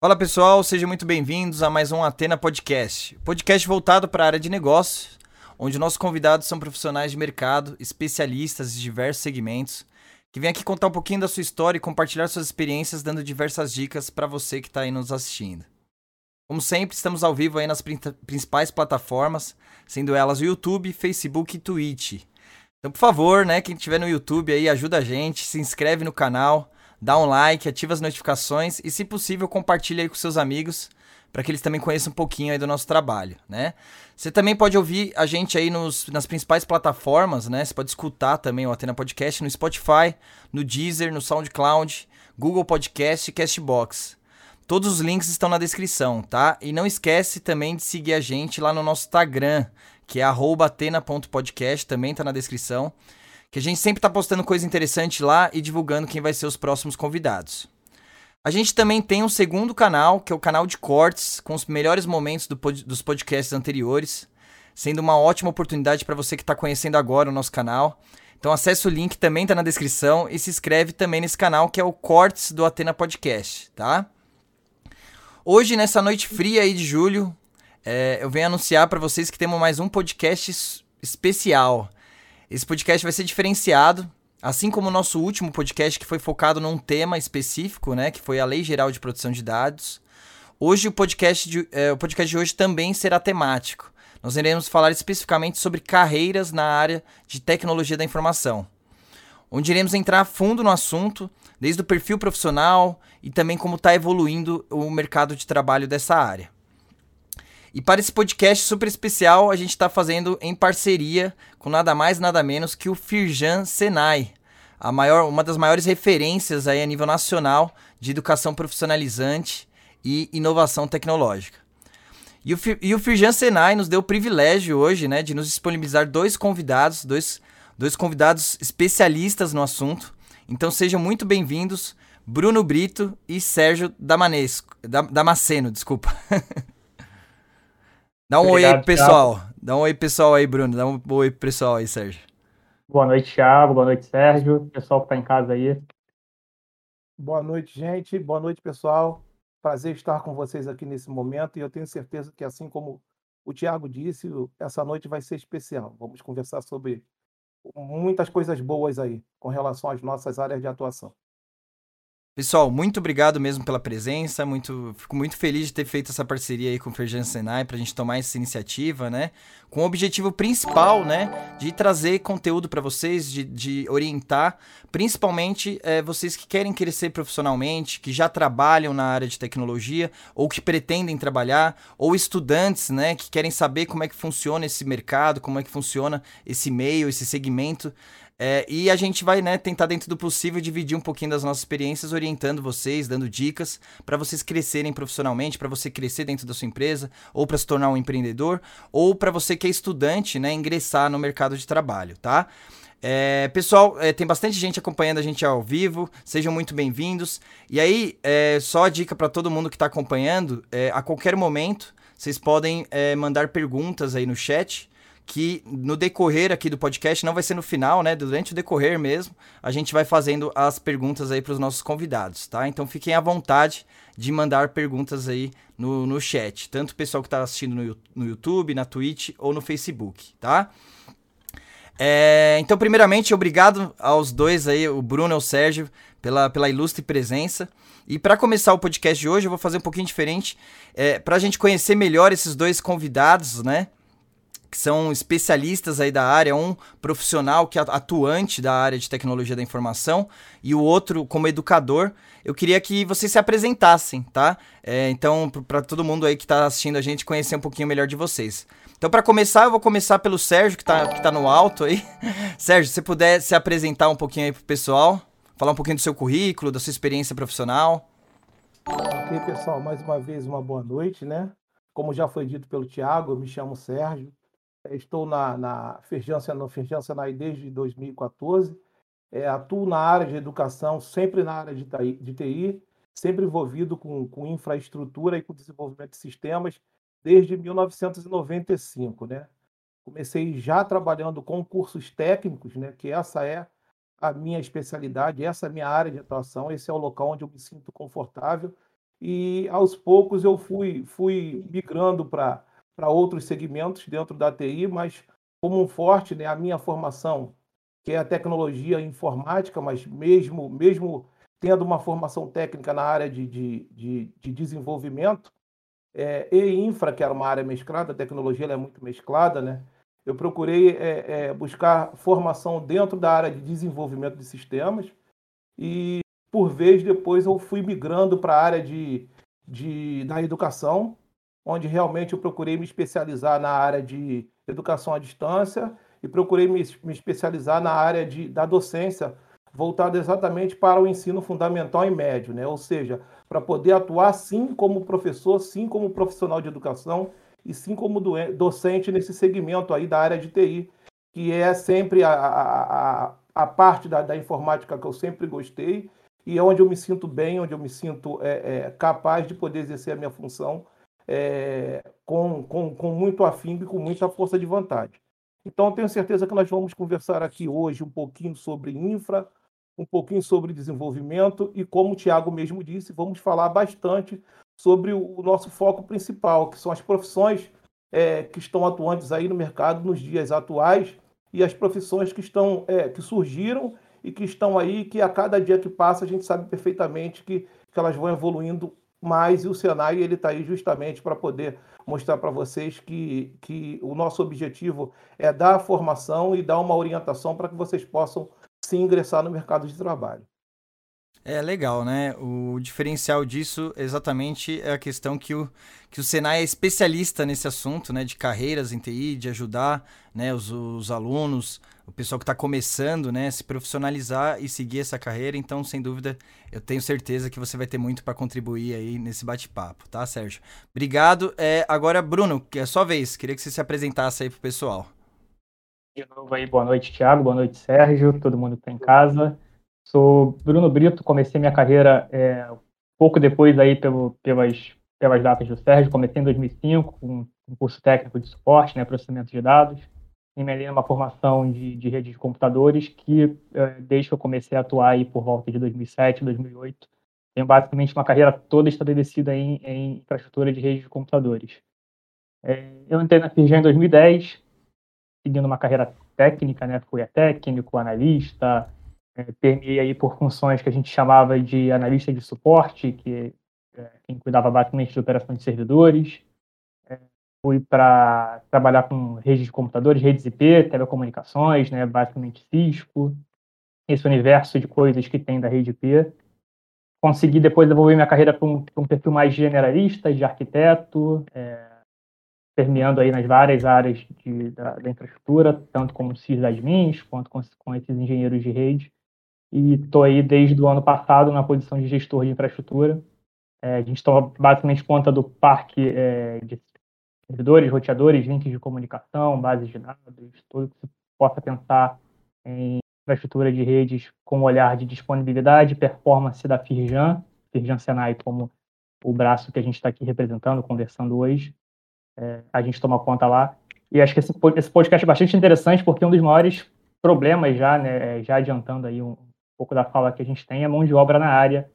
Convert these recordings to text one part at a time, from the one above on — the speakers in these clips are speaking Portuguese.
Fala pessoal, sejam muito bem-vindos a mais um Atena Podcast. Podcast voltado para a área de negócios, onde nossos convidados são profissionais de mercado, especialistas de diversos segmentos, que vêm aqui contar um pouquinho da sua história e compartilhar suas experiências, dando diversas dicas para você que está aí nos assistindo. Como sempre, estamos ao vivo aí nas principais plataformas, sendo elas o YouTube, Facebook e Twitch. Então, por favor, né, quem estiver no YouTube aí, ajuda a gente, se inscreve no canal, dá um like, ativa as notificações e, se possível, compartilha aí com seus amigos para que eles também conheçam um pouquinho aí do nosso trabalho, né? Você também pode ouvir a gente aí nos, nas principais plataformas, né? Você pode escutar também o Atena Podcast no Spotify, no Deezer, no SoundCloud, Google Podcast e Castbox. Todos os links estão na descrição, tá? E não esquece também de seguir a gente lá no nosso Instagram, que é atena.podcast, também tá na descrição que a gente sempre está postando coisa interessante lá e divulgando quem vai ser os próximos convidados. A gente também tem um segundo canal, que é o canal de cortes, com os melhores momentos do pod dos podcasts anteriores, sendo uma ótima oportunidade para você que está conhecendo agora o nosso canal. Então acesse o link, também está na descrição, e se inscreve também nesse canal, que é o Cortes do Atena Podcast, tá? Hoje, nessa noite fria aí de julho, é, eu venho anunciar para vocês que temos mais um podcast especial. Esse podcast vai ser diferenciado, assim como o nosso último podcast que foi focado num tema específico, né, que foi a Lei Geral de Proteção de Dados. Hoje o podcast de, é, o podcast de hoje também será temático. Nós iremos falar especificamente sobre carreiras na área de tecnologia da informação, onde iremos entrar a fundo no assunto, desde o perfil profissional e também como está evoluindo o mercado de trabalho dessa área. E para esse podcast super especial, a gente está fazendo em parceria com nada mais nada menos que o Firjan Senai, a maior, uma das maiores referências aí a nível nacional de educação profissionalizante e inovação tecnológica. E o, e o Firjan Senai nos deu o privilégio hoje né, de nos disponibilizar dois convidados, dois, dois convidados especialistas no assunto. Então sejam muito bem-vindos, Bruno Brito e Sérgio Damanesco, Damasceno, desculpa. Dá um Obrigado, oi aí, pessoal. Thiago. Dá um oi, pessoal aí, Bruno. Dá um oi, pessoal aí, Sérgio. Boa noite, Thiago. Boa noite, Sérgio. Pessoal que está em casa aí. Boa noite, gente. Boa noite, pessoal. Prazer estar com vocês aqui nesse momento e eu tenho certeza que, assim como o Thiago disse, essa noite vai ser especial. Vamos conversar sobre muitas coisas boas aí com relação às nossas áreas de atuação. Pessoal, muito obrigado mesmo pela presença. Muito, fico muito feliz de ter feito essa parceria aí com o Ferjan Senai para a gente tomar essa iniciativa, né? Com o objetivo principal, né, de trazer conteúdo para vocês, de, de, orientar, principalmente é, vocês que querem crescer profissionalmente, que já trabalham na área de tecnologia ou que pretendem trabalhar, ou estudantes, né, que querem saber como é que funciona esse mercado, como é que funciona esse meio, esse segmento. É, e a gente vai né, tentar, dentro do possível, dividir um pouquinho das nossas experiências, orientando vocês, dando dicas para vocês crescerem profissionalmente, para você crescer dentro da sua empresa, ou para se tornar um empreendedor, ou para você que é estudante, né, ingressar no mercado de trabalho, tá? É, pessoal, é, tem bastante gente acompanhando a gente ao vivo, sejam muito bem-vindos. E aí, é, só a dica para todo mundo que está acompanhando: é, a qualquer momento vocês podem é, mandar perguntas aí no chat que no decorrer aqui do podcast, não vai ser no final, né? Durante o decorrer mesmo, a gente vai fazendo as perguntas aí para os nossos convidados, tá? Então fiquem à vontade de mandar perguntas aí no, no chat, tanto o pessoal que está assistindo no, no YouTube, na Twitch ou no Facebook, tá? É, então, primeiramente, obrigado aos dois aí, o Bruno e o Sérgio, pela, pela ilustre presença. E para começar o podcast de hoje, eu vou fazer um pouquinho diferente, é, para a gente conhecer melhor esses dois convidados, né? Que são especialistas aí da área, um profissional que é atuante da área de tecnologia da informação e o outro como educador. Eu queria que vocês se apresentassem, tá? É, então, para todo mundo aí que está assistindo a gente conhecer um pouquinho melhor de vocês. Então, para começar, eu vou começar pelo Sérgio, que está que tá no alto aí. Sérgio, se puder se apresentar um pouquinho aí pro pessoal, falar um pouquinho do seu currículo, da sua experiência profissional. Ok, pessoal, mais uma vez uma boa noite, né? Como já foi dito pelo Tiago, eu me chamo Sérgio, estou na, na Fergância, no Fergância Senai desde 2014. É, atuo na área de educação, sempre na área de, de TI, sempre envolvido com, com infraestrutura e com desenvolvimento de sistemas desde 1995, né? Comecei já trabalhando com cursos técnicos, né? Que essa é a minha especialidade, essa é a minha área de atuação, esse é o local onde eu me sinto confortável e aos poucos eu fui, fui migrando para outros segmentos dentro da TI, mas como um forte, né, a minha formação, que é a tecnologia informática, mas mesmo, mesmo tendo uma formação técnica na área de, de, de, de desenvolvimento, é, e infra, que era uma área mesclada, a tecnologia é muito mesclada, né? Eu procurei é, é, buscar formação dentro da área de desenvolvimento de sistemas e, por vez, depois eu fui migrando para a área de, de, da educação, onde realmente eu procurei me especializar na área de educação à distância e procurei me, me especializar na área de, da docência, voltada exatamente para o ensino fundamental e médio, né? ou seja, para poder atuar sim como professor, sim como profissional de educação e sim como docente nesse segmento aí da área de TI, que é sempre a, a, a parte da, da, informática que eu sempre gostei e é onde eu me sinto bem, onde eu me sinto é, é, capaz de poder exercer a minha função é, com, com, com muito afinco e com muita força de vontade. Então, tenho certeza que nós vamos conversar aqui hoje um pouquinho sobre infra, um pouquinho sobre desenvolvimento e, como o Tiago mesmo disse, vamos falar bastante sobre o nosso foco principal, que são as profissões é, que estão atuantes aí no mercado nos dias atuais e as profissões que estão é, que surgiram e que estão aí, que a cada dia que passa a gente sabe perfeitamente que, que elas vão evoluindo mais e o Senai ele está aí justamente para poder mostrar para vocês que, que o nosso objetivo é dar a formação e dar uma orientação para que vocês possam se ingressar no mercado de trabalho. É legal, né? O diferencial disso exatamente é a questão que o, que o Senai é especialista nesse assunto, né? De carreiras em TI, de ajudar né, os, os alunos, o pessoal que está começando, né? Se profissionalizar e seguir essa carreira. Então, sem dúvida, eu tenho certeza que você vai ter muito para contribuir aí nesse bate-papo, tá, Sérgio? Obrigado. É, agora, Bruno, que é a sua vez. Queria que você se apresentasse aí pro pessoal. De novo aí, boa noite, Thiago, boa noite, Sérgio, todo mundo que está em casa. Sou Bruno Brito, comecei minha carreira é, pouco depois aí pelo, pelas, pelas datas do Sérgio, comecei em 2005 com um curso técnico de suporte, né, processamento de dados, emendei uma formação de, de rede de computadores que, é, desde que eu comecei a atuar aí por volta de 2007, 2008, tenho basicamente uma carreira toda estabelecida em, em infraestrutura de rede de computadores. É, eu entrei na Firjan em 2010, seguindo uma carreira técnica, né, fui a técnico, analista, é, permeei aí por funções que a gente chamava de analista de suporte, que é quem cuidava basicamente de operações de servidores. É, fui para trabalhar com redes de computadores, redes IP, telecomunicações, né, basicamente Cisco, esse universo de coisas que tem da rede IP. Consegui depois desenvolver minha carreira para um, um, perfil mais generalista, de arquiteto, é, permeando aí nas várias áreas de, da, da, infraestrutura, tanto como sysadmins, quanto com, com esses engenheiros de rede e estou aí desde o ano passado na posição de gestor de infraestrutura. É, a gente toma basicamente conta do parque é, de servidores, roteadores, links de comunicação, bases de dados, tudo que você possa pensar em infraestrutura de redes com olhar de disponibilidade, performance da Firjan, Firjan Senai como o braço que a gente está aqui representando, conversando hoje. É, a gente toma conta lá. E acho que esse, podcast é bastante interessante porque um dos maiores problemas já, né, é, já adiantando aí um, pouco da fala que a gente tem é mão de obra na área.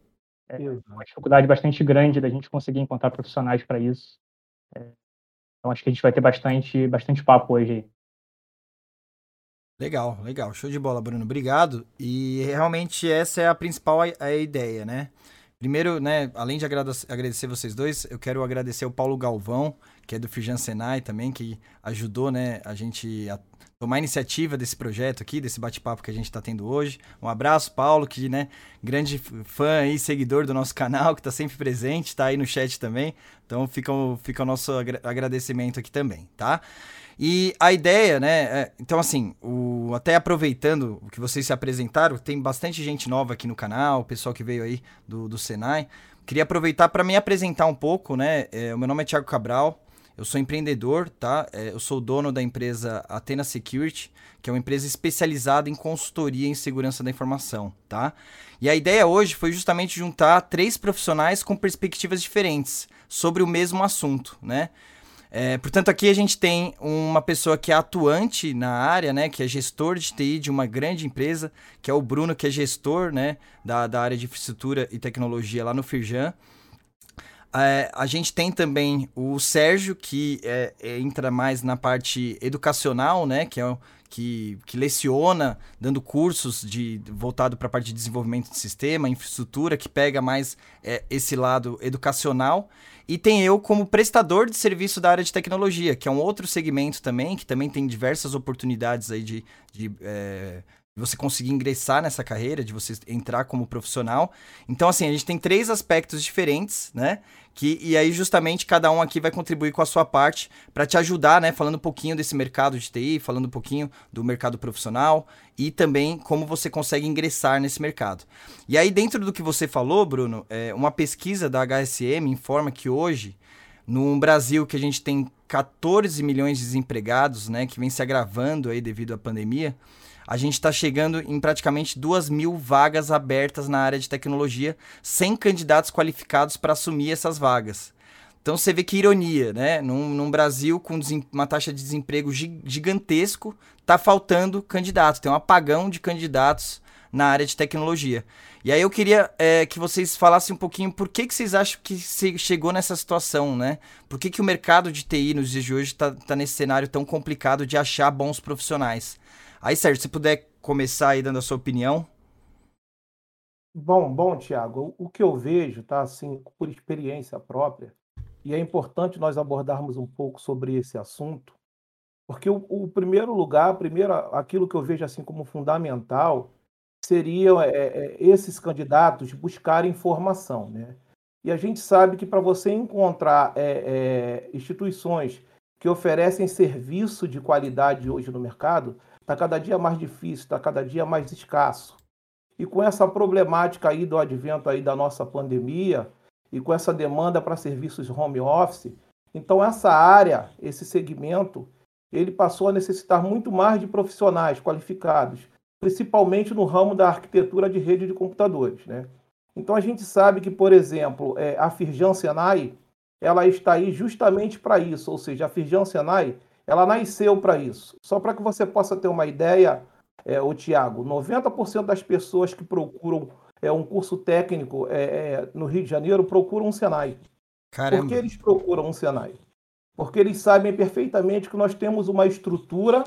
É uma dificuldade bastante grande da gente conseguir encontrar profissionais para isso. É, então acho que a gente vai ter bastante, bastante papo hoje. Legal, legal. Show de bola, Bruno. Obrigado. E realmente essa é a principal a, ideia, né? Primeiro, né, além de agradecer vocês dois, eu quero agradecer o Paulo Galvão, que é do Firjan Senai também, que ajudou, né, a gente a tomar iniciativa desse projeto aqui, desse bate-papo que a gente está tendo hoje. Um abraço, Paulo, que, né, grande fã e seguidor do nosso canal, que está sempre presente, está aí no chat também. Então fica o, fica o nosso agradecimento aqui também, tá? E a ideia, né? É, então, assim, o, até aproveitando o que vocês se apresentaram, tem bastante gente nova aqui no canal, o pessoal que veio aí do, do Senai. Queria aproveitar para me apresentar um pouco, né? É, o meu nome é Thiago Cabral, eu sou empreendedor, tá? É, eu sou dono da empresa Athena Security, que é uma empresa especializada em consultoria em segurança da informação, tá? E a ideia hoje foi justamente juntar três profissionais com perspectivas diferentes sobre o mesmo assunto, né? É, portanto, aqui a gente tem uma pessoa que é atuante na área, né, que é gestor de TI de uma grande empresa, que é o Bruno, que é gestor né, da, da área de infraestrutura e tecnologia lá no Firjan. É, a gente tem também o Sérgio, que é, é, entra mais na parte educacional, né? Que, é, que, que leciona, dando cursos de voltado para a parte de desenvolvimento de sistema, infraestrutura, que pega mais é, esse lado educacional. E tem eu como prestador de serviço da área de tecnologia, que é um outro segmento também, que também tem diversas oportunidades aí de, de é, você conseguir ingressar nessa carreira, de você entrar como profissional. Então, assim, a gente tem três aspectos diferentes, né? Que, e aí, justamente, cada um aqui vai contribuir com a sua parte para te ajudar, né? Falando um pouquinho desse mercado de TI, falando um pouquinho do mercado profissional e também como você consegue ingressar nesse mercado. E aí, dentro do que você falou, Bruno, é, uma pesquisa da HSM informa que hoje, num Brasil que a gente tem 14 milhões de desempregados, né? Que vem se agravando aí devido à pandemia a gente está chegando em praticamente duas mil vagas abertas na área de tecnologia, sem candidatos qualificados para assumir essas vagas. Então você vê que ironia, né? Num, num Brasil com uma taxa de desemprego gigantesco, está faltando candidatos, tem um apagão de candidatos na área de tecnologia. E aí eu queria é, que vocês falassem um pouquinho por que, que vocês acham que chegou nessa situação, né? Por que, que o mercado de TI nos dias de hoje está tá nesse cenário tão complicado de achar bons profissionais? Aí, Sérgio, se puder começar aí dando a sua opinião. Bom, bom, Tiago, o que eu vejo, tá, assim, por experiência própria, e é importante nós abordarmos um pouco sobre esse assunto, porque o, o primeiro lugar, primeiro, aquilo que eu vejo assim como fundamental, seriam é, é, esses candidatos buscarem informação, né? E a gente sabe que para você encontrar é, é, instituições que oferecem serviço de qualidade hoje no mercado, está cada dia mais difícil, está cada dia mais escasso. E com essa problemática aí do advento aí da nossa pandemia e com essa demanda para serviços home office, então essa área, esse segmento, ele passou a necessitar muito mais de profissionais qualificados, principalmente no ramo da arquitetura de rede de computadores, né? Então a gente sabe que, por exemplo, é, a Firjan Senai, ela está aí justamente para isso, ou seja, a Firjan Senai ela nasceu para isso. Só para que você possa ter uma ideia, é, o Tiago, 90% das pessoas que procuram é, um curso técnico é, é, no Rio de Janeiro procuram um Senai. Caramba. Por que eles procuram um Senai? Porque eles sabem perfeitamente que nós temos uma estrutura,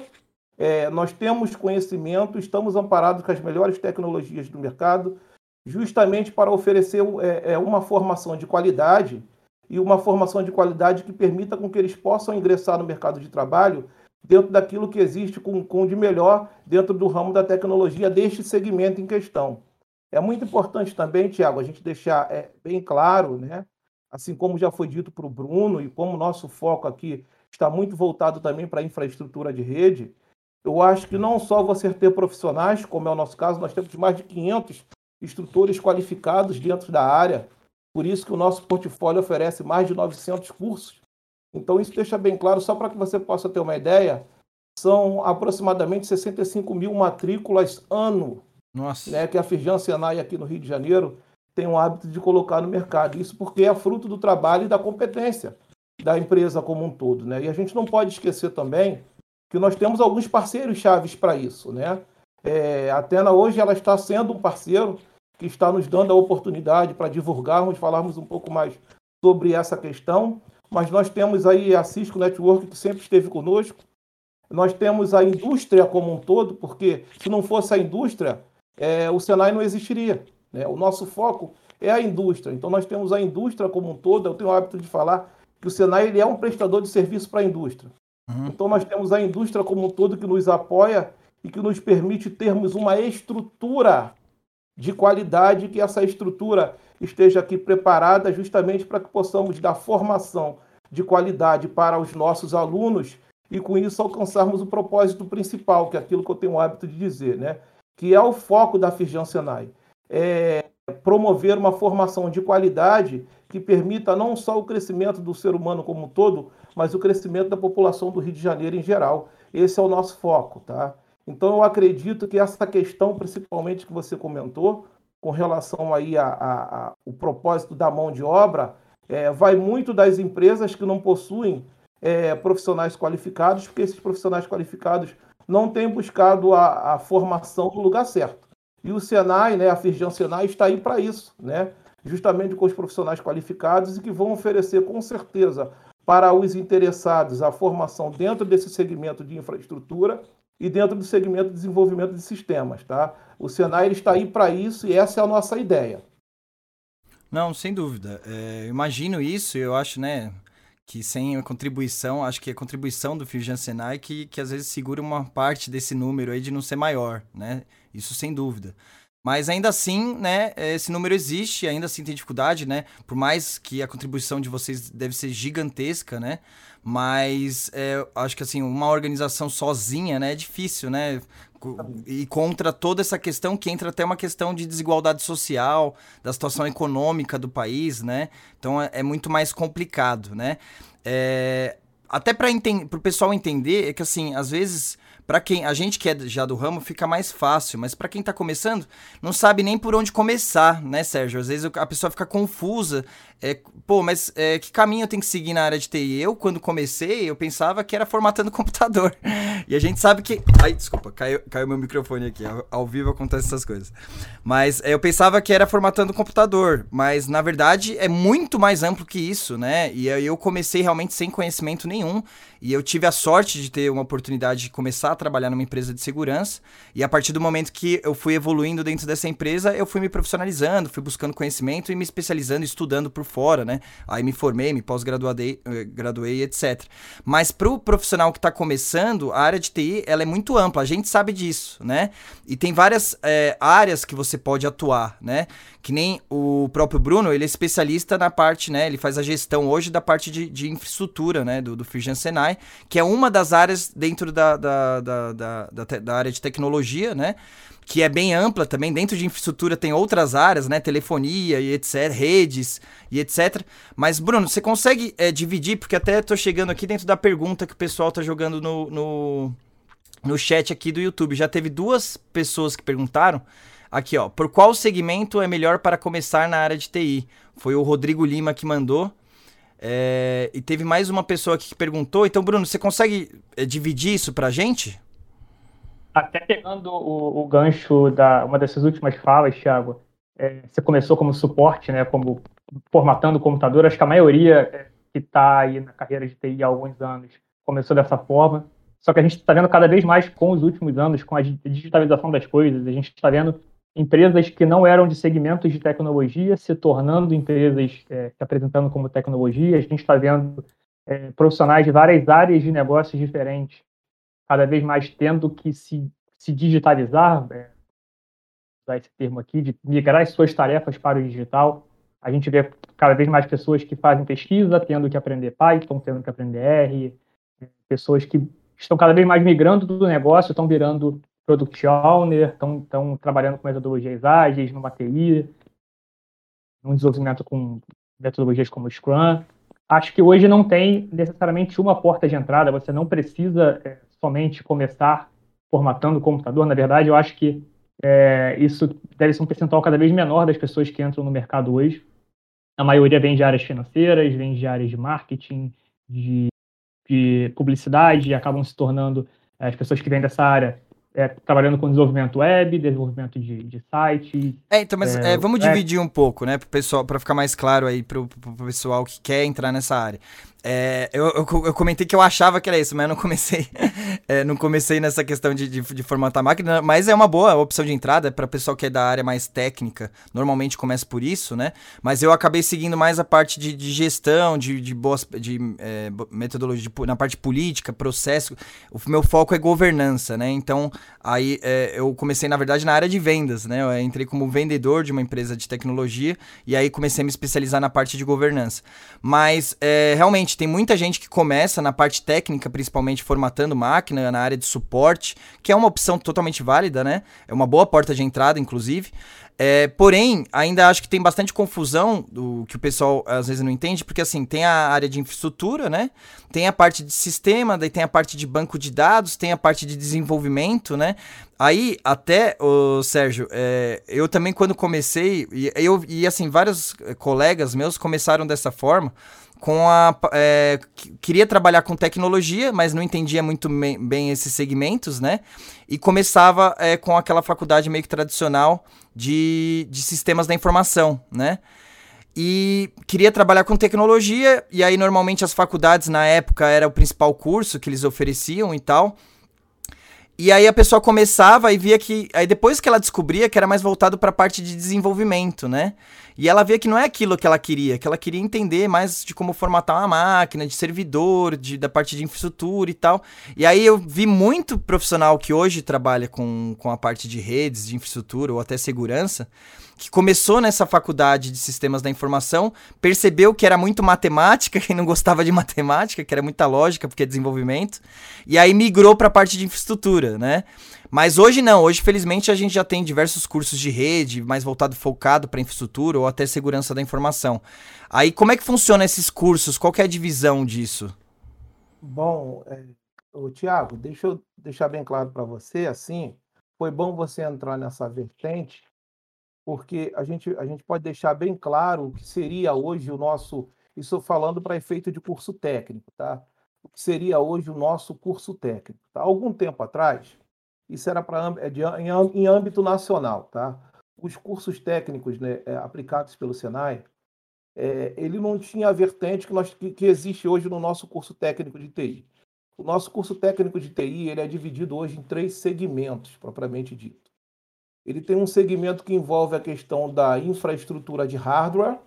é, nós temos conhecimento, estamos amparados com as melhores tecnologias do mercado, justamente para oferecer é, é, uma formação de qualidade e uma formação de qualidade que permita com que eles possam ingressar no mercado de trabalho dentro daquilo que existe com, com de melhor dentro do ramo da tecnologia deste segmento em questão. É muito importante também, Tiago, a gente deixar é, bem claro, né? assim como já foi dito para o Bruno, e como o nosso foco aqui está muito voltado também para a infraestrutura de rede, eu acho que não só você ter profissionais, como é o nosso caso, nós temos mais de 500 instrutores qualificados dentro da área, por isso que o nosso portfólio oferece mais de 900 cursos. Então, isso deixa bem claro, só para que você possa ter uma ideia, são aproximadamente 65 mil matrículas ano Nossa. Né, que a Firjan Senai aqui no Rio de Janeiro tem o hábito de colocar no mercado. Isso porque é fruto do trabalho e da competência da empresa como um todo. Né? E a gente não pode esquecer também que nós temos alguns parceiros chaves para isso. Né? É, a Atena hoje ela está sendo um parceiro que está nos dando a oportunidade para divulgarmos, falarmos um pouco mais sobre essa questão. Mas nós temos aí a Cisco Network, que sempre esteve conosco. Nós temos a indústria como um todo, porque se não fosse a indústria, é, o Senai não existiria. Né? O nosso foco é a indústria. Então nós temos a indústria como um todo. Eu tenho o hábito de falar que o Senai ele é um prestador de serviço para a indústria. Uhum. Então nós temos a indústria como um todo que nos apoia e que nos permite termos uma estrutura de qualidade, que essa estrutura esteja aqui preparada justamente para que possamos dar formação de qualidade para os nossos alunos e com isso alcançarmos o propósito principal, que é aquilo que eu tenho o hábito de dizer, né? que é o foco da Firjan Senai. É promover uma formação de qualidade que permita não só o crescimento do ser humano como um todo, mas o crescimento da população do Rio de Janeiro em geral. Esse é o nosso foco, tá? Então, eu acredito que essa questão, principalmente que você comentou, com relação aí a, a, a o propósito da mão de obra, é, vai muito das empresas que não possuem é, profissionais qualificados, porque esses profissionais qualificados não têm buscado a, a formação no lugar certo. E o Senai, né, a Firjan Senai, está aí para isso, né? justamente com os profissionais qualificados e que vão oferecer, com certeza, para os interessados a formação dentro desse segmento de infraestrutura e dentro do segmento de desenvolvimento de sistemas. Tá? O Senai está aí para isso e essa é a nossa ideia. Não, sem dúvida. É, imagino isso, eu acho, né, que sem a contribuição, acho que a contribuição do Firjan Senai que, que às vezes segura uma parte desse número aí de não ser maior, né? Isso sem dúvida. Mas ainda assim, né, esse número existe, ainda assim tem dificuldade, né? Por mais que a contribuição de vocês deve ser gigantesca, né? Mas é, acho que assim, uma organização sozinha, né, é difícil, né? E contra toda essa questão que entra até uma questão de desigualdade social, da situação econômica do país, né? Então é, é muito mais complicado, né? É, até para o pessoal entender, é que assim, às vezes para quem a gente que é já do ramo fica mais fácil, mas para quem tá começando, não sabe nem por onde começar, né, Sérgio? Às vezes a pessoa fica confusa. É, pô, mas é, que caminho eu tenho que seguir na área de TI? Eu, quando comecei, eu pensava que era formatando computador. E a gente sabe que. Ai, desculpa, caiu, caiu meu microfone aqui. Ao, ao vivo acontecem essas coisas. Mas é, eu pensava que era formatando computador. Mas na verdade é muito mais amplo que isso, né? E eu comecei realmente sem conhecimento nenhum. E eu tive a sorte de ter uma oportunidade de começar a trabalhar numa empresa de segurança. E a partir do momento que eu fui evoluindo dentro dessa empresa, eu fui me profissionalizando, fui buscando conhecimento e me especializando, estudando por fora, né? Aí me formei, me pós-graduei, eh, graduei, etc. Mas para o profissional que está começando, a área de TI ela é muito ampla, a gente sabe disso, né? E tem várias é, áreas que você pode atuar, né? Que nem o próprio Bruno, ele é especialista na parte, né? Ele faz a gestão hoje da parte de, de infraestrutura, né? Do, do Firjan Senai, que é uma das áreas dentro da, da, da, da, da, da área de tecnologia, né? Que é bem ampla também. Dentro de infraestrutura tem outras áreas, né? Telefonia e etc, redes e etc. Mas, Bruno, você consegue é, dividir, porque até tô chegando aqui dentro da pergunta que o pessoal tá jogando no, no, no chat aqui do YouTube. Já teve duas pessoas que perguntaram. Aqui, ó. Por qual segmento é melhor para começar na área de TI? Foi o Rodrigo Lima que mandou. É, e teve mais uma pessoa aqui que perguntou. Então, Bruno, você consegue é, dividir isso pra gente? Até pegando o, o gancho da uma dessas últimas falas, Thiago, é, você começou como suporte, né, como formatando o computador. Acho que a maioria é, que está aí na carreira de TI há alguns anos começou dessa forma. Só que a gente está vendo cada vez mais com os últimos anos, com a digitalização das coisas, a gente está vendo empresas que não eram de segmentos de tecnologia se tornando empresas é, se apresentando como tecnologia. A gente está vendo é, profissionais de várias áreas de negócios diferentes cada vez mais tendo que se, se digitalizar, é, usar esse termo aqui, de migrar as suas tarefas para o digital. A gente vê cada vez mais pessoas que fazem pesquisa, tendo que aprender Python, tendo que aprender R, é, pessoas que estão cada vez mais migrando do negócio, estão virando product owner, estão, estão trabalhando com metodologias ágeis, numa TI, no desenvolvimento com metodologias como Scrum. Acho que hoje não tem necessariamente uma porta de entrada, você não precisa é, somente começar formatando o computador. Na verdade, eu acho que é, isso deve ser um percentual cada vez menor das pessoas que entram no mercado hoje. A maioria vem de áreas financeiras, vem de áreas de marketing, de, de publicidade, e acabam se tornando as pessoas que vêm dessa área é, trabalhando com desenvolvimento web, desenvolvimento de, de site. É, então, mas é, é vamos dividir um pouco, né, para pessoal, para ficar mais claro aí para o pessoal que quer entrar nessa área. É, eu, eu, eu, comentei que eu achava que era isso, mas eu não comecei, é, não comecei nessa questão de, de, de, formatar máquina, mas é uma boa opção de entrada para pessoal que é da área mais técnica. Normalmente começa por isso, né? Mas eu acabei seguindo mais a parte de, de gestão, de, de boas, de é, metodologia, na parte política, processo. O meu foco é governança, né? Então aí é, eu comecei na verdade na área de vendas, né? Eu entrei como vendedor de uma empresa de tecnologia e aí comecei a me especializar na parte de governança. Mas é, tem muita gente que começa na parte técnica, principalmente formatando máquina, na área de suporte, que é uma opção totalmente válida, né? É uma boa porta de entrada, inclusive. É, porém, ainda acho que tem bastante confusão do que o pessoal às vezes não entende, porque assim, tem a área de infraestrutura, né? Tem a parte de sistema, daí tem a parte de banco de dados, tem a parte de desenvolvimento, né? Aí, até, o Sérgio, é, eu também quando comecei, e, eu, e assim, vários colegas meus começaram dessa forma, com a. É, queria trabalhar com tecnologia, mas não entendia muito bem esses segmentos, né? E começava é, com aquela faculdade meio que tradicional de, de sistemas da informação, né? e queria trabalhar com tecnologia, e aí normalmente as faculdades na época era o principal curso que eles ofereciam e tal. E aí a pessoa começava e via que. Aí depois que ela descobria que era mais voltado para a parte de desenvolvimento, né? E ela via que não é aquilo que ela queria, que ela queria entender mais de como formatar uma máquina, de servidor, de, da parte de infraestrutura e tal. E aí eu vi muito profissional que hoje trabalha com, com a parte de redes, de infraestrutura ou até segurança, que começou nessa faculdade de sistemas da informação, percebeu que era muito matemática, quem não gostava de matemática, que era muita lógica, porque é desenvolvimento, e aí migrou para a parte de infraestrutura, né? Mas hoje não, hoje felizmente a gente já tem diversos cursos de rede, mais voltado focado para infraestrutura ou até segurança da informação. Aí como é que funciona esses cursos? Qual é a divisão disso? Bom, é, Tiago, deixa eu deixar bem claro para você, assim, foi bom você entrar nessa vertente, porque a gente, a gente pode deixar bem claro o que seria hoje o nosso, isso falando para efeito de curso técnico, tá? O que seria hoje o nosso curso técnico. Tá? Algum tempo atrás, isso era para é em, âmbito nacional, tá? Os cursos técnicos né, é, aplicados pelo Senai, é, ele não tinha a vertente que, nós, que, que existe hoje no nosso curso técnico de TI. O nosso curso técnico de TI ele é dividido hoje em três segmentos, propriamente dito. Ele tem um segmento que envolve a questão da infraestrutura de hardware,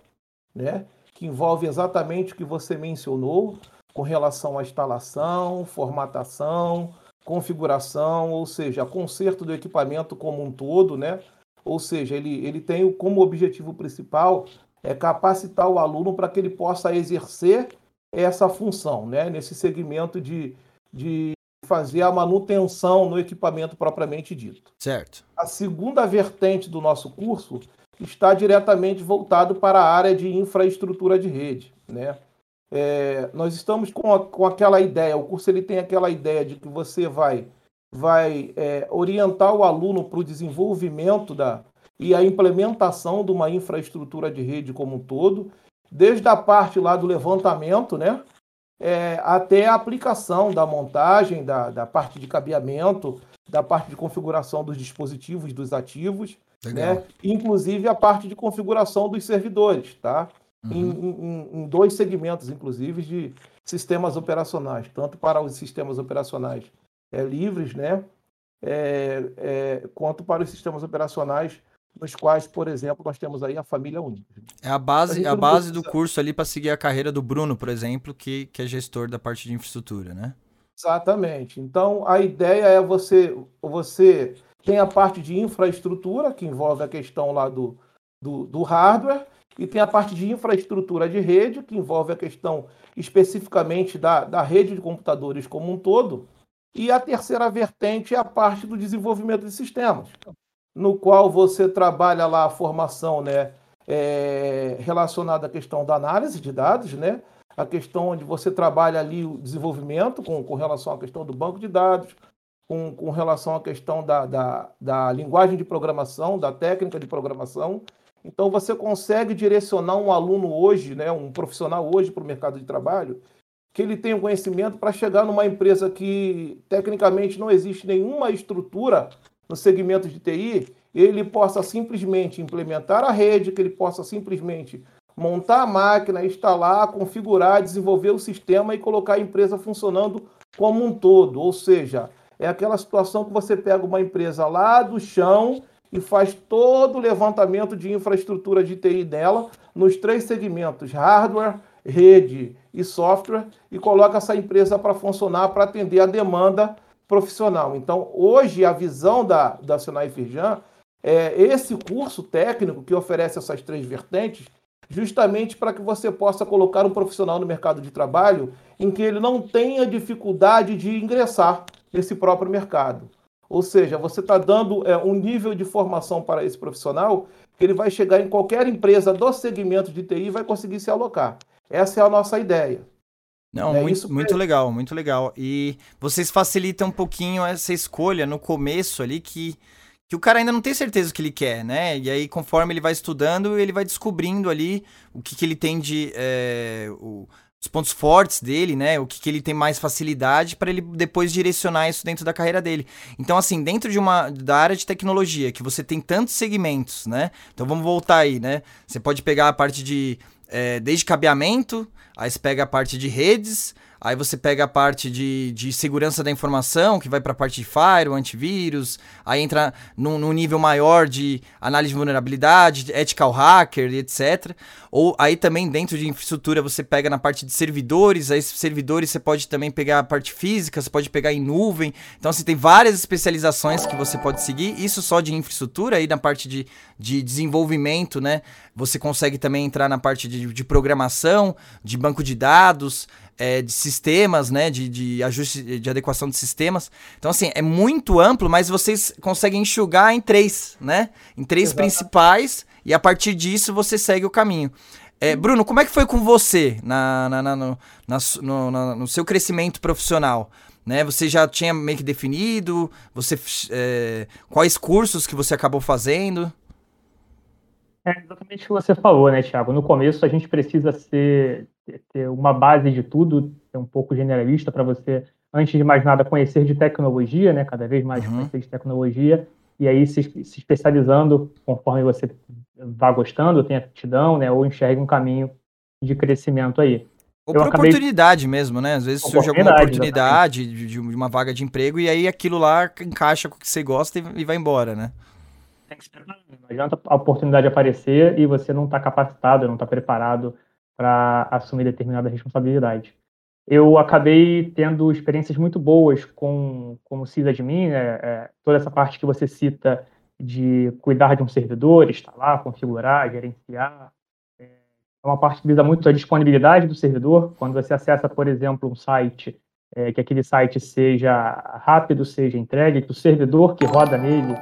né? que envolve exatamente o que você mencionou com relação à instalação, formatação, configuração, ou seja, conserto do equipamento como um todo, né? Ou seja, ele, ele tem como objetivo principal é capacitar o aluno para que ele possa exercer essa função, né? Nesse segmento de, de fazer a manutenção no equipamento propriamente dito. Certo. A segunda vertente do nosso curso está diretamente voltado para a área de infraestrutura de rede, né? É, nós estamos com, a, com aquela ideia, o curso ele tem aquela ideia de que você vai, vai é, orientar o aluno para o desenvolvimento da, e a implementação de uma infraestrutura de rede como um todo, desde a parte lá do levantamento, né? É, até a aplicação da montagem, da, da parte de cabeamento, da parte de configuração dos dispositivos, dos ativos, né? inclusive a parte de configuração dos servidores, tá? Uhum. Em, em, em, dois segmentos, inclusive, de sistemas operacionais, tanto para os sistemas operacionais é, livres, né? É, é, quanto para os sistemas operacionais nos quais, por exemplo, nós temos aí a família única. É a base, a, a base do curso ali para seguir a carreira do Bruno, por exemplo, que, que é gestor da parte de infraestrutura, né? Exatamente. Então, a ideia é você, você tem a parte de infraestrutura, que envolve a questão lá do, do, do hardware, e tem a parte de infraestrutura de rede, que envolve a questão especificamente da, da rede de computadores como um todo, e a terceira vertente é a parte do desenvolvimento de sistemas no qual você trabalha lá a formação né, é, relacionada à questão da análise de dados, né, a questão onde você trabalha ali o desenvolvimento com, com relação à questão do banco de dados, com, com relação à questão da, da, da linguagem de programação, da técnica de programação. Então, você consegue direcionar um aluno hoje, né, um profissional hoje para o mercado de trabalho, que ele tenha um conhecimento para chegar numa empresa que, tecnicamente, não existe nenhuma estrutura no segmento de TI, ele possa simplesmente implementar a rede, que ele possa simplesmente montar a máquina, instalar, configurar, desenvolver o sistema e colocar a empresa funcionando como um todo. Ou seja, é aquela situação que você pega uma empresa lá do chão e faz todo o levantamento de infraestrutura de TI dela nos três segmentos: hardware, rede e software, e coloca essa empresa para funcionar para atender a demanda profissional. Então, hoje, a visão da, da Senai Firjan é esse curso técnico que oferece essas três vertentes, justamente para que você possa colocar um profissional no mercado de trabalho em que ele não tenha dificuldade de ingressar nesse próprio mercado. Ou seja, você está dando é, um nível de formação para esse profissional que ele vai chegar em qualquer empresa do segmento de TI e vai conseguir se alocar. Essa é a nossa ideia. Não, é muito, muito legal, muito legal. E vocês facilitam um pouquinho essa escolha no começo ali que, que o cara ainda não tem certeza o que ele quer, né? E aí, conforme ele vai estudando, ele vai descobrindo ali o que, que ele tem de. É, o, os pontos fortes dele, né? O que, que ele tem mais facilidade para ele depois direcionar isso dentro da carreira dele. Então, assim, dentro de uma da área de tecnologia, que você tem tantos segmentos, né? Então vamos voltar aí, né? Você pode pegar a parte de é, desde cabeamento, aí você pega a parte de redes, Aí você pega a parte de, de segurança da informação, que vai para a parte de firewall, antivírus, aí entra num, num, nível maior de análise de vulnerabilidade, de ethical hacker, etc. Ou aí também dentro de infraestrutura você pega na parte de servidores, aí servidores você pode também pegar a parte física, você pode pegar em nuvem. Então assim, tem várias especializações que você pode seguir, isso só de infraestrutura, aí na parte de, de desenvolvimento, né? Você consegue também entrar na parte de, de programação, de banco de dados, é, de sistemas, né? De, de ajuste, de adequação de sistemas. Então, assim, é muito amplo, mas vocês conseguem enxugar em três, né? Em três Exato. principais, e a partir disso você segue o caminho. É, Bruno, como é que foi com você na, na, na no, na, no, no seu crescimento profissional? Né? Você já tinha meio que definido? Você é, quais cursos que você acabou fazendo? É exatamente o que você falou, né, Thiago? No começo a gente precisa ser, ter uma base de tudo, ser um pouco generalista para você, antes de mais nada, conhecer de tecnologia, né? Cada vez mais uhum. conhecer de tecnologia, e aí se, se, especializando conforme você vá gostando, tem aptidão, né? Ou enxerga um caminho de crescimento aí. Ou por acabei... oportunidade mesmo, né? Às vezes surge alguma oportunidade de, de, uma vaga de emprego e aí aquilo lá encaixa com o que você gosta e, e vai embora, né? tem que se preparar. Não adianta a oportunidade aparecer e você não está capacitado, não está preparado para assumir determinada responsabilidade. Eu acabei tendo experiências muito boas com, com o sysadmin, né? É, toda essa parte que você cita de cuidar de um servidor, instalar, configurar, gerenciar. É, é uma parte que visa muito a disponibilidade do servidor. Quando você acessa, por exemplo, um site, é, que aquele site seja rápido, seja entregue, que o servidor que roda nele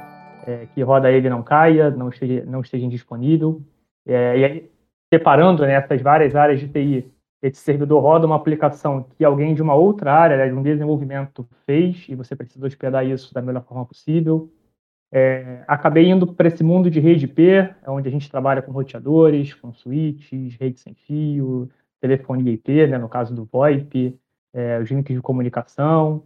é, que roda ele não caia, não esteja, não esteja indisponível. É, e aí, separando né, essas várias áreas de TI, esse servidor roda uma aplicação que alguém de uma outra área, né, de um desenvolvimento, fez, e você precisa hospedar isso da melhor forma possível. É, acabei indo para esse mundo de rede IP, onde a gente trabalha com roteadores, com switches, rede sem fio, telefonia IP, né, no caso do VoIP, é, os links de comunicação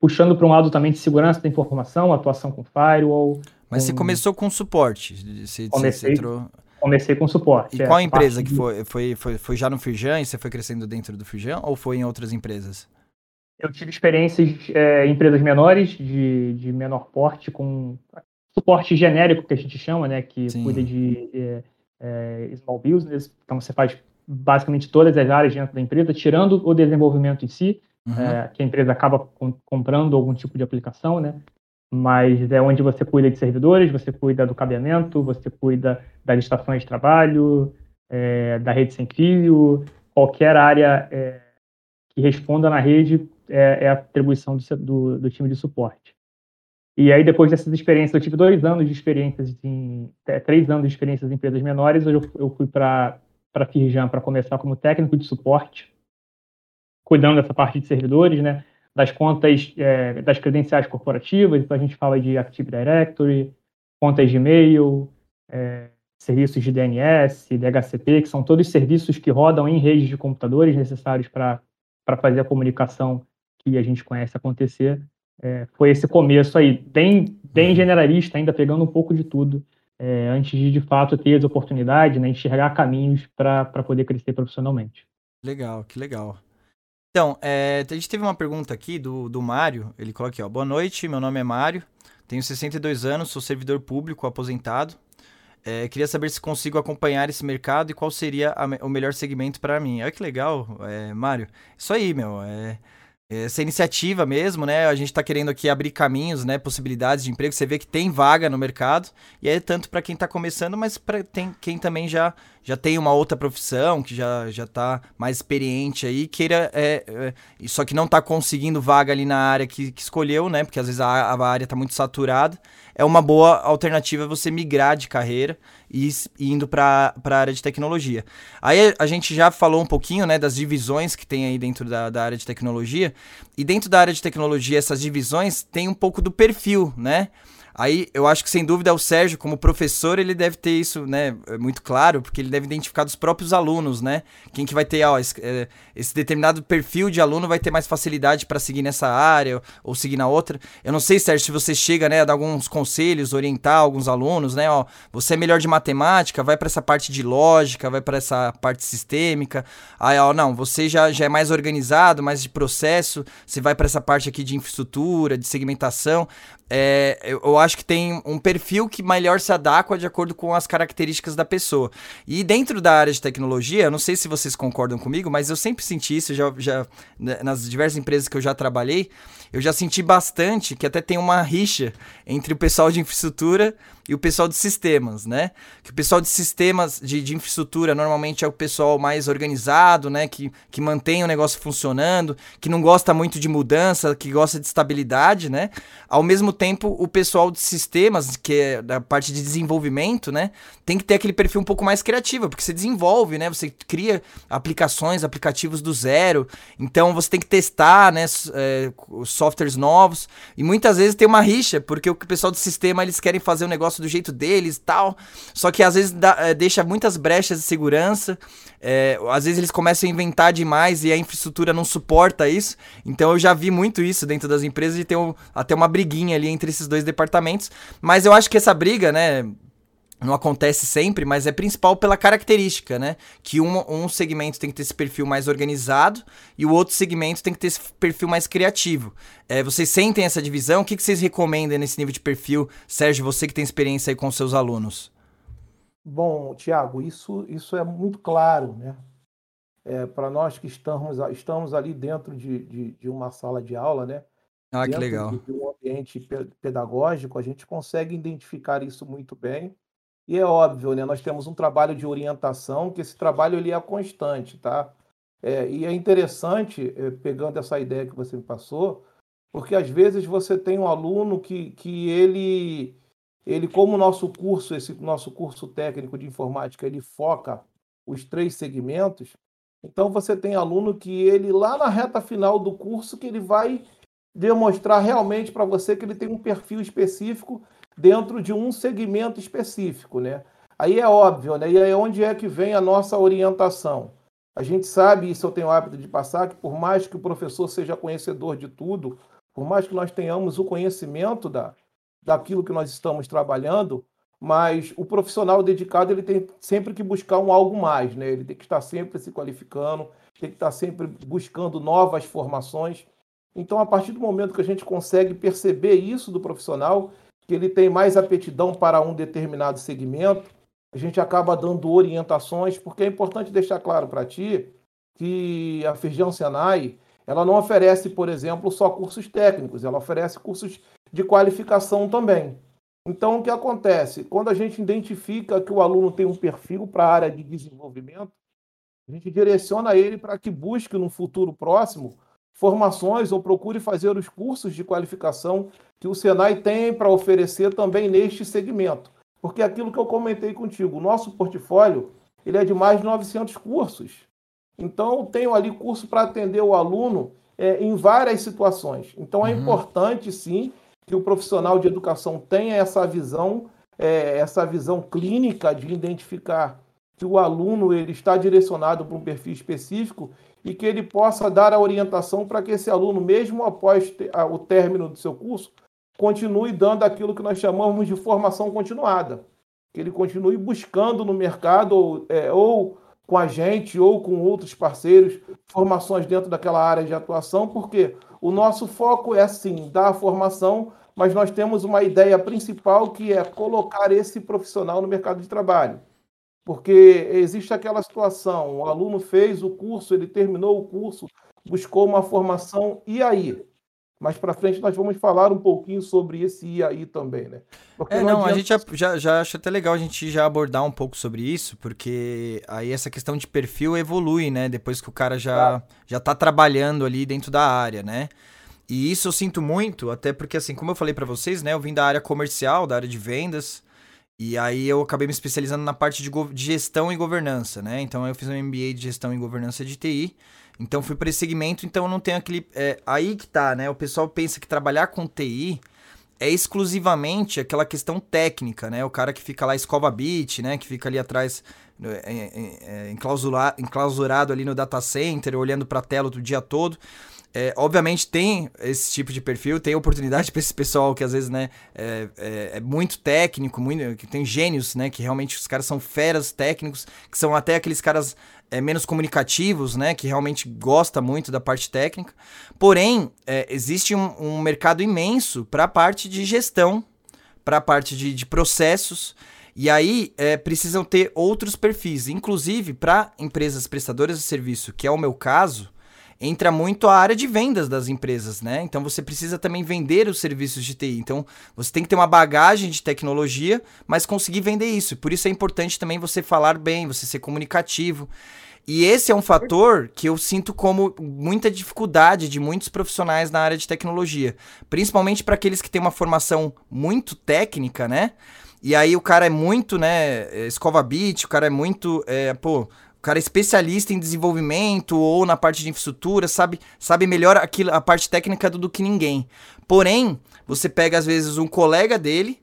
puxando para um lado também de segurança da informação, atuação com firewall. Mas com... você começou com suporte? Você, comecei, você entrou... comecei com suporte. E é, qual empresa que foi? foi? Foi, foi? já no Firjan e você foi crescendo dentro do Firjan ou foi em outras empresas? Eu tive experiências é, em empresas menores, de, de menor porte, com suporte genérico que a gente chama, né, que Sim. cuida de é, é, small business. Então você faz basicamente todas as áreas dentro da empresa, tirando o desenvolvimento em si uhum. é, que a empresa acaba com, comprando algum tipo de aplicação, né? Mas é onde você cuida de servidores, você cuida do cabeamento, você cuida das estações de trabalho, é, da rede sem fio, qualquer área é, que responda na rede é, é a atribuição do, do, do, time de suporte. E aí, depois dessas experiências, eu tive dois anos de experiências, em, é, três anos de experiências em empresas menores, eu, eu fui para a Firjan para começar como técnico de suporte cuidando dessa parte de servidores, né? Das contas, é, das credenciais corporativas, então a gente fala de Active Directory, contas de e-mail, é, serviços de DNS, DHCP, que são todos serviços que rodam em redes de computadores necessários para fazer a comunicação que a gente conhece acontecer. É, foi esse começo aí, bem, bem generalista, ainda pegando um pouco de tudo, é, antes de de fato ter as oportunidades, né, enxergar caminhos para poder crescer profissionalmente. Legal, que legal. Então, é, a gente teve uma pergunta aqui do, do Mário. Ele coloca aqui, ó. Boa noite, meu nome é Mário. Tenho 62 anos, sou servidor público aposentado. É, queria saber se consigo acompanhar esse mercado e qual seria a, o melhor segmento para mim. Olha que legal, é, Mário. Isso aí, meu. É, essa iniciativa mesmo, né? A gente está querendo aqui abrir caminhos, né? Possibilidades de emprego. Você vê que tem vaga no mercado. E é tanto para quem está começando, mas para quem também já, já tem uma outra profissão, que já, já tá mais experiente aí, queira. É, é, só que não está conseguindo vaga ali na área que, que escolheu, né? Porque às vezes a, a área está muito saturada. É uma boa alternativa você migrar de carreira e, indo para a área de tecnologia. Aí a gente já falou um pouquinho né, das divisões que tem aí dentro da, da área de tecnologia. E dentro da área de tecnologia, essas divisões tem um pouco do perfil, né? Aí eu acho que sem dúvida o Sérgio, como professor, ele deve ter isso, né, muito claro, porque ele deve identificar dos próprios alunos, né? Quem que vai ter, ó, esse, é, esse determinado perfil de aluno vai ter mais facilidade para seguir nessa área ou seguir na outra. Eu não sei, Sérgio, se você chega, né, a dar alguns conselhos, orientar alguns alunos, né, ó, você é melhor de matemática, vai para essa parte de lógica, vai para essa parte sistêmica. Aí, ó, não, você já, já é mais organizado, mais de processo, você vai para essa parte aqui de infraestrutura, de segmentação é, eu, eu, acho que tem um perfil que melhor se adequa de acordo com as características da pessoa. E dentro da área de tecnologia, eu não sei se vocês concordam comigo, mas eu sempre senti isso, já, já né, nas diversas empresas que eu já trabalhei, eu já senti bastante que até tem uma rixa entre o pessoal de infraestrutura e o pessoal de sistemas, né? Que o pessoal de sistemas de, de infraestrutura normalmente é o pessoal mais organizado, né? Que, que mantém o negócio funcionando, que não gosta muito de mudança, que gosta de estabilidade, né? Ao mesmo tempo, o pessoal de sistemas, que é da parte de desenvolvimento, né? Tem que ter aquele perfil um pouco mais criativo, porque você desenvolve, né? Você cria aplicações, aplicativos do zero. Então você tem que testar, né? É, softwares novos. E muitas vezes tem uma rixa, porque o pessoal do sistema eles querem fazer o negócio do jeito deles e tal. Só que às vezes dá, é, deixa muitas brechas de segurança. É, às vezes eles começam a inventar demais e a infraestrutura não suporta isso. Então eu já vi muito isso dentro das empresas de ter um, até uma briguinha ali entre esses dois departamentos. Mas eu acho que essa briga, né? Não acontece sempre, mas é principal pela característica, né? Que um, um segmento tem que ter esse perfil mais organizado e o outro segmento tem que ter esse perfil mais criativo. É, vocês sentem essa divisão? O que, que vocês recomendam nesse nível de perfil? Sérgio, você que tem experiência aí com seus alunos. Bom, Tiago, isso, isso é muito claro, né? É, Para nós que estamos, estamos ali dentro de, de, de uma sala de aula, né? Ah, dentro que legal. De um ambiente pedagógico, a gente consegue identificar isso muito bem e é óbvio, né? Nós temos um trabalho de orientação, que esse trabalho ele é constante, tá? É, e é interessante, é, pegando essa ideia que você me passou, porque às vezes você tem um aluno que, que ele, ele, como o nosso curso, esse nosso curso técnico de informática, ele foca os três segmentos, então você tem aluno que ele, lá na reta final do curso, que ele vai demonstrar realmente para você que ele tem um perfil específico dentro de um segmento específico, né? Aí é óbvio, né? E aí onde é que vem a nossa orientação? A gente sabe, isso eu tenho o hábito de passar, que por mais que o professor seja conhecedor de tudo, por mais que nós tenhamos o conhecimento da, daquilo que nós estamos trabalhando, mas o profissional dedicado ele tem sempre que buscar um algo mais, né? Ele tem que estar sempre se qualificando, tem que estar sempre buscando novas formações. Então, a partir do momento que a gente consegue perceber isso do profissional, que ele tem mais aptidão para um determinado segmento, a gente acaba dando orientações, porque é importante deixar claro para ti que a Feijão Senai, ela não oferece, por exemplo, só cursos técnicos, ela oferece cursos de qualificação também. Então, o que acontece? Quando a gente identifica que o aluno tem um perfil para a área de desenvolvimento, a gente direciona ele para que busque no futuro próximo formações ou procure fazer os cursos de qualificação que o Senai tem para oferecer também neste segmento. Porque é aquilo que eu comentei contigo, o nosso portfólio ele é de mais de 900 cursos. Então, eu tenho ali curso para atender o aluno é, em várias situações. Então, é uhum. importante, sim, que o profissional de educação tenha essa visão, é, essa visão clínica de identificar que o aluno ele está direcionado para um perfil específico e que ele possa dar a orientação para que esse aluno, mesmo após o término do seu curso, continue dando aquilo que nós chamamos de formação continuada. Que ele continue buscando no mercado, ou, é, ou com a gente, ou com outros parceiros, formações dentro daquela área de atuação, porque o nosso foco é sim dar a formação, mas nós temos uma ideia principal que é colocar esse profissional no mercado de trabalho. Porque existe aquela situação, o aluno fez o curso, ele terminou o curso, buscou uma formação, e aí? Mais para frente nós vamos falar um pouquinho sobre esse e aí também, né? Porque é, não, não adianta... a gente já, já, já acha até legal a gente já abordar um pouco sobre isso, porque aí essa questão de perfil evolui, né? Depois que o cara já, já tá trabalhando ali dentro da área, né? E isso eu sinto muito, até porque assim, como eu falei para vocês, né? Eu vim da área comercial, da área de vendas, e aí eu acabei me especializando na parte de, de, gestão e governança, né? Então eu fiz um MBA de gestão e governança de TI. Então fui para esse segmento, então não tenho aquele. É, aí que tá, né? O pessoal pensa que trabalhar com TI é exclusivamente aquela questão técnica, né? O cara que fica lá escova bit, né? Que fica ali atrás é, é, é, enclausurado ali no data center, olhando para a tela o dia todo. É, obviamente tem esse tipo de perfil, tem oportunidade para esse pessoal que às vezes né, é, é, é, muito técnico, muito, que tem gênios, né? Que realmente os caras são feras técnicos, que são até aqueles caras é, menos comunicativos, né? Que realmente gosta muito da parte técnica. Porém, é, existe um, um, mercado imenso para a parte de gestão, para a parte de, de processos. E aí é, precisam ter outros perfis, inclusive para empresas prestadoras de serviço, que é o meu caso entra muito a área de vendas das empresas, né? Então você precisa também vender os serviços de TI. Então você tem que ter uma bagagem de tecnologia, mas conseguir vender isso. Por isso é importante também você falar bem, você ser comunicativo. E esse é um fator que eu sinto como muita dificuldade de muitos profissionais na área de tecnologia, principalmente para aqueles que têm uma formação muito técnica, né? E aí o cara é muito, né, escova bit, o cara é muito, é, pô, cara é especialista em desenvolvimento ou na parte de infraestrutura, sabe, sabe melhor aquilo, a parte técnica do, do que ninguém. Porém, você pega às vezes um colega dele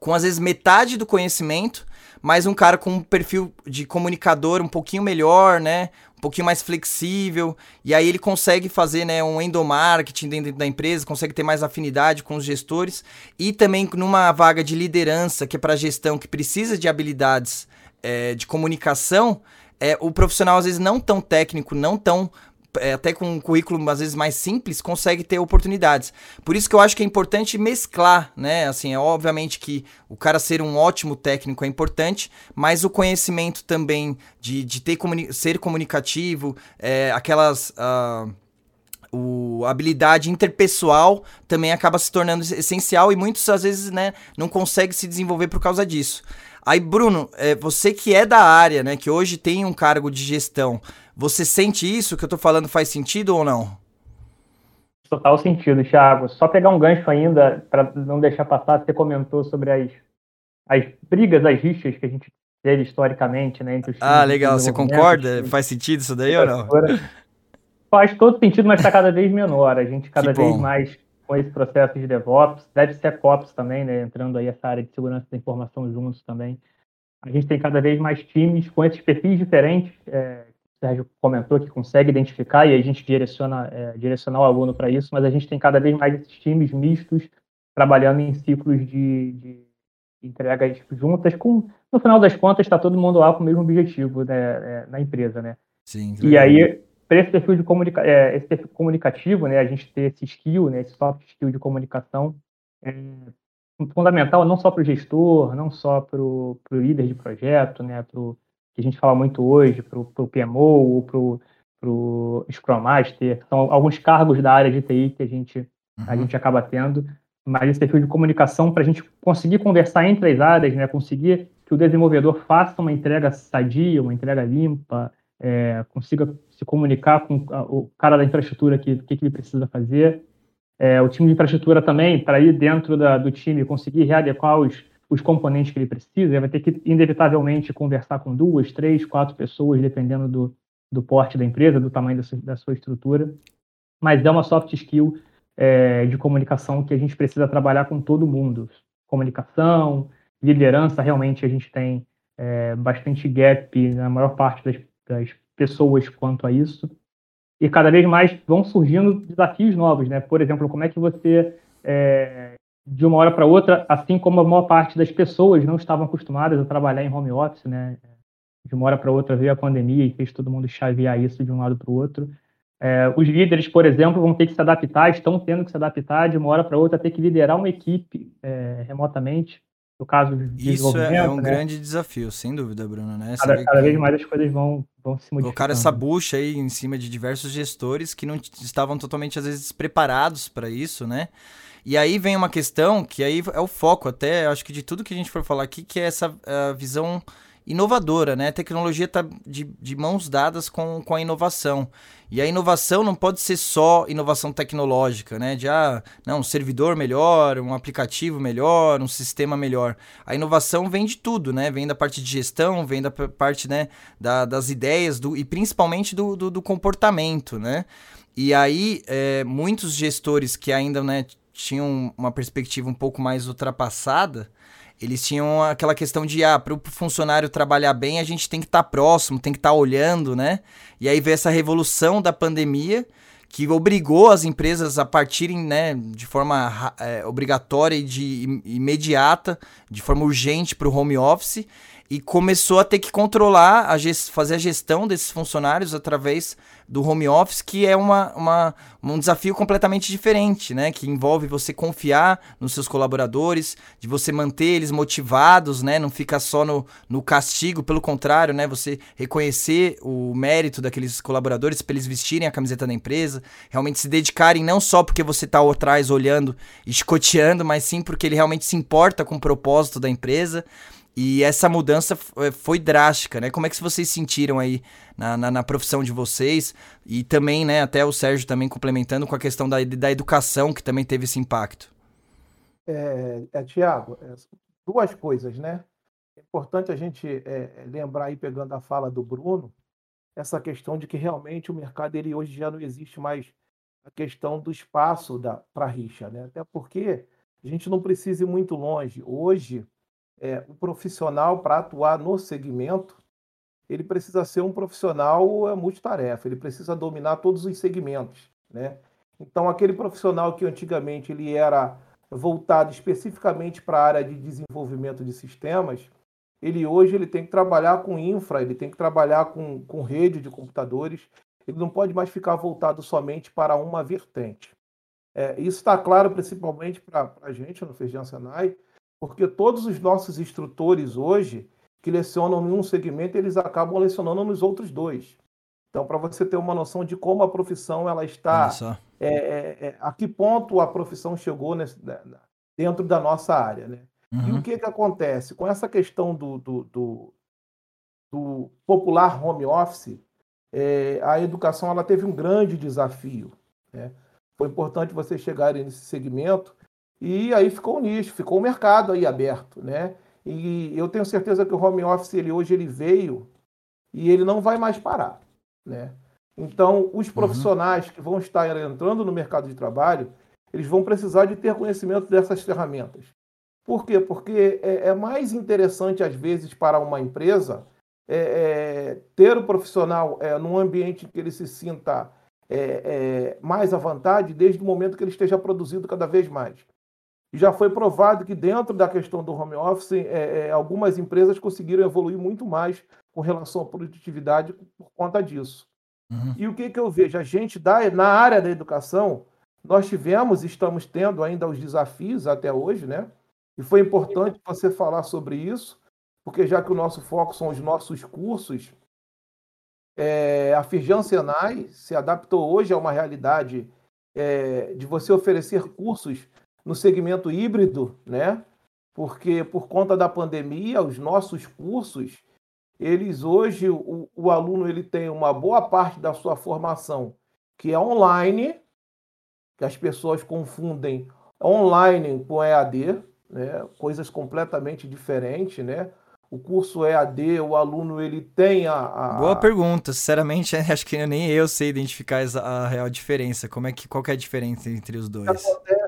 com às vezes metade do conhecimento, mas um cara com um perfil de comunicador um pouquinho melhor, né? Um pouquinho mais flexível, e aí ele consegue fazer, né, um endomarketing dentro da empresa, consegue ter mais afinidade com os gestores e também numa vaga de liderança que é para gestão que precisa de habilidades é, de comunicação, é, o profissional, às vezes, não tão técnico, não tão é, até com um currículo às vezes mais simples, consegue ter oportunidades. Por isso que eu acho que é importante mesclar, né? Assim, é obviamente que o cara ser um ótimo técnico é importante, mas o conhecimento também de, de ter comuni ser comunicativo, é, aquelas. Uh, o, a habilidade interpessoal também acaba se tornando essencial e muitos às vezes né, não conseguem se desenvolver por causa disso. Aí, Bruno, é, você que é da área, né, que hoje tem um cargo de gestão, você sente isso que eu tô falando faz sentido ou não? Total sentido, Thiago. Só pegar um gancho ainda, para não deixar passar, você comentou sobre as, as brigas, as rixas que a gente teve historicamente, né? Entre os ah, legal. Você concorda? Faz sentido isso daí ou não? Faz todo sentido, mas está cada vez menor. A gente cada vez mais com esse processo de DevOps, deve ser COPS também, né, entrando aí essa área de segurança da informação juntos também. A gente tem cada vez mais times com esses perfis diferentes, é, o Sérgio comentou que consegue identificar e a gente direciona, é, direcionar o aluno para isso, mas a gente tem cada vez mais esses times mistos trabalhando em ciclos de, de entregas juntas, com, no final das contas, está todo mundo lá com o mesmo objetivo né, é, na empresa, né? Sim. E aí, para esse perfil de comunica é, esse perfil comunicativo, né, a gente ter esse skill, né, esse soft skill de comunicação é fundamental não só para o gestor, não só para o líder de projeto, né, para que a gente fala muito hoje, para o PMO ou para o Scrum Master, são alguns cargos da área de TI que a gente, uhum. a gente acaba tendo, mas esse perfil de comunicação para a gente conseguir conversar entre as áreas, né, conseguir que o desenvolvedor faça uma entrega sadia, uma entrega limpa, é, consiga se comunicar com o cara da infraestrutura que que, que ele precisa fazer. É, o time de infraestrutura também, para ir dentro da, do time, conseguir readequar os, os componentes que ele precisa, ele vai ter que, inevitavelmente, conversar com duas, três, quatro pessoas, dependendo do, do porte da empresa, do tamanho da sua, da sua estrutura. Mas é uma soft skill é, de comunicação que a gente precisa trabalhar com todo mundo. Comunicação, liderança, realmente a gente tem é, bastante gap na maior parte das, das pessoas quanto a isso. E cada vez mais vão surgindo desafios novos, né? Por exemplo, como é que você, é, de uma hora para outra, assim como a maior parte das pessoas não estavam acostumadas a trabalhar em home office, né? De uma hora para outra veio a pandemia e fez todo mundo chavear isso de um lado para o outro. É, os líderes, por exemplo, vão ter que se adaptar, estão tendo que se adaptar de uma hora para outra, ter que liderar uma equipe é, remotamente no caso de Isso é, é um né? grande desafio, sem dúvida, Bruno, né? Cada, cada vez mais as coisas vão, vão se modificando. Colocar essa bucha aí em cima de diversos gestores que não estavam totalmente, às vezes, preparados para isso, né? E aí vem uma questão que aí é o foco até, acho que de tudo que a gente for falar aqui, que é essa visão inovadora, né? A tecnologia está de, de mãos dadas com, com a inovação. E a inovação não pode ser só inovação tecnológica, né? De, ah, não, um servidor melhor, um aplicativo melhor, um sistema melhor. A inovação vem de tudo, né? Vem da parte de gestão, vem da parte, né, da, das ideias do, e principalmente do, do, do comportamento, né? E aí, é, muitos gestores que ainda, né, tinham uma perspectiva um pouco mais ultrapassada, eles tinham aquela questão de, ah, para o funcionário trabalhar bem, a gente tem que estar tá próximo, tem que estar tá olhando, né? E aí veio essa revolução da pandemia que obrigou as empresas a partirem né, de forma é, obrigatória e de imediata, de forma urgente para o home office e começou a ter que controlar, a fazer a gestão desses funcionários através do home office, que é uma, uma, um desafio completamente diferente, né? Que envolve você confiar nos seus colaboradores, de você manter eles motivados, né? Não ficar só no, no castigo, pelo contrário, né? Você reconhecer o mérito daqueles colaboradores para eles vestirem a camiseta da empresa, realmente se dedicarem não só porque você está atrás olhando e escoteando, mas sim porque ele realmente se importa com o propósito da empresa. E essa mudança eh, foi drástica, né? Como é que vocês sentiram aí na, na, na, profissão de vocês? E também, né, até o Sérgio também complementando com a questão da, da educação, que também teve esse impacto. É, é Tiago, é, duas coisas, né? É importante a gente é, lembrar aí, pegando a fala do Bruno, essa questão de que realmente o mercado ele hoje já não existe mais a questão do espaço para rixa, né? Até porque a gente não precisa ir muito longe. Hoje, é, o profissional para atuar no segmento, ele precisa ser um profissional é, multitarefa, ele precisa dominar todos os segmentos, né? Então, aquele profissional que antigamente ele era voltado especificamente para a área de desenvolvimento de sistemas, ele hoje ele tem que trabalhar com infra, ele tem que trabalhar com, com rede de computadores, ele não pode mais ficar voltado somente para uma vertente. É, isso está claro principalmente para a gente no Feijão Senai, porque todos os nossos instrutores hoje que lecionam em um segmento, eles acabam lecionando nos outros dois. Então, para você ter uma noção de como a profissão ela está, é, é, é, a que ponto a profissão chegou nesse, né, dentro da nossa área, né? Uhum. E o uhum. que que acontece com essa questão do, do, do, do popular home office? É, a educação ela teve um grande desafio. Né? Foi importante você chegar nesse segmento e aí ficou o nicho, ficou o mercado aí aberto, né? E eu tenho certeza que o home office ele hoje ele veio e ele não vai mais parar, né? Então, os uhum. profissionais uhum. que vão estar entrando no mercado de trabalho, eles vão precisar de ter conhecimento dessas ferramentas. Por quê? Porque é, é mais interessante, às vezes, para uma empresa é, é, ter o profissional é, num ambiente que ele se sinta é, é, mais à vontade, desde o momento que ele esteja produzindo cada vez mais. E já foi provado que dentro da questão do home office, é, é, algumas empresas conseguiram evoluir muito mais com relação à produtividade por conta disso. Uhum. E o que, que eu vejo? A gente, da, na área da educação, nós tivemos e estamos tendo ainda os desafios até hoje, né? E foi importante você falar sobre isso, porque já que o nosso foco são os nossos cursos, é, a Firjan Senai se adaptou hoje a uma realidade é, de você oferecer cursos no segmento híbrido, né? Porque por conta da pandemia, os nossos cursos, eles hoje o, o aluno ele tem uma boa parte da sua formação que é online, que as pessoas confundem online com EAD, né? Coisas completamente diferentes, né? o curso EAD, o aluno ele tem a, a, Boa pergunta. Sinceramente, acho que nem eu sei identificar a real diferença. Como é que qual é a diferença entre os dois?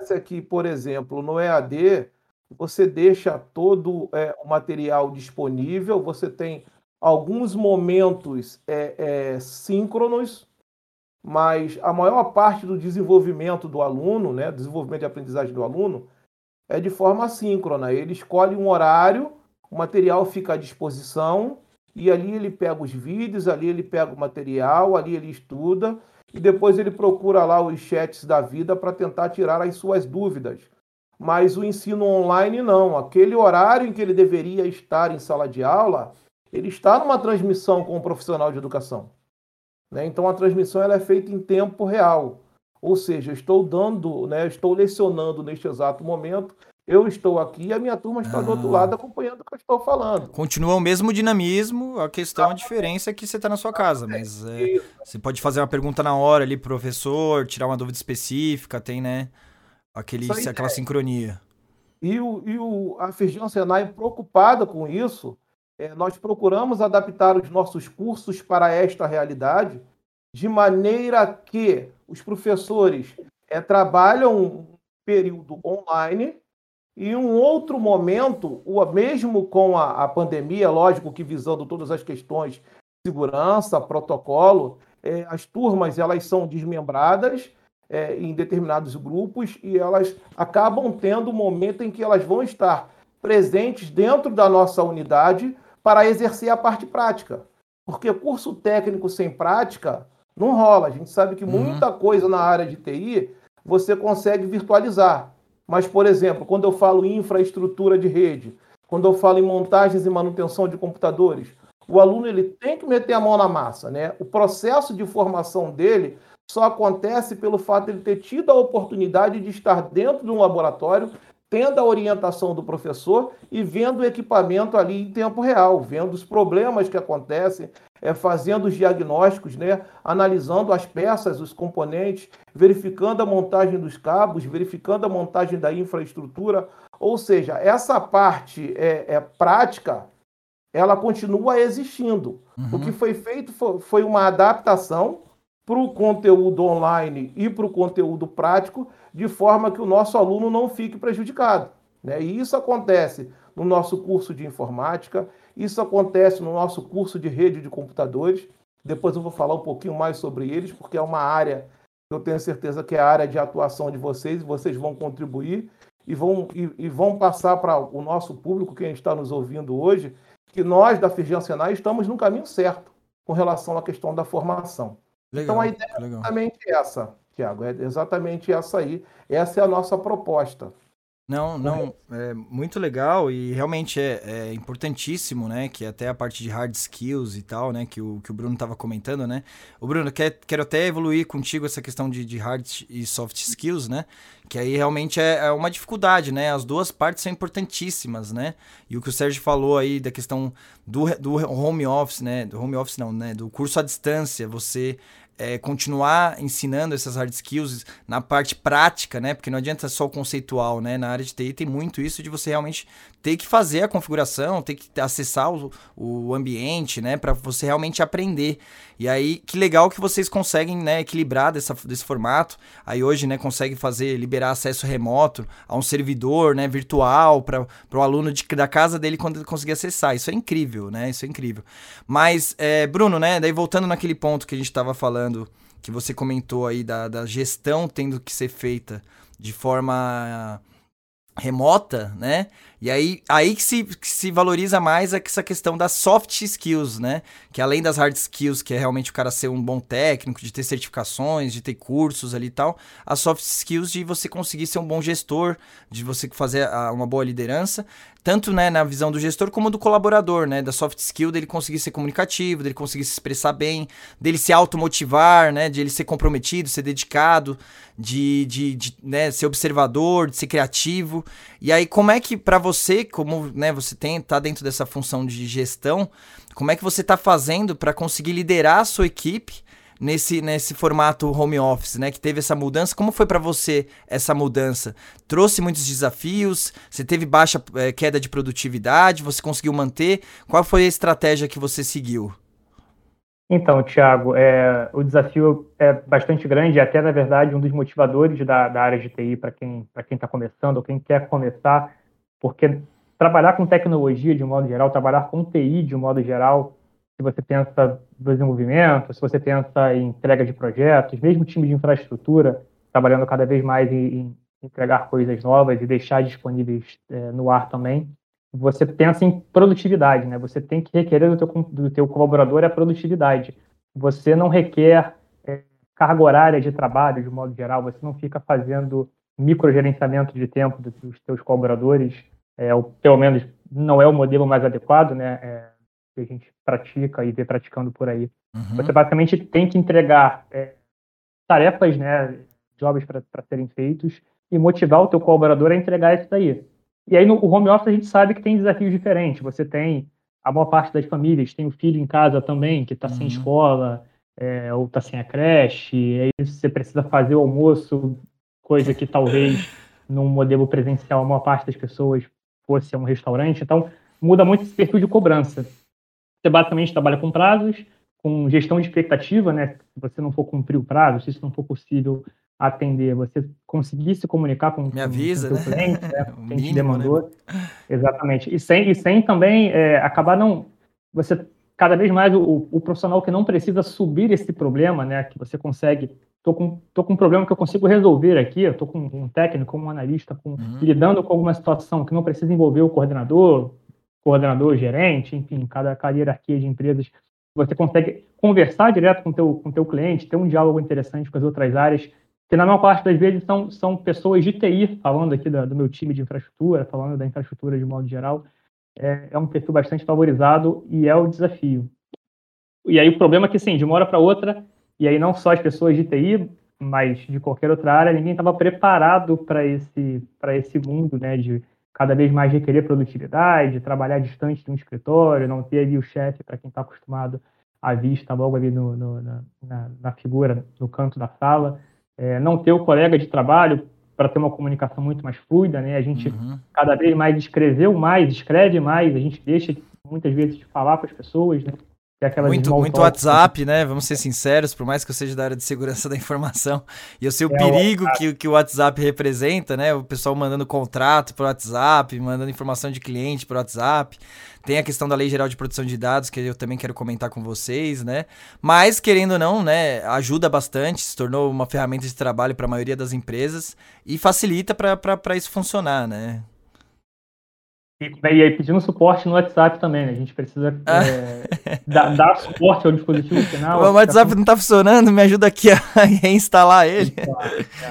Acontece é que, por exemplo, no EAD você deixa todo é, o material disponível, você tem alguns momentos é, é, síncronos, mas a maior parte do desenvolvimento do aluno, né, desenvolvimento de aprendizagem do aluno, é de forma síncrona. Ele escolhe um horário o material fica à disposição e ali ele pega os vídeos, ali ele pega o material, ali ele estuda e depois ele procura lá os chats da vida para tentar tirar as suas dúvidas. Mas o ensino online não. Aquele horário em que ele deveria estar em sala de aula, ele está numa transmissão com um profissional de educação. Né? Então a transmissão ela é feita em tempo real. Ou seja, estou dando, né, estou lecionando neste exato momento eu estou aqui e a minha turma está ah. do outro lado ah. acompanhando o que eu estou falando. Continua o mesmo dinamismo, a questão, a diferença é que você está na sua casa, mas é, você pode fazer uma pergunta na hora ali pro professor, tirar uma dúvida específica, tem, né, aquele, aquela é. sincronia. E, o, e o, a Feijão Senai, preocupada com isso, é, nós procuramos adaptar os nossos cursos para esta realidade, de maneira que os professores é, trabalham período online e um outro momento, o mesmo com a, a pandemia, lógico que visando todas as questões de segurança, protocolo, é, as turmas elas são desmembradas é, em determinados grupos e elas acabam tendo um momento em que elas vão estar presentes dentro da nossa unidade para exercer a parte prática. Porque curso técnico sem prática não rola. A gente sabe que uhum. muita coisa na área de TI você consegue virtualizar. Mas, por exemplo, quando eu falo em infraestrutura de rede, quando eu falo em montagens e manutenção de computadores, o aluno ele tem que meter a mão na massa, né? O processo de formação dele só acontece pelo fato de ele ter tido a oportunidade de estar dentro de um laboratório, tendo a orientação do professor e vendo o equipamento ali em tempo real, vendo os problemas que acontecem, é, fazendo os diagnósticos, né, analisando as peças, os componentes, verificando a montagem dos cabos, verificando a montagem da infraestrutura. Ou seja, essa parte é, é prática, ela continua existindo. Uhum. O que foi feito foi, foi uma adaptação para o conteúdo online e para o conteúdo prático, de forma que o nosso aluno não fique prejudicado. Né? E isso acontece no nosso curso de informática, isso acontece no nosso curso de rede de computadores. Depois eu vou falar um pouquinho mais sobre eles, porque é uma área que eu tenho certeza que é a área de atuação de vocês, e vocês vão contribuir e vão, e, e vão passar para o nosso público, quem está nos ouvindo hoje, que nós da Firjan Senai estamos no caminho certo com relação à questão da formação. Legal, então a ideia legal. é exatamente essa, Tiago, é exatamente essa aí. Essa é a nossa proposta. Não, não, é muito legal e realmente é, é, importantíssimo, né? Que até a parte de hard skills e tal, né? Que o, que o Bruno estava comentando, né? O Bruno, quer, quero até evoluir contigo essa questão de, de hard e soft skills, né? Que aí realmente é, é, uma dificuldade, né? As duas partes são importantíssimas, né? E o que o Sérgio falou aí da questão do, do home office, né? Do home office não, né? Do curso à distância, você é, continuar ensinando essas hard skills na parte prática, né? Porque não adianta só o conceitual, né? Na área de TI tem muito isso de você realmente ter que fazer a configuração, ter que acessar o, o ambiente, né? Para você realmente aprender. E aí, que legal que vocês conseguem, né? Equilibrar dessa, desse formato. Aí hoje, né? Consegue fazer, liberar acesso remoto a um servidor, né? Virtual para o aluno de, da casa dele quando ele conseguir acessar. Isso é incrível, né? Isso é incrível. Mas, é, Bruno, né? Daí voltando naquele ponto que a gente estava falando, que você comentou aí da, da gestão tendo que ser feita de forma remota, né? E aí, aí que, se, que se valoriza mais essa questão das soft skills, né? Que além das hard skills, que é realmente o cara ser um bom técnico, de ter certificações, de ter cursos ali e tal, as soft skills de você conseguir ser um bom gestor, de você fazer uma boa liderança, tanto né, na visão do gestor como do colaborador, né? Da soft skill dele conseguir ser comunicativo, dele conseguir se expressar bem, dele se automotivar, né? De ele ser comprometido, ser dedicado, de, de, de né, ser observador, de ser criativo. E aí, como é que para você, como né, você tem tá dentro dessa função de gestão, como é que você está fazendo para conseguir liderar a sua equipe nesse, nesse formato home office, né? Que teve essa mudança. Como foi para você essa mudança? Trouxe muitos desafios? Você teve baixa é, queda de produtividade? Você conseguiu manter? Qual foi a estratégia que você seguiu? Então, Thiago, é, o desafio é bastante grande, e até, na verdade, um dos motivadores da, da área de TI para quem está começando ou quem quer começar, porque trabalhar com tecnologia de modo geral, trabalhar com TI de modo geral, se você pensa desenvolvimento, se você pensa em entrega de projetos, mesmo time de infraestrutura, trabalhando cada vez mais em, entregar coisas novas e deixar disponíveis é, no ar também, você pensa em produtividade, né? Você tem que requerer do teu, do teu colaborador a produtividade. Você não requer é, carga horária de trabalho, de modo geral, você não fica fazendo microgerenciamento de tempo dos teus colaboradores, é, ou pelo menos não é o modelo mais adequado, né? É, que a gente pratica e vê praticando por aí. Uhum. Você basicamente tem que entregar é, tarefas, né, jobs para serem feitos e motivar o teu colaborador a entregar isso daí. E aí no home office a gente sabe que tem desafios diferentes. Você tem a maior parte das famílias tem o filho em casa também que está uhum. sem escola é, ou está sem a creche. E aí você precisa fazer o almoço, coisa que talvez num modelo presencial a maior parte das pessoas fosse um restaurante. Então muda muito esse perfil de cobrança. Você basicamente trabalha com prazos, com gestão de expectativa, né? Se você não for cumprir o prazo, se isso não for possível, atender, você conseguir se comunicar com, Me avisa, com o né? cliente, né, O mínimo, demandou. né? Exatamente. E sem, e sem também é, acabar não. Você, cada vez mais, o, o profissional que não precisa subir esse problema, né? Que você consegue. Tô com, tô com um problema que eu consigo resolver aqui, eu tô com um técnico, um analista, com, Uhum. lidando com alguma situação que não precisa envolver o coordenador, coordenador, gerente, enfim, cada, cada hierarquia de empresas. Você consegue conversar direto com teu, com teu cliente, ter um diálogo interessante com as outras áreas, que na maior parte das vezes são, são pessoas de TI, falando aqui da- do meu time de infraestrutura, falando da infraestrutura de modo geral, é, é um perfil bastante favorizado e é o desafio. E aí o problema é que, sim, de uma hora para outra, e aí não só as pessoas de TI, mas de qualquer outra área, ninguém estava preparado para esse, para esse mundo, né, de cada vez mais requerer produtividade, trabalhar distante de um escritório, não ter ali o chefe para quem está acostumado à vista logo ali no, no- na, na- figura, no canto da sala, é, não ter o colega de trabalho para ter uma comunicação muito mais fluida, né? A gente Uhum. cada vez mais escreveu mais, escreve mais, a gente deixa muitas vezes de falar com as pessoas, né? Aquelas Muito, muito talk, WhatsApp, né? Vamos ser sinceros, por mais que eu seja da área de segurança da informação, e eu sei o É, o perigo que, que o WhatsApp representa, né? O pessoal mandando contrato por WhatsApp, mandando informação de cliente por WhatsApp. Tem a questão da Lei Geral de Proteção de Dados, que eu também quero comentar com vocês, né? Mas, querendo ou não, né, ajuda bastante, se tornou uma ferramenta de trabalho para a maioria das empresas e facilita para isso funcionar, né? E, e aí pedindo suporte no WhatsApp também, né? A gente precisa é, dar, dar suporte ao dispositivo final. o WhatsApp não tá funcionando, me ajuda aqui a reinstalar ele.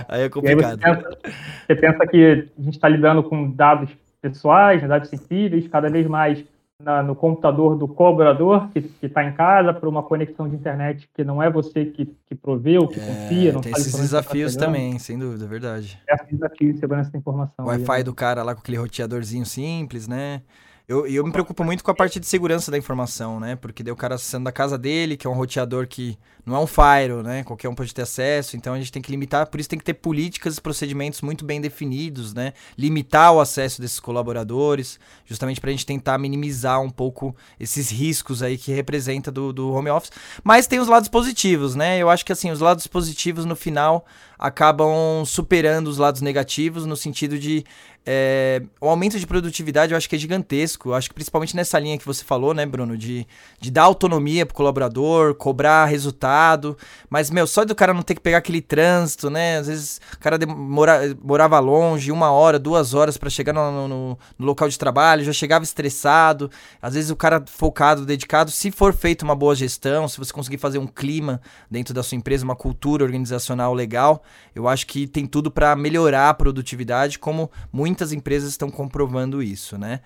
Aí é E aí você complicado. pensa, você pensa que a gente está lidando com dados pessoais, né, dados sensíveis, cada vez mais na- no computador do colaborador que está em casa por uma conexão de internet que não é você que, que proveu, que confia, não É, tem esses você tá desafios também, sem dúvida, é verdade. É um desafio de segurança da informação. O Wi-Fi né? do cara lá com aquele roteadorzinho simples, né? Eu, eu me preocupo muito com a parte de segurança da informação, né? Porque daí o cara acessando da casa dele, que é um roteador que não é um firewall, né? Qualquer um pode ter acesso, então a gente tem que limitar, por isso tem que ter políticas e procedimentos muito bem definidos, né? Limitar o acesso desses colaboradores, justamente pra gente tentar minimizar um pouco esses riscos aí que representa do, do home office. Mas tem os lados positivos, né? Eu acho que assim, os lados positivos no final acabam superando os lados negativos no sentido de é, o aumento de produtividade eu acho que é gigantesco. Eu acho que principalmente nessa linha que você falou, né, Bruno, de, de dar autonomia pro colaborador, cobrar resultado. Mas, meu, só do cara não ter que pegar aquele trânsito, né? Às vezes o cara demora, morava longe, uma hora, duas horas para chegar no, no, no local de trabalho, já chegava estressado. Às vezes o cara focado, dedicado, se for feita uma boa gestão, se você conseguir fazer um clima dentro da sua empresa, uma cultura organizacional legal, eu acho que tem tudo para melhorar a produtividade, como muitas empresas estão comprovando isso, né?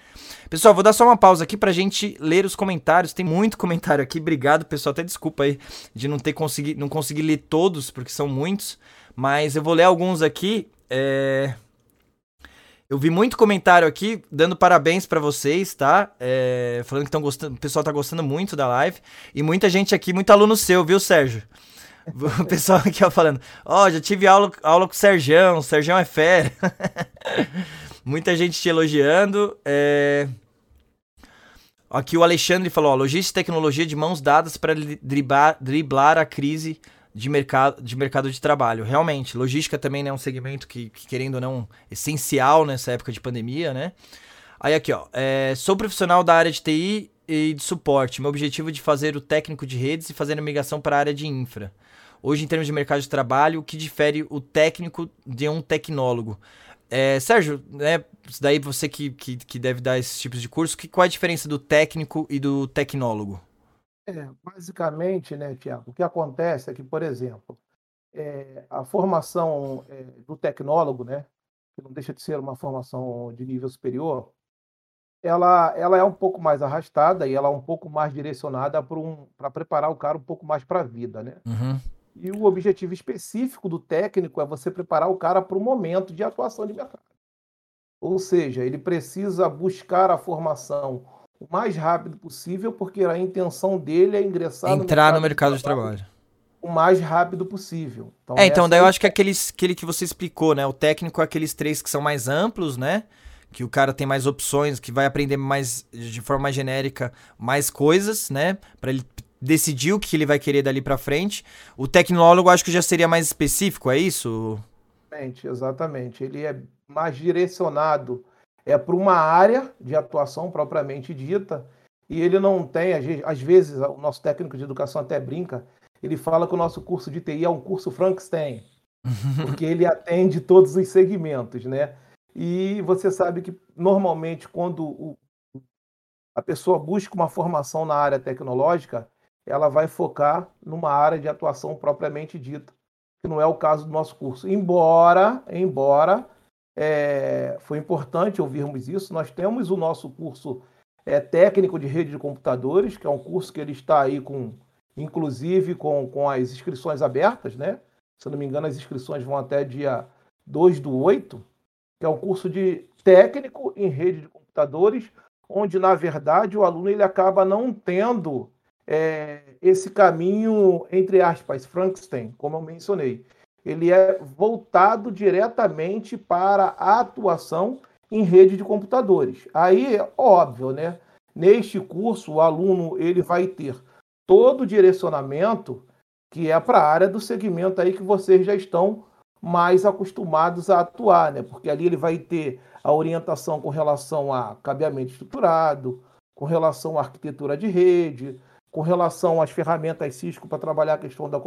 Pessoal, vou dar só uma pausa aqui pra gente ler os comentários. Tem muito comentário aqui. Obrigado, pessoal. Até desculpa aí de não ter conseguido, não conseguir ler todos, porque são muitos, mas eu vou ler alguns aqui. É... Eu vi muito comentário aqui dando parabéns pra vocês, tá? É, Falando que estão gostando, o pessoal tá gostando muito da live e muita gente aqui, muito aluno seu, viu, Sérgio? O pessoal aqui ó, falando, ó, já tive aula, aula com o Serjão, o Serjão é fera. Muita gente te elogiando. É... Aqui o Alexandre falou, ó, logística e tecnologia de mãos dadas para driblar, driblar a crise de mercado, de mercado de trabalho. Realmente, logística também né, é um segmento que, que, querendo ou não, essencial nessa época de pandemia, né? Aí aqui, ó, é, sou profissional da área de TI e de suporte. Meu objetivo é de fazer o técnico de redes e fazer a migração para a área de infra. Hoje, em termos de mercado de trabalho, o que difere o técnico de um tecnólogo? É, Sérgio, né, isso daí você que, que, que deve dar esses tipos de curso, que, qual é a diferença do técnico e do tecnólogo? É, basicamente, né, Tiago, o que acontece é que, por exemplo, é, a formação é, do tecnólogo, né, que não deixa de ser uma formação de nível superior, ela, ela é um pouco mais arrastada e ela é um pouco mais direcionada para um, preparar o cara um pouco mais para a vida, né? Uhum. E o objetivo específico do técnico é você preparar o cara para o momento de atuação de mercado. Ou seja, ele precisa buscar a formação o mais rápido possível, porque a intenção dele é ingressar Entrar no mercado, no mercado de, trabalho, o mais rápido possível. Então, é, então daí eu acho que é aqueles, aquele que você explicou, né? O técnico é aqueles três que são mais amplos, né? Que o cara tem mais opções, que vai aprender mais de forma genérica mais coisas, né? Para ele decidir o que ele vai querer dali para frente. O tecnólogo acho que já seria mais específico, é isso? Exatamente, exatamente. Ele é mais direcionado é para uma área de atuação propriamente dita e ele não tem, às vezes, o nosso técnico de educação até brinca, ele fala que o nosso curso de TI é um curso Frankenstein, porque ele atende todos os segmentos, né? E você sabe que normalmente quando o, a pessoa busca uma formação na área tecnológica, ela vai focar numa área de atuação propriamente dita, que não é o caso do nosso curso. Embora, embora é, foi importante ouvirmos isso, nós temos o nosso curso é, técnico de rede de computadores, que é um curso que ele está aí com, inclusive com, com as inscrições abertas, né? Se não me engano, as inscrições vão até dia 2 do 8, que é um curso de técnico em rede de computadores, onde, na verdade, o aluno ele acaba não tendo é, esse caminho, entre aspas, Frankenstein, como eu mencionei. Ele é voltado diretamente para a atuação em rede de computadores. Aí, óbvio, né? Neste curso, o aluno ele vai ter todo o direcionamento que é para a área do segmento aí que vocês já estão mais acostumados a atuar, né? Porque ali ele vai ter a orientação com relação a cabeamento estruturado, com relação à arquitetura de rede, com relação às ferramentas Cisco para trabalhar a questão da,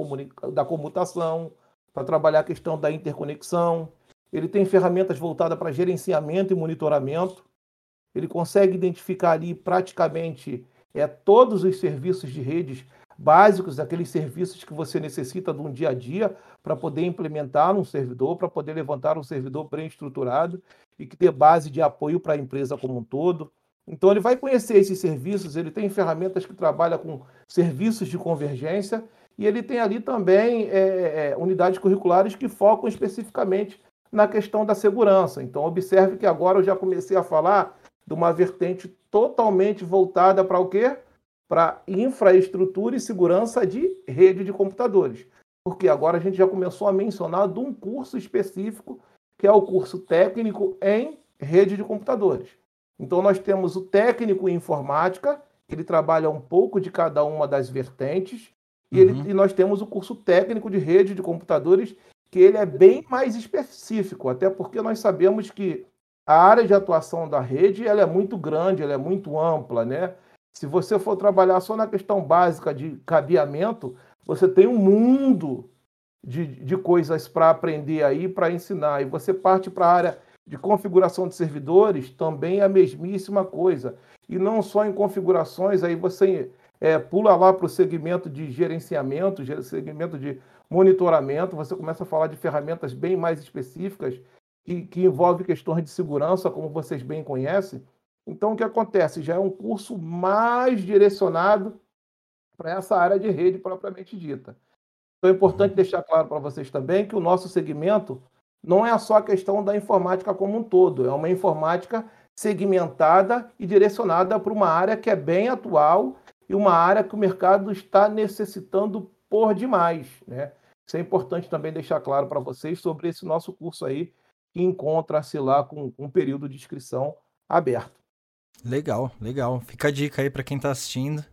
da comutação, para trabalhar a questão da interconexão. Ele tem ferramentas voltadas para gerenciamento e monitoramento. Ele consegue identificar ali praticamente é, todos os serviços de redes básicos, aqueles serviços que você necessita de um dia a dia para poder implementar um servidor, para poder levantar um servidor bem estruturado e que ter base de apoio para a empresa como um todo. Então ele vai conhecer esses serviços, ele tem ferramentas que trabalham com serviços de convergência e ele tem ali também é, é, unidades curriculares que focam especificamente na questão da segurança. Então observe que agora eu já comecei a falar de uma vertente totalmente voltada para o quê? Para infraestrutura e segurança de rede de computadores. Porque agora a gente já começou a mencionar de um curso específico, que é o curso técnico em rede de computadores. Então nós temos o técnico em informática, que ele trabalha um pouco de cada uma das vertentes, e, ele, uhum. e nós temos o curso técnico de rede de computadores, que ele é bem mais específico, até porque nós sabemos que a área de atuação da rede ela é muito grande, ela é muito ampla, né? Se você for trabalhar só na questão básica de cabeamento, você tem um mundo de, de coisas para aprender aí, para ensinar. E você parte para a área de configuração de servidores, também é a mesmíssima coisa. E não só em configurações, aí você é, pula lá para o segmento de gerenciamento, segmento de monitoramento, você começa a falar de ferramentas bem mais específicas que, que envolve questões de segurança, como vocês bem conhecem. Então, o que acontece? Já é um curso mais direcionado para essa área de rede propriamente dita. Então, é importante deixar claro para vocês também que o nosso segmento não é só a questão da informática como um todo, é uma informática segmentada e direcionada para uma área que é bem atual e uma área que o mercado está necessitando por demais. Né? Isso é importante também deixar claro para vocês sobre esse nosso curso aí, que encontra-se lá com um período de inscrição aberto. Legal, legal. Fica a dica aí para quem está assistindo.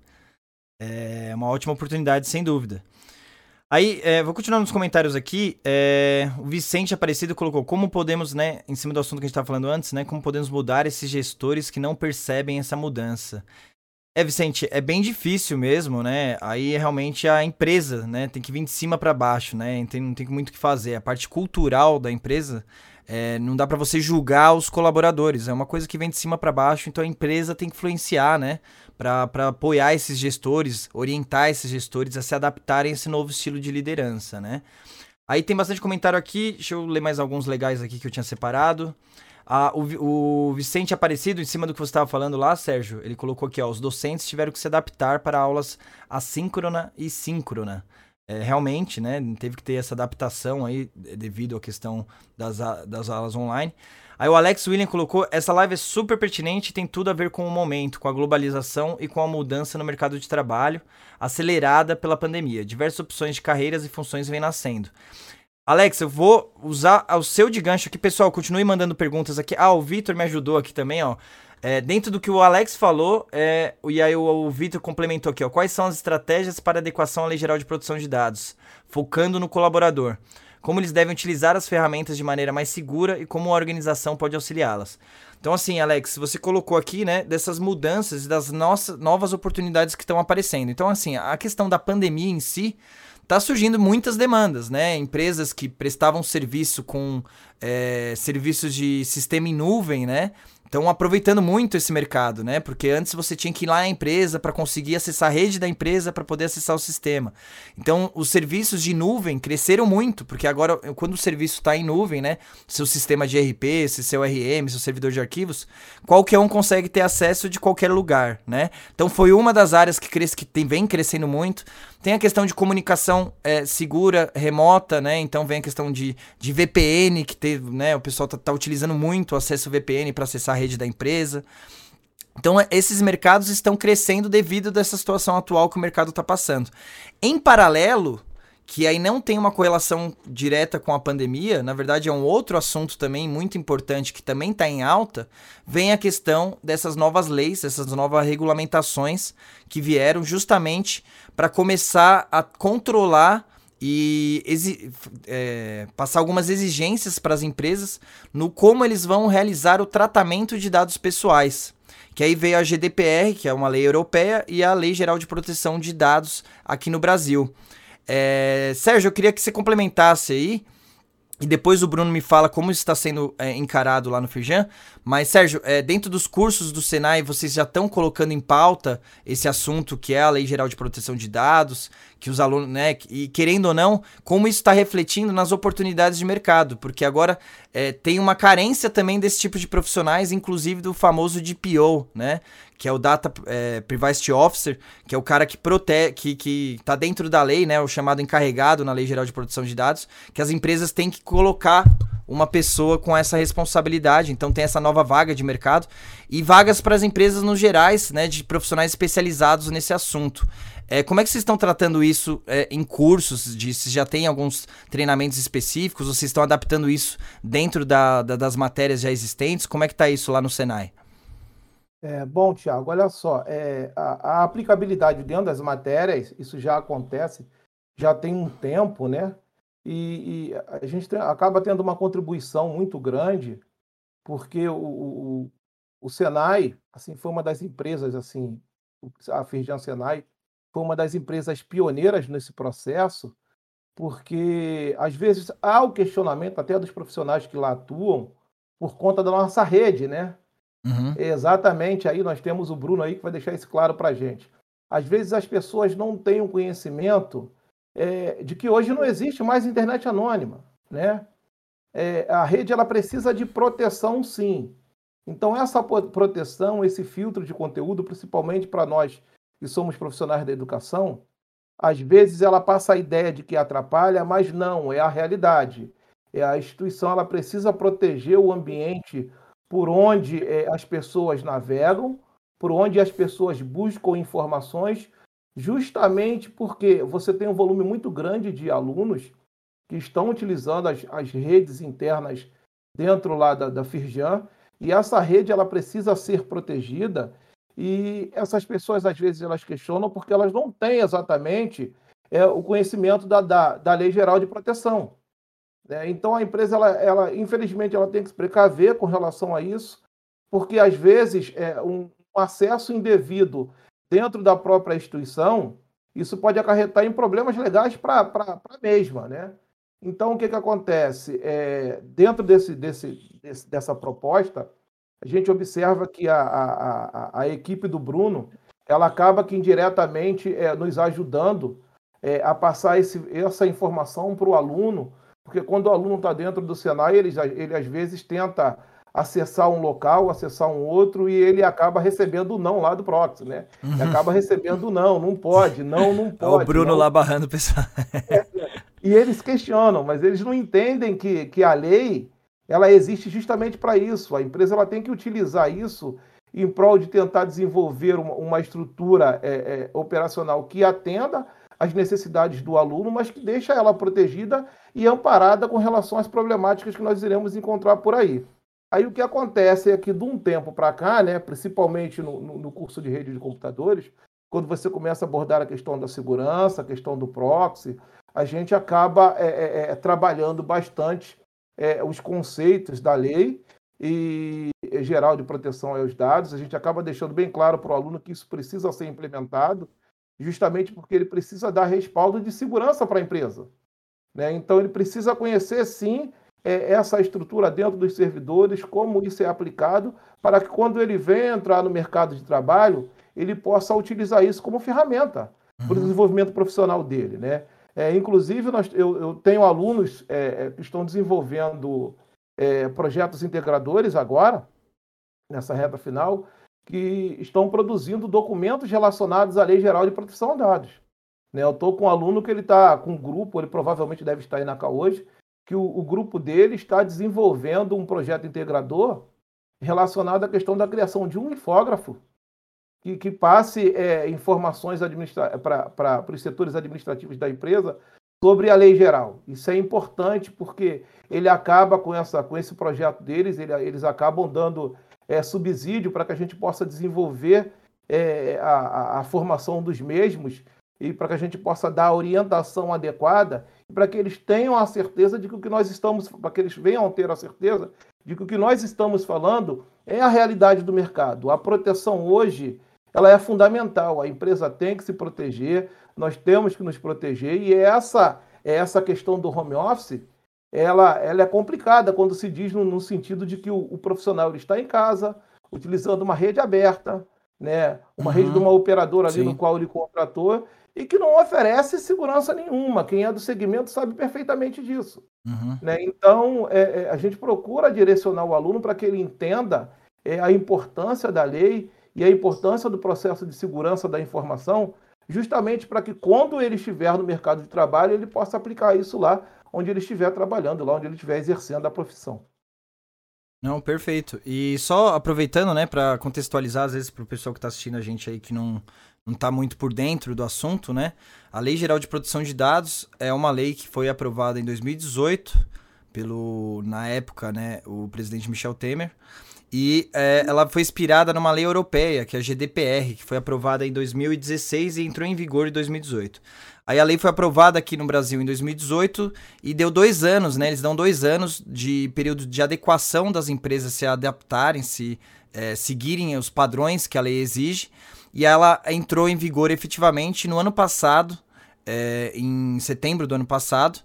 É uma ótima oportunidade, sem dúvida. Aí, é, vou continuar nos comentários aqui. É, o Vicente Aparecido colocou como podemos, né, em cima do assunto que a gente estava falando antes, né, como podemos mudar esses gestores que não percebem essa mudança. É, Vicente, é bem difícil mesmo, né? Aí realmente a empresa, né, tem que vir de cima para baixo, né? Tem, não tem muito o que fazer. A parte cultural da empresa é, não dá para você julgar os colaboradores, é uma coisa que vem de cima para baixo, então a empresa tem que influenciar, né? Para apoiar esses gestores, orientar esses gestores a se adaptarem a esse novo estilo de liderança, né? Aí tem bastante comentário aqui, deixa eu ler mais alguns legais aqui que eu tinha separado. Ah, o, o Vicente Aparecido, em cima do que você estava falando lá, Sérgio, ele colocou aqui, ó, os docentes tiveram que se adaptar para aulas assíncrona e síncrona é, realmente, né, teve que ter essa adaptação aí devido à questão das, das aulas online. Aí o Alex William colocou: essa live é super pertinente e tem tudo a ver com o momento, com a globalização e com a mudança no mercado de trabalho, acelerada pela pandemia. Diversas opções de carreiras e funções vêm nascendo. Alex, eu vou usar o seu de gancho aqui, pessoal. Continue mandando perguntas aqui. Ah, o Vitor me ajudou aqui também, ó. É, dentro do que o Alex falou, é, e aí o, o Vitor complementou aqui, ó, quais são as estratégias para adequação à Lei Geral de Proteção de Dados, focando no colaborador? Como eles devem utilizar as ferramentas de maneira mais segura e como a organização pode auxiliá-las. Então, assim, Alex, você colocou aqui, né, dessas mudanças e das nossas novas oportunidades que estão aparecendo. Então, assim, a questão da pandemia em si tá surgindo muitas demandas, né? Empresas que prestavam serviço com é, serviços de sistema em nuvem, né? Estão aproveitando muito esse mercado, né? Porque antes você tinha que ir lá na empresa para conseguir acessar a rede da empresa para poder acessar o sistema. Então, os serviços de nuvem cresceram muito, porque agora, quando o serviço está em nuvem, né? Seu sistema de RP, seu RM, seu servidor de arquivos, qualquer um consegue ter acesso de qualquer lugar, né? Então, foi uma das áreas que, cresce, que tem, vem crescendo muito. Tem a questão de comunicação é, segura, remota, né? Então vem a questão de, de VPN, que teve, né? O pessoal tá, tá utilizando muito o acesso VPN para acessar rede da empresa. Então, é, esses mercados estão crescendo devido dessa situação atual que o mercado está passando. Em paralelo, que aí não tem uma correlação direta com a pandemia, na verdade é um outro assunto também muito importante que também está em alta, vem a questão dessas novas leis, essas novas regulamentações que vieram justamente para começar a controlar e é, passar algumas exigências para as empresas no como eles vão realizar o tratamento de dados pessoais. Que aí veio a GDPR, que é uma lei europeia, e a Lei Geral de Proteção de Dados aqui no Brasil. É, Sérgio, eu queria que você complementasse aí. E depois o Bruno me fala como está sendo é, encarado lá no Firjan. Mas, Sérgio, é, dentro dos cursos do Senai, vocês já estão colocando em pauta esse assunto que é a Lei Geral de Proteção de Dados, que os alunos, né, e querendo ou não, como isso está refletindo nas oportunidades de mercado, porque agora é, tem uma carência também desse tipo de profissionais, inclusive do famoso DPO, né, que é o Data é, Privacy Officer, que é o cara que protege, que, que tá dentro da lei, né, o chamado encarregado na Lei Geral de Proteção de Dados, que as empresas têm que colocar uma pessoa com essa responsabilidade. Então tem essa nova vaga de mercado e vagas para as empresas no gerais, né, de profissionais especializados nesse assunto. É, como é que vocês estão tratando isso é, em cursos? De, se já tem alguns treinamentos específicos? Ou vocês estão adaptando isso dentro da, da, das matérias já existentes? Como é que está isso lá no Senai? É, bom, Tiago, olha só, é, a, a, aplicabilidade dentro das matérias, isso já acontece, já tem um tempo, né? E, e a gente tem, acaba tendo uma contribuição muito grande, porque o, o, o Senai, assim, foi uma das empresas, assim, a Firjan Senai foi uma das empresas pioneiras nesse processo, porque às vezes há o questionamento até dos profissionais que lá atuam por conta da nossa rede, né? Uhum. Exatamente, aí nós temos o Bruno aí que vai deixar isso claro para a gente. Às vezes as pessoas não têm o um conhecimento é, de que hoje não existe mais internet anônima, né? É, a rede ela precisa de proteção, sim. Então essa proteção, esse filtro de conteúdo, principalmente para nós que somos profissionais da educação, às vezes ela passa a ideia de que atrapalha, mas não, é a realidade. É a instituição ela precisa proteger o ambiente por onde é, as pessoas navegam, por onde as pessoas buscam informações, justamente porque você tem um volume muito grande de alunos que estão utilizando as, as redes internas dentro lá da, da Firjan, e essa rede ela precisa ser protegida, e essas pessoas às vezes elas questionam porque elas não têm exatamente é, o conhecimento da, da, da Lei Geral de Proteção. Né? Então a empresa, ela, ela, infelizmente, ela tem que se precaver com relação a isso, porque às vezes é, um, acesso indevido dentro da própria instituição, isso pode acarretar em problemas legais para a mesma. Né? Então o que, que acontece? É, dentro desse, desse, desse, dessa proposta, a gente observa que a, a, a, a equipe do Bruno ela acaba que indiretamente é, nos ajudando é, a passar esse, essa informação para o aluno porque quando o aluno está dentro do Senai, ele, ele às vezes tenta acessar um local, acessar um outro, e ele acaba recebendo o não lá do proxy, né? Uhum. acaba recebendo o não, não pode, não, não pode. É o Bruno não. lá barrando o pessoal. É, e eles questionam, mas eles não entendem que, que a lei ela existe justamente para isso. A empresa ela tem que utilizar isso em prol de tentar desenvolver uma, uma estrutura é, é, operacional que atenda as necessidades do aluno, mas que deixa ela protegida e amparada com relação às problemáticas que nós iremos encontrar por aí. Aí o que acontece é que de um tempo para cá, né, principalmente no, no, curso de rede de computadores, quando você começa a abordar a questão da segurança, a questão do proxy, a gente acaba é, é, é trabalhando bastante é, os conceitos da lei e geral de proteção aos dados. A gente acaba deixando bem claro para o aluno que isso precisa ser implementado, justamente porque ele precisa dar respaldo de segurança para a empresa. Né? Então, ele precisa conhecer, sim, é, essa estrutura dentro dos servidores, como isso é aplicado, para que quando ele venha entrar no mercado de trabalho, ele possa utilizar isso como ferramenta uhum. para o desenvolvimento profissional dele. Né? É, inclusive, nós, eu, eu tenho alunos é, é que estão desenvolvendo é, projetos integradores agora, nessa reta final, que estão produzindo documentos relacionados à Lei Geral de Proteção de Dados. Né? Eu estou com um aluno que ele está com um grupo, ele provavelmente deve estar aí na CA hoje, que o, o grupo dele está desenvolvendo um projeto integrador relacionado à questão da criação de um infógrafo que, que passe é, informações para os setores administrativos da empresa sobre a lei geral. Isso é importante porque ele acaba com, essa, com esse projeto deles, ele, eles acabam dando é, subsídio para que a gente possa desenvolver é, a, a, formação dos mesmos e para que a gente possa dar a orientação adequada para que eles tenham a certeza de que o que nós estamos, para que eles venham ter a certeza de que o que nós estamos falando é a realidade do mercado. A proteção hoje ela é fundamental. A empresa tem que se proteger, nós temos que nos proteger e essa essa questão do home office ela, ela é complicada quando se diz no, no sentido de que o, o profissional está em casa, utilizando uma rede aberta, né, uma uhum. rede de uma operadora ali Sim. no qual ele contratou e que não oferece segurança nenhuma. Quem é do segmento sabe perfeitamente disso. Uhum. Né? Então, é, é, a gente procura direcionar o aluno para que ele entenda é, a importância da lei e a importância do processo de segurança da informação, justamente para que quando ele estiver no mercado de trabalho, ele possa aplicar isso lá onde ele estiver trabalhando, lá onde ele estiver exercendo a profissão. Não, perfeito. E só aproveitando, né, para contextualizar às vezes para o pessoal que está assistindo a gente aí que não não está muito por dentro do assunto, né? A Lei Geral de Proteção de Dados é uma lei que foi aprovada em 2018 pelo, na época, né, o presidente Michel Temer. E é, ela foi inspirada numa lei europeia, que é a GDPR, que foi aprovada em 2016 e entrou em vigor em 2018. Aí a lei foi aprovada aqui no Brasil em 2018 e deu dois anos, né? Eles dão dois anos de período de adequação das empresas se adaptarem, se é, seguirem os padrões que a lei exige. E ela entrou em vigor efetivamente no ano passado, é, em setembro do ano passado.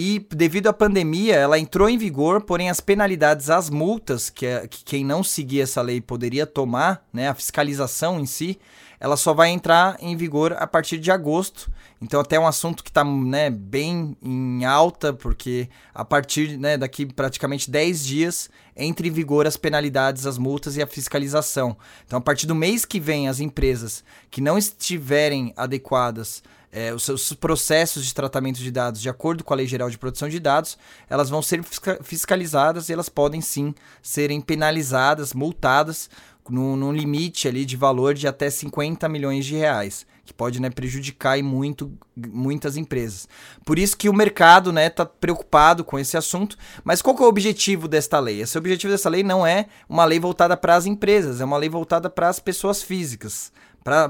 E devido à pandemia, ela entrou em vigor, porém as penalidades, as multas que, que quem não seguir essa lei poderia tomar, né, a fiscalização em si, ela só vai entrar em vigor a partir de agosto. Então até é um assunto que está né, bem em alta, porque a partir né, daqui praticamente 10 dias entra em vigor as penalidades, as multas e a fiscalização. Então a partir do mês que vem, as empresas que não estiverem adequadas é, os seus processos de tratamento de dados de acordo com a Lei Geral de Proteção de Dados, elas vão ser fiscalizadas e elas podem sim serem penalizadas, multadas no, num limite ali de valor de até 50 milhões de reais, que pode né, prejudicar muito, muitas empresas. Por isso que o mercado está né, tá preocupado com esse assunto. Mas qual é o objetivo desta lei? Esse objetivo dessa lei não é uma lei voltada para as empresas, é uma lei voltada para as pessoas físicas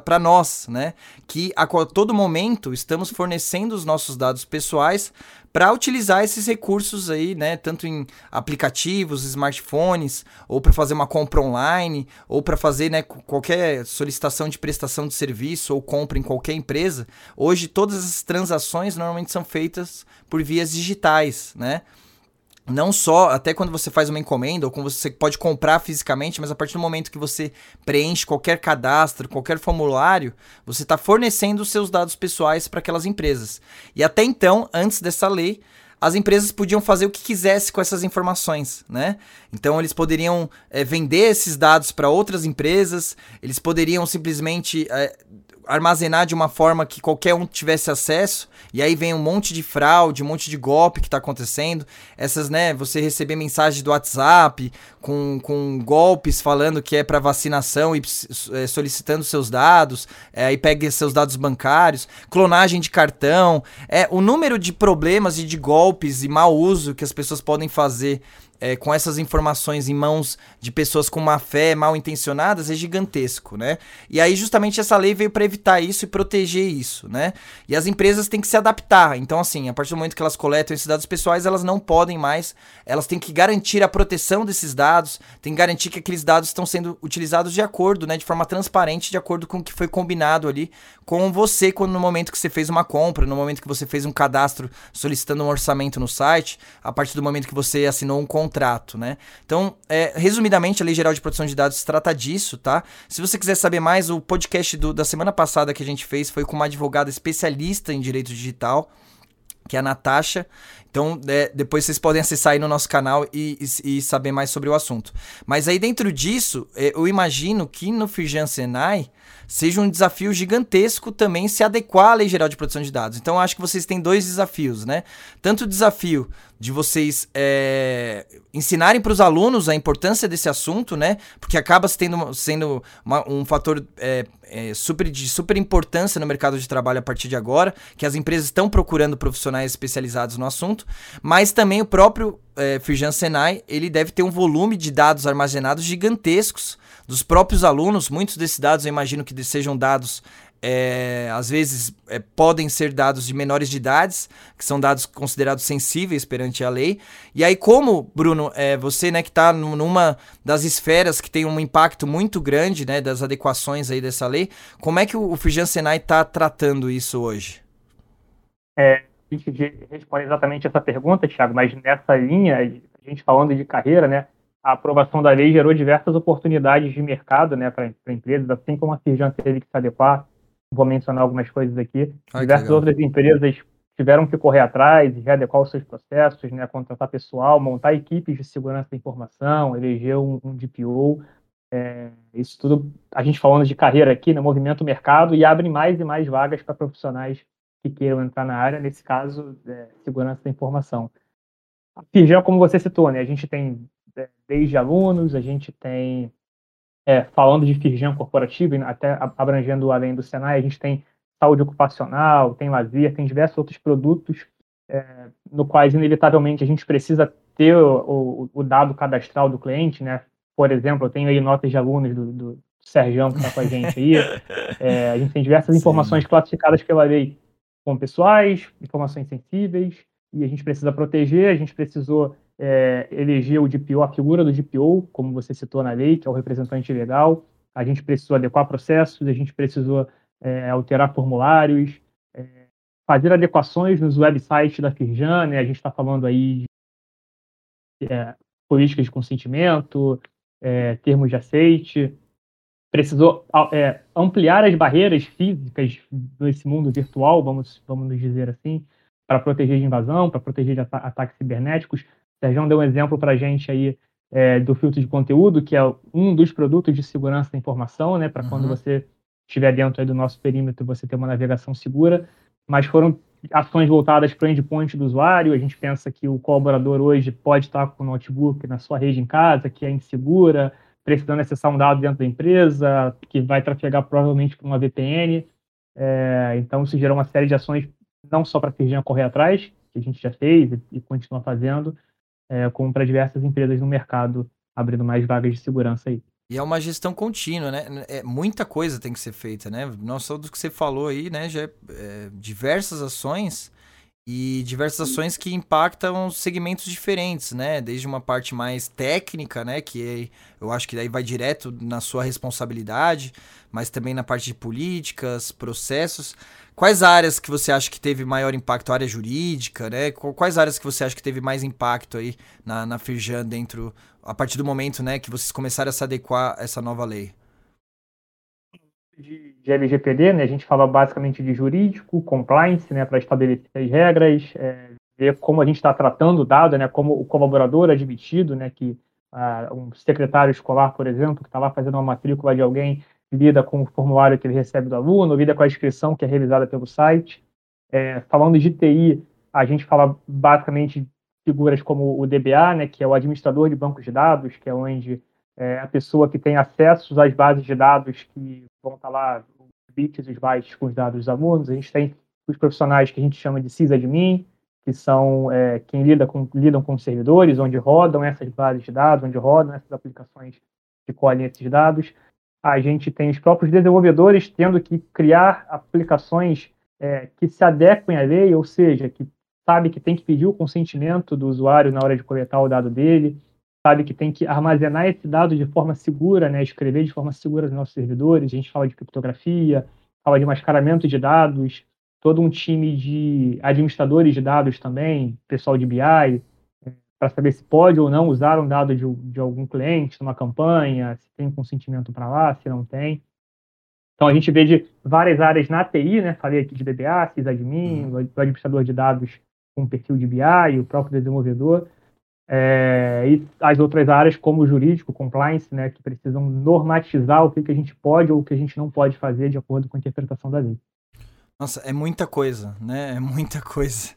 para nós, né? Que a todo momento estamos fornecendo os nossos dados pessoais para utilizar esses recursos aí, né? Tanto em aplicativos, smartphones, ou para fazer uma compra online, ou para fazer né, qualquer solicitação de prestação de serviço ou compra em qualquer empresa. Hoje todas as transações normalmente são feitas por vias digitais, né? Não só até quando você faz uma encomenda ou quando você pode comprar fisicamente, mas a partir do momento que você preenche qualquer cadastro, qualquer formulário, você está fornecendo os seus dados pessoais para aquelas empresas. E até então, antes dessa lei, as empresas podiam fazer o que quisesse com essas informações, né? Então eles poderiam é, vender esses dados para outras empresas, eles poderiam simplesmente é, armazenar de uma forma que qualquer um tivesse acesso, e aí vem um monte de fraude, um monte de golpe que está acontecendo. Essas, né, você receber mensagem do WhatsApp com, com golpes falando que é para vacinação e é, solicitando seus dados, é, aí pega seus dados bancários, clonagem de cartão, é o número de problemas e de golpes e mau uso que as pessoas podem fazer é, com essas informações em mãos de pessoas com má fé, mal intencionadas, é gigantesco, né? E aí justamente essa lei veio para evitar isso e proteger isso, né? E as empresas têm que se adaptar. Então, assim, a partir do momento que elas coletam esses dados pessoais, elas não podem mais, elas têm que garantir a proteção desses dados, têm que garantir que aqueles dados estão sendo utilizados de acordo, né, de forma transparente, de acordo com o que foi combinado ali com você quando no momento que você fez uma compra, no momento que você fez um cadastro solicitando um orçamento no site, a partir do momento que você assinou um contrato, né? Então, é, resumidamente, a Lei Geral de Proteção de Dados trata disso, tá? Se você quiser saber mais, o podcast do, da semana passada que a gente fez foi com uma advogada especialista em direito digital, que é a Natasha. Então, é, depois vocês podem acessar aí no nosso canal e, e, e, saber mais sobre o assunto. Mas aí dentro disso, é, eu imagino que no Firjan Senai seja um desafio gigantesco também se adequar à Lei Geral de Proteção de Dados. Então, acho que vocês têm dois desafios, né? Tanto o desafio de vocês é, ensinarem para os alunos a importância desse assunto, né? Porque acaba sendo, uma, um fator é, é, super, de super importância no mercado de trabalho a partir de agora, que as empresas estão procurando profissionais especializados no assunto, mas também o próprio é, Firjan Senai, ele deve ter um volume de dados armazenados gigantescos dos próprios alunos. Muitos desses dados eu imagino que sejam dados é, às vezes é, podem ser dados de menores de idades, que são dados considerados sensíveis perante a lei. E aí, como, Bruno, é, você né, que está numa das esferas que tem um impacto muito grande né, das adequações aí dessa lei, como é que o, o Fijan Senai está tratando isso hoje? É, a gente responde exatamente essa pergunta, Thiago, mas nessa linha, a gente falando de carreira, né, a aprovação da lei gerou diversas oportunidades de mercado né, para empresas, assim como a Firjan teve que se adequar. Vou mencionar algumas coisas aqui. Ai, diversas outras empresas tiveram que correr atrás e readequar os seus processos, né, contratar pessoal, montar equipes de segurança da informação, eleger um, um DPO. É, isso tudo, a gente falando de carreira aqui, no né, movimento mercado, e abre mais e mais vagas para profissionais que queiram entrar na área, nesse caso, é, segurança da informação. A Firjan, como você citou, né, a gente tem é, desde alunos, a gente tem, é, falando de Firjan corporativo, até abrangendo além do Senai, a gente tem saúde ocupacional, tem lazer, tem diversos outros produtos é, no quais, inevitavelmente, a gente precisa ter o, o, o, dado cadastral do cliente, né? Por exemplo, eu tenho aí notas de alunos do, do Sérgio que está com a gente aí. É, a gente tem diversas Sim. informações classificadas pela lei como pessoais, informações sensíveis, e a gente precisa proteger, a gente precisou é, eleger o DPO, a figura do DPO, como você citou na lei, que é o representante legal, a gente precisou adequar processos, a gente precisou é, alterar formulários, é, fazer adequações nos websites da Firjan, né? a gente está falando aí de políticas de consentimento, termos de aceite, precisou é, ampliar as barreiras físicas desse mundo virtual, vamos, vamos dizer assim, para proteger de invasão, para proteger de ataques cibernéticos. O Sérgio deu um exemplo para a gente aí é, do filtro de conteúdo, que é um dos produtos de segurança da informação, né, para uhum. quando você estiver dentro do nosso perímetro, você ter uma navegação segura. Mas foram ações voltadas para o endpoint do usuário. A gente pensa que o colaborador hoje pode estar com o notebook na sua rede em casa, que é insegura, precisando acessar um dado dentro da empresa, que vai trafegar provavelmente por uma VPN. É, então, isso gerou uma série de ações, não só para a Firjan correr atrás, que a gente já fez e, e continua fazendo, é, como para diversas empresas no mercado, abrindo mais vagas de segurança aí. E é uma gestão contínua, né? É, muita coisa tem que ser feita, né? Não só do que você falou aí, né? Já é, é, diversas ações e diversas ações que impactam segmentos diferentes, né? Desde uma parte mais técnica, né? Que é, eu acho que daí vai direto na sua responsabilidade, mas também na parte de políticas, processos. Quais áreas que você acha que teve maior impacto? A área jurídica, né? Quais áreas que você acha que teve mais impacto aí na, na Firjan dentro, a partir do momento, né, que vocês começaram a se adequar a essa nova lei? De, de LGPD, né, a gente fala basicamente de jurídico, compliance, né, para estabelecer as regras, é, ver como a gente está tratando o dado, né, como o colaborador admitido, né, que uh, um secretário escolar, por exemplo, que está lá fazendo uma matrícula de alguém, lida com o formulário que ele recebe do aluno, lida com a inscrição que é revisada pelo site. É, falando de TI, a gente fala basicamente figuras como o DBA, né, que é o administrador de bancos de dados, que é onde é, a pessoa que tem acesso às bases de dados que vão estar lá, os bits e os bytes com os dados dos alunos. A gente tem os profissionais que a gente chama de sysadmin, que são é, quem lida com, lidam com os servidores, onde rodam essas bases de dados, onde rodam essas aplicações que colhem esses dados. A gente tem os próprios desenvolvedores tendo que criar aplicações é, que se adequem à lei, ou seja, que sabe que tem que pedir o consentimento do usuário na hora de coletar o dado dele, sabe que tem que armazenar esse dado de forma segura, né, escrever de forma segura nos nossos servidores. A gente fala de criptografia, fala de mascaramento de dados, todo um time de administradores de dados também, pessoal de BI, é, para saber se pode ou não usar um dado de, de algum cliente numa campanha, se tem consentimento para lá, se não tem. Então, a gente vê de várias áreas na TI, né? Falei aqui de DBA, sysadmin, uhum. o administrador de dados com perfil de BI, o próprio desenvolvedor, é, e as outras áreas, como o jurídico, compliance, né? Que precisam normatizar o que, que a gente pode ou o que a gente não pode fazer de acordo com a interpretação da lei. Nossa, é muita coisa, né? É muita coisa.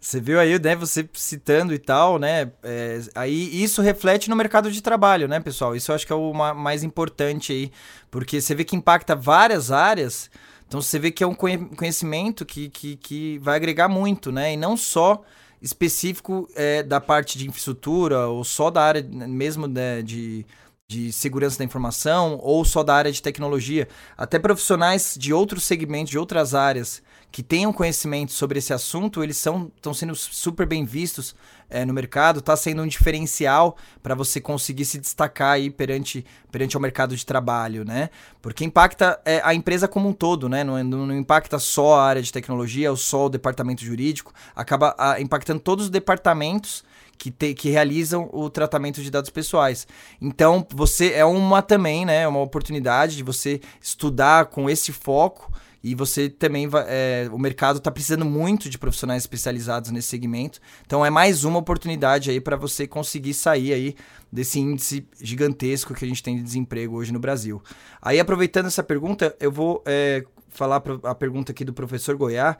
Você viu aí, né? Você citando e tal, né? É, aí isso reflete no mercado de trabalho, né, pessoal? Isso eu acho que é o mais importante aí, porque você vê que impacta várias áreas. Então você vê que é um conhecimento que, que, que vai agregar muito, né? E não só específico é, da parte de infraestrutura ou só da área mesmo né, de de segurança da informação ou só da área de tecnologia, até profissionais de outros segmentos, de outras áreas que tenham conhecimento sobre esse assunto, eles são estão sendo super bem vistos é, no mercado, está sendo um diferencial para você conseguir se destacar aí perante, perante o mercado de trabalho, né? Porque impacta é, a empresa como um todo, né? Não, não, não, impacta só a área de tecnologia ou só o departamento jurídico, acaba a, impactando todos os departamentos que, te, que realizam o tratamento de dados pessoais. Então, você é uma também, né? Uma oportunidade de você estudar com esse foco e você também vai. É, o mercado está precisando muito de profissionais especializados nesse segmento. Então é mais uma oportunidade aí para você conseguir sair aí desse índice gigantesco que a gente tem de desemprego hoje no Brasil. Aí, aproveitando essa pergunta, eu vou é, falar a pergunta aqui do professor Goiás.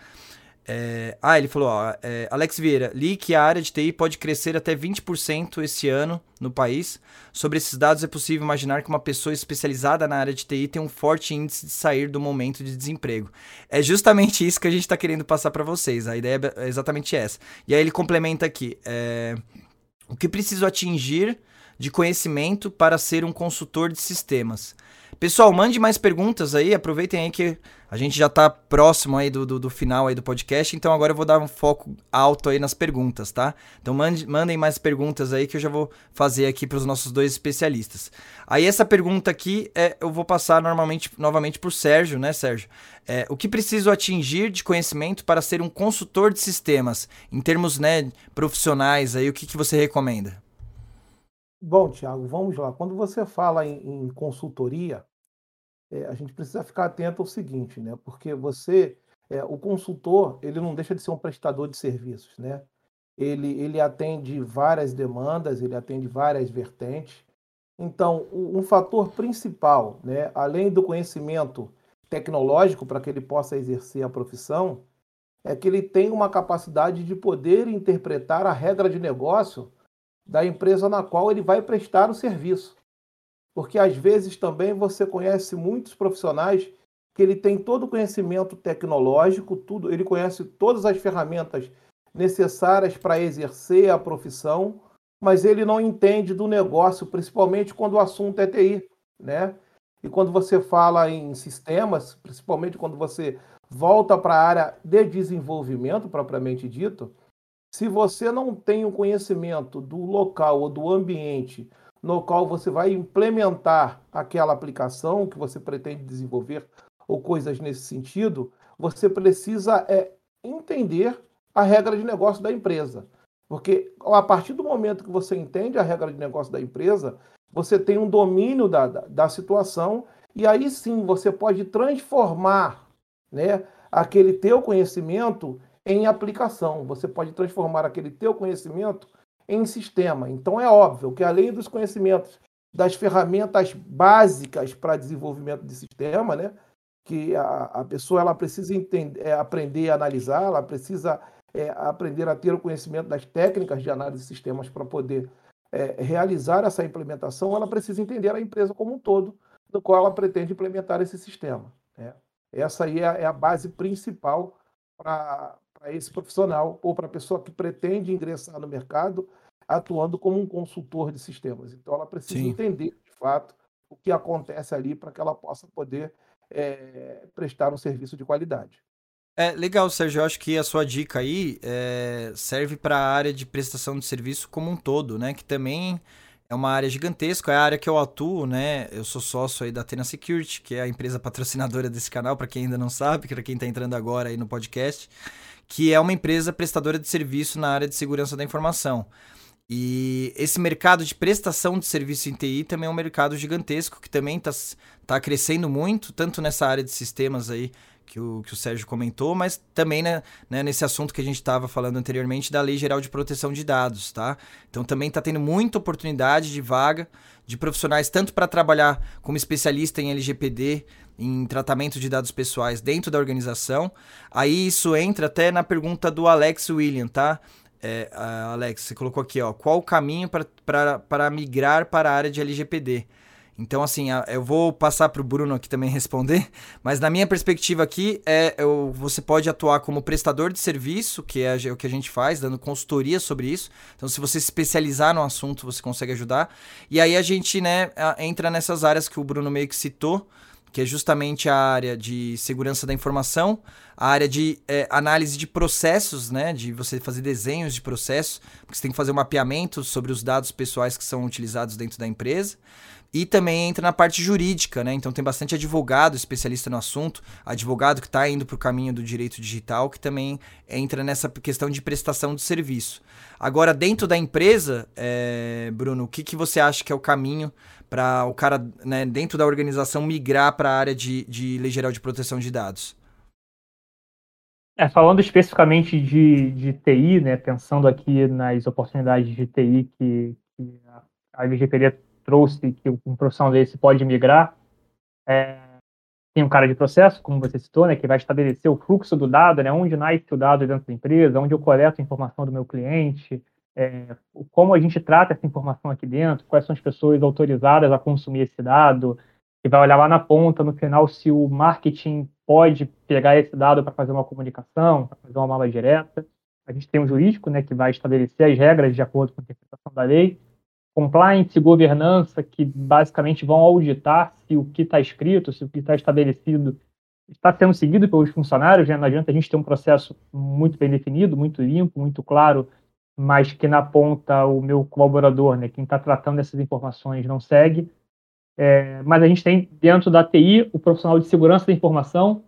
É, ah, ele falou, ó, é, Alex Vieira, li que a área de TI pode crescer até 20% esse ano no país. Sobre esses dados, é possível imaginar que uma pessoa especializada na área de TI tem um forte índice de sair do momento de desemprego. É justamente isso que a gente está querendo passar para vocês. A ideia é exatamente essa. E aí ele complementa aqui: é, o que preciso atingir de conhecimento para ser um consultor de sistemas? Pessoal, mande mais perguntas aí, aproveitem aí que a gente já tá próximo aí do, do, do, final aí do podcast, então agora eu vou dar um foco alto aí nas perguntas, tá? Então mande, mandem mais perguntas aí que eu já vou fazer aqui para os nossos dois especialistas. Aí essa pergunta aqui é, eu vou passar normalmente novamente para o Sérgio, né, Sérgio? É, o que preciso atingir de conhecimento para ser um consultor de sistemas, em termos né, profissionais aí, o que, que você recomenda? Bom, Tiago, vamos lá. Quando você fala em, em consultoria, é, a gente precisa ficar atento ao seguinte, né? Porque você, é, o consultor, ele não deixa de ser um prestador de serviços, né? Ele, ele atende várias demandas, ele atende várias vertentes. Então, um fator principal, né, além do conhecimento tecnológico para que ele possa exercer a profissão, é que ele tem uma capacidade de poder interpretar a regra de negócio da empresa na qual ele vai prestar o serviço. Porque às vezes também você conhece muitos profissionais que ele tem todo o conhecimento tecnológico, tudo, ele conhece todas as ferramentas necessárias para exercer a profissão, mas ele não entende do negócio, principalmente quando o assunto é TI, né? E quando você fala em sistemas, principalmente quando você volta para a área de desenvolvimento propriamente dito, se você não tem o conhecimento do local ou do ambiente no qual você vai implementar aquela aplicação que você pretende desenvolver ou coisas nesse sentido, você precisa é, entender a regra de negócio da empresa. Porque a partir do momento que você entende a regra de negócio da empresa, você tem um domínio da, da, da situação e aí sim você pode transformar né, aquele teu conhecimento em aplicação. Você pode transformar aquele teu conhecimento em sistema. Então é óbvio que além dos conhecimentos das ferramentas básicas para desenvolvimento de sistema, né, que a, a pessoa ela precisa entender, é, aprender a analisar, ela precisa é, aprender a ter o conhecimento das técnicas de análise de sistemas para poder é, realizar essa implementação, ela precisa entender a empresa como um todo, no qual ela pretende implementar esse sistema. Né? Essa aí é, é a base principal para esse profissional ou para a pessoa que pretende ingressar no mercado atuando como um consultor de sistemas. Então, ela precisa Sim. entender, de fato, o que acontece ali para que ela possa poder é, prestar um serviço de qualidade. É legal, Sérgio. Eu acho que a sua dica aí é, serve para a área de prestação de serviço como um todo, né? Que também é uma área gigantesca, é a área que eu atuo, né? Eu sou sócio aí da Atena Security, que é a empresa patrocinadora desse canal, para quem ainda não sabe, para quem está entrando agora aí no podcast, que é uma empresa prestadora de serviço na área de segurança da informação. E esse mercado de prestação de serviço em TI também é um mercado gigantesco, que também está tá crescendo muito, tanto nessa área de sistemas aí que o, que o Sérgio comentou, mas também né, né nesse assunto que a gente estava falando anteriormente da Lei Geral de Proteção de Dados, tá? Então também está tendo muita oportunidade de vaga de profissionais, tanto para trabalhar como especialista em LGPD, em tratamento de dados pessoais dentro da organização. Aí isso entra até na pergunta do Alex William, tá? É, Alex, você colocou aqui, ó, qual o caminho para migrar para a área de LGPD? Então, assim, eu vou passar para o Bruno aqui também responder, mas na minha perspectiva aqui, é, eu, você pode atuar como prestador de serviço, que é o que a gente faz, dando consultoria sobre isso. Então, se você se especializar no assunto, você consegue ajudar. E aí a gente né, entra nessas áreas que o Bruno meio que citou, que é justamente a área de segurança da informação, a área de é, análise de processos, né, de você fazer desenhos de processos, porque você tem que fazer um mapeamento sobre os dados pessoais que são utilizados dentro da empresa. E também entra na parte jurídica, né? Então tem bastante advogado especialista no assunto, advogado que está indo para o caminho do direito digital, que também entra nessa questão de prestação de serviço. Agora, dentro da empresa, é, Bruno, o que, que você acha que é o caminho para o cara, né, dentro da organização, migrar para a área de, de lei geral de proteção de dados? É, falando especificamente de, de TI, né, pensando aqui nas oportunidades de TI que, que a LGPD trouxe que um profissional desse pode migrar, é, tem um cara de processo, como você citou, né, que vai estabelecer o fluxo do dado, né, onde nasce o dado dentro da empresa, onde eu coleto a informação do meu cliente, é, como a gente trata essa informação aqui dentro, quais são as pessoas autorizadas a consumir esse dado, que vai olhar lá na ponta, no final, se o marketing pode pegar esse dado para fazer uma comunicação, para fazer uma mala direta. A gente tem um jurídico né, que vai estabelecer as regras de acordo com a interpretação da lei, compliance e governança, que basicamente vão auditar se o que está escrito, se o que está estabelecido está sendo seguido pelos funcionários. Né? Não adianta a gente ter um processo muito bem definido, muito limpo, muito claro, mas que na ponta o meu colaborador, né, quem está tratando essas informações, não segue. É, mas a gente tem dentro da TI o profissional de segurança da informação,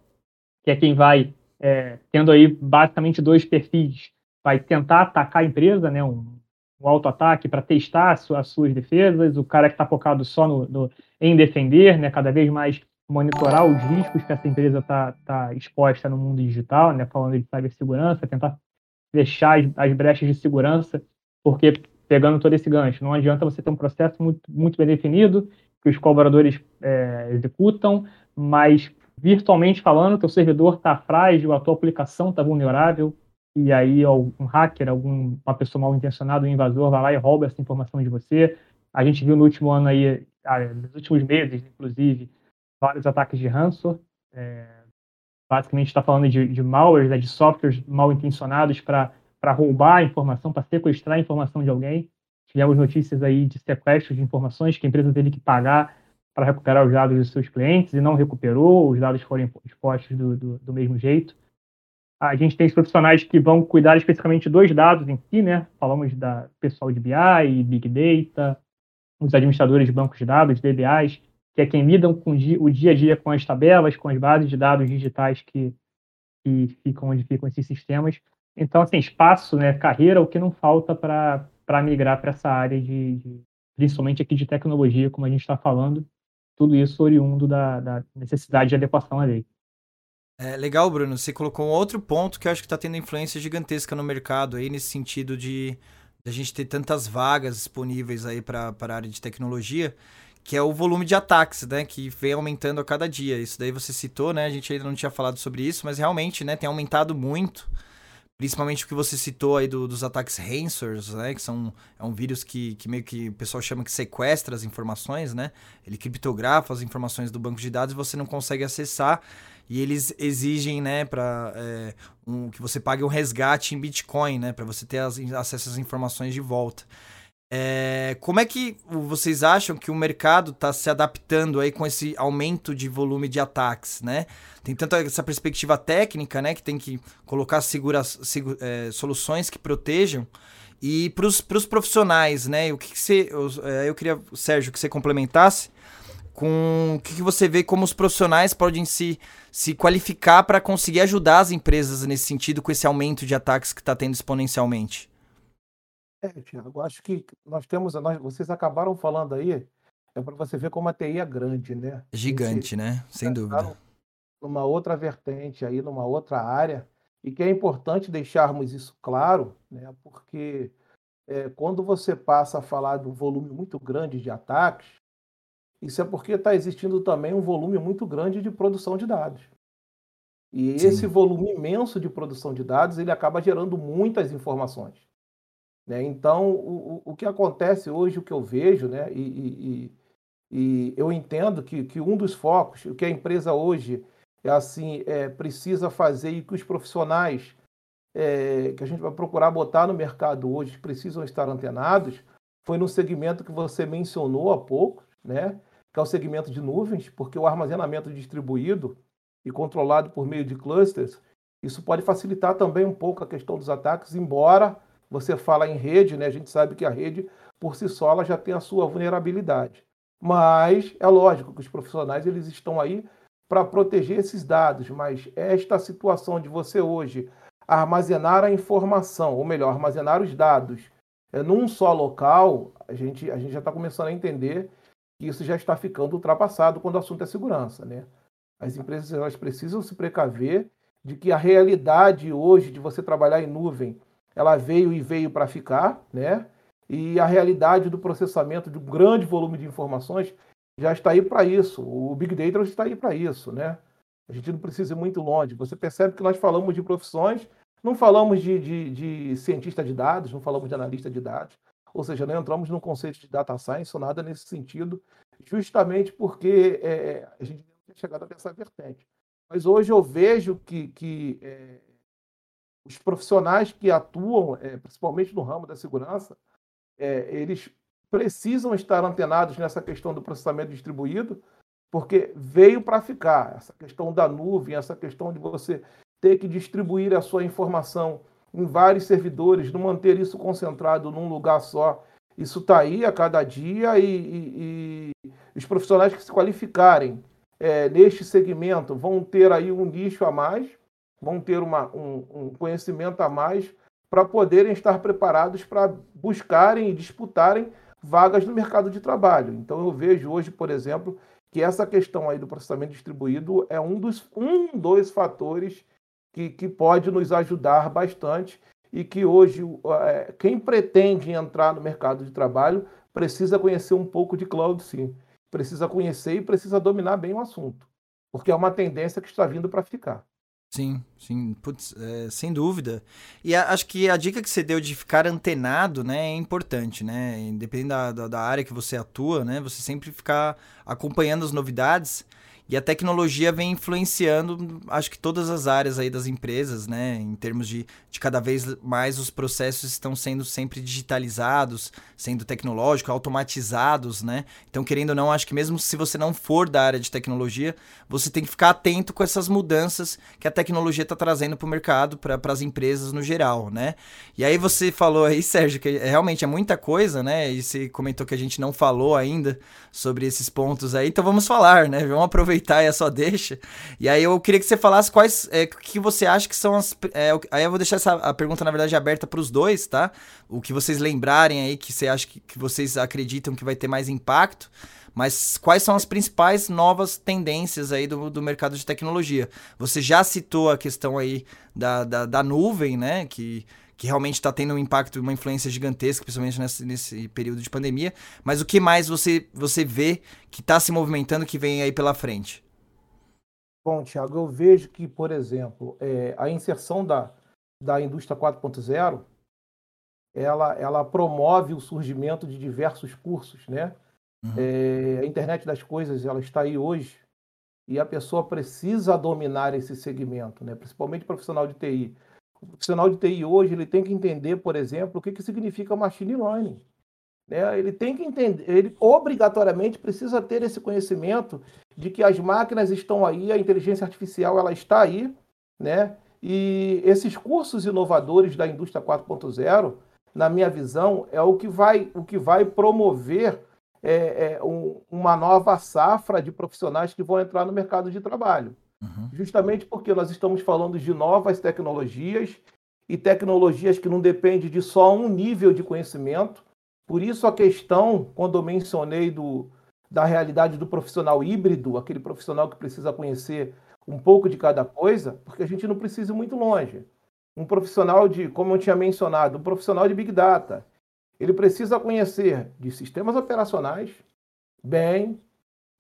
que é quem vai, é, tendo aí basicamente dois perfis, vai tentar atacar a empresa, né, um um auto-ataque para testar as suas, as suas, defesas, o cara que está focado só no, no, em defender, né, cada vez mais monitorar os riscos que essa empresa está tá exposta no mundo digital, né, falando de cibersegurança, tentar fechar as, as, brechas de segurança, porque pegando todo esse gancho, não adianta você ter um processo muito, muito bem definido, que os colaboradores é, executam, mas virtualmente falando, o servidor está frágil, a tua aplicação está vulnerável, e aí um hacker, algum, uma pessoa mal intencionada, um invasor, vai lá e rouba essa informação de você. A gente viu no último ano aí, ah, nos últimos meses, inclusive, vários ataques de ransomware. É, basicamente está falando de, de malwares, né, de softwares mal intencionados para roubar a informação, para sequestrar a informação de alguém. Tivemos notícias aí de sequestro de informações que a empresa teve que pagar para recuperar os dados dos seus clientes e não recuperou, os dados foram expostos do, do, do mesmo jeito. A gente tem os profissionais que vão cuidar especificamente dos dados em si, né? Falamos da pessoal de BI, Big Data, os administradores de bancos de dados, DBAs, que é quem lidam com o dia a dia com as tabelas, com as bases de dados digitais que, que ficam onde ficam esses sistemas. Então, assim, espaço, né, carreira, o que não falta para migrar para essa área de, de, principalmente aqui de tecnologia, como a gente está falando, tudo isso oriundo da, da necessidade de adequação à lei. É, legal, Bruno. Você colocou um outro ponto que eu acho que está tendo influência gigantesca no mercado aí, nesse sentido de, de a gente ter tantas vagas disponíveis aí para a área de tecnologia, que é o volume de ataques, né? Que vem aumentando a cada dia. Isso daí você citou, né? A gente ainda não tinha falado sobre isso, mas realmente, né? Tem aumentado muito. Principalmente o que você citou aí do, dos ataques ransomers, né? Que são é um vírus que, que meio que o pessoal chama que sequestra as informações, né? Ele criptografa as informações do banco de dados e você não consegue acessar. E eles exigem, né, para é, um, que você pague um resgate em Bitcoin, né? Para você ter as, acesso às informações de volta. É, como é que vocês acham que o mercado está se adaptando aí com esse aumento de volume de ataques, né? Tem tanto essa perspectiva técnica, né, que tem que colocar segura, é, soluções que protejam, e para os profissionais, né? O que, que você, eu, eu, queria, Sérgio, que você complementasse com o que, que você vê como os profissionais podem se, se qualificar para conseguir ajudar as empresas nesse sentido com esse aumento de ataques que está tendo exponencialmente. É, Tiago, acho que nós temos, nós, vocês acabaram falando aí, é para você ver como a TI é grande, né? Gigante, né? Sem dúvida. Numa outra vertente aí, numa outra área, e que é importante deixarmos isso claro, né? Porque é, quando você passa a falar de um volume muito grande de ataques, isso é porque está existindo também um volume muito grande de produção de dados. E Sim. esse volume imenso de produção de dados, ele acaba gerando muitas informações. Né? Então, o, o que acontece hoje, o que eu vejo, né? e, e, e eu entendo que, que um dos focos, o que a empresa hoje é assim é, precisa fazer e que os profissionais é, que a gente vai procurar botar no mercado hoje precisam estar antenados, foi no segmento que você mencionou há pouco, né? Que é o segmento de nuvens, porque o armazenamento distribuído e controlado por meio de clusters, isso pode facilitar também um pouco a questão dos ataques, embora você fala em rede, né? A gente sabe que a rede, por si só, ela já tem a sua vulnerabilidade. Mas é lógico que os profissionais eles estão aí para proteger esses dados, mas esta situação de você hoje armazenar a informação, ou melhor, armazenar os dados é, num só local, a gente, a gente já está começando a entender isso já está ficando ultrapassado quando o assunto é segurança. Né? As empresas elas precisam se precaver de que a realidade hoje de você trabalhar em nuvem ela veio e veio para ficar, né? E a realidade do processamento de um grande volume de informações já está aí para isso. O Big Data está aí para isso, né? A gente não precisa ir muito longe. Você percebe que nós falamos de profissões, não falamos de, de, de cientista de dados, não falamos de analista de dados, ou seja, não entramos no conceito de data science ou nada nesse sentido, justamente porque é, a gente não tem chegado a essa vertente. Mas hoje eu vejo que, que é, os profissionais que atuam, é, principalmente no ramo da segurança, é, eles precisam estar antenados nessa questão do processamento distribuído, porque veio para ficar. Essa questão da nuvem, essa questão de você ter que distribuir a sua informação em vários servidores, não manter isso concentrado num lugar só. Isso está aí a cada dia e, e, e, os profissionais que se qualificarem é, neste segmento vão ter aí um nicho a mais vão ter uma, um, um conhecimento a mais para poderem estar preparados para buscarem e disputarem vagas no mercado de trabalho. Então eu vejo hoje, por exemplo, que essa questão aí do processamento distribuído é um dos, um dos fatores que, que pode nos ajudar bastante e que hoje é, quem pretende entrar no mercado de trabalho precisa conhecer um pouco de cloud, sim. Precisa conhecer e precisa dominar bem o assunto, porque é uma tendência que está vindo para ficar. Sim, sim, putz, é, sem dúvida. E a, acho que a dica que você deu de ficar antenado, né, é importante, né? Independente da, da, da área que você atua, né? Você sempre ficar acompanhando as novidades e a tecnologia vem influenciando, acho que todas as áreas aí das empresas, né? Em termos de, de cada vez mais os processos estão sendo sempre digitalizados, sendo tecnológicos, automatizados, né? Então, querendo ou não, acho que mesmo se você não for da área de tecnologia, você tem que ficar atento com essas mudanças que a tecnologia está trazendo para o mercado, para as empresas no geral, né? E aí você falou aí, Sérgio, que realmente é muita coisa, né? E você comentou que a gente não falou ainda sobre esses pontos aí, então vamos falar, né? Vamos aproveitar aproveitar e só deixa. E aí eu queria que você falasse quais é, que você acha que são as. É, aí eu vou deixar essa a pergunta, na verdade, aberta para os dois, tá? O que vocês lembrarem aí, que você acha que, que vocês acreditam que vai ter mais impacto. Mas quais são as principais novas tendências aí do, do mercado de tecnologia? Você já citou a questão aí da, da, da nuvem, né? Que que realmente está tendo um impacto, uma influência gigantesca, principalmente nesse, nesse período de pandemia. Mas o que mais você, você vê que está se movimentando, que vem aí pela frente? Bom, Tiago, eu vejo que, por exemplo, é, a inserção da, da indústria 4.0, ela, ela promove o surgimento de diversos cursos, né? Uhum. É, a internet das coisas ela está aí hoje e a pessoa precisa dominar esse segmento, né? principalmente o profissional de TI. Profissional de TI hoje ele tem que entender, por exemplo, o que, que significa machine learning. Né? Ele tem que entender, ele obrigatoriamente precisa ter esse conhecimento de que as máquinas estão aí, a inteligência artificial ela está aí, né? E esses cursos inovadores da indústria 4.0, na minha visão, é o que vai, o que vai promover é, é, um, uma nova safra de profissionais que vão entrar no mercado de trabalho. Uhum. Justamente porque nós estamos falando de novas tecnologias e tecnologias que não dependem de só um nível de conhecimento. Por isso a questão, quando eu mencionei do, da realidade do profissional híbrido, aquele profissional que precisa conhecer um pouco de cada coisa, porque a gente não precisa ir muito longe. Um profissional de, como eu tinha mencionado, um profissional de Big Data, ele precisa conhecer de sistemas operacionais, bem,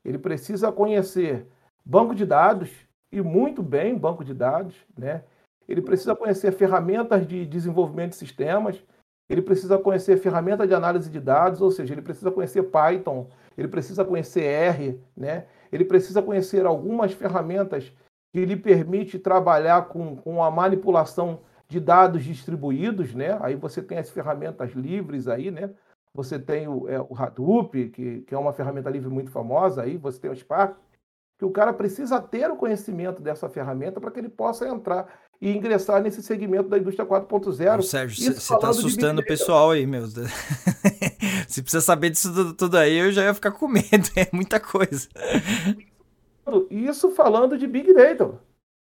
ele precisa conhecer banco de dados, e muito bem banco de dados, né? Ele precisa conhecer ferramentas de desenvolvimento de sistemas, ele precisa conhecer ferramentas de análise de dados, ou seja, ele precisa conhecer Python, ele precisa conhecer R, né? Ele precisa conhecer algumas ferramentas que lhe permite trabalhar com, com a manipulação de dados distribuídos, né? Aí você tem as ferramentas livres aí, né? Você tem o, é, o Hadoop, que, que é uma ferramenta livre muito famosa aí, você tem o Spark, que o cara precisa ter o conhecimento dessa ferramenta para que ele possa entrar e ingressar nesse segmento da indústria 4.0. Sérgio, você está assustando o pessoal aí, meu. Se precisa saber disso tudo, tudo, aí, eu já ia ficar com medo. É muita coisa. Isso falando de Big Data.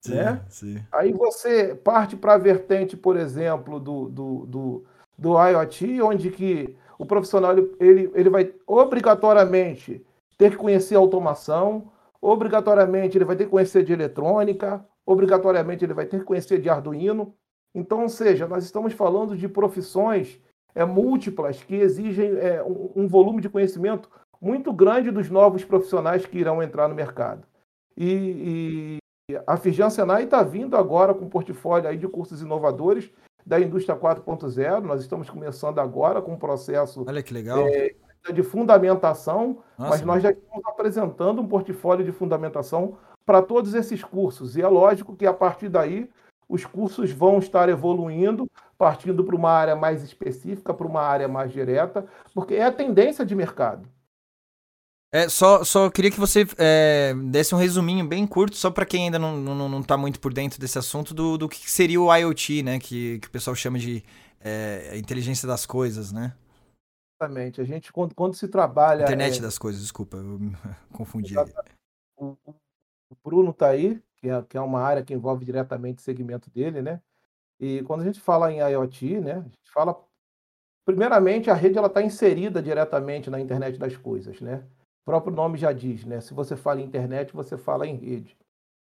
Sim, né? Sim. Aí você parte para a vertente, por exemplo, do, do, do, do IoT, onde que o profissional ele, ele vai obrigatoriamente ter que conhecer automação, obrigatoriamente ele vai ter que conhecer de eletrônica, obrigatoriamente ele vai ter que conhecer de Arduino. Então, ou seja, nós estamos falando de profissões é, múltiplas que exigem é, um, um volume de conhecimento muito grande dos novos profissionais que irão entrar no mercado. E, a Firjan Senai está vindo agora com um portfólio aí de cursos inovadores da indústria 4.0. Nós estamos começando agora com um processo Olha que legal. É, de fundamentação, Nossa, mas nós já estamos apresentando um portfólio de fundamentação para todos esses cursos. E é lógico que a partir daí os cursos vão estar evoluindo, partindo para uma área mais específica, para uma área mais direta, porque é a tendência de mercado. É, só, só queria que você é, desse um resuminho bem curto, só para quem ainda não, não, não tá muito por dentro desse assunto, do, do que seria o IoT, né? Que, que o pessoal chama de é, inteligência das coisas, né? Exatamente. A gente, quando, quando se trabalha. Internet é... das coisas, desculpa, eu me confundi. O, o Bruno está aí, que é, que é uma área que envolve diretamente o segmento dele, né? E quando a gente fala em IoT, né? A gente fala. Primeiramente, a rede está inserida diretamente na internet das coisas, né? O próprio nome já diz, né? Se você fala em internet, você fala em rede.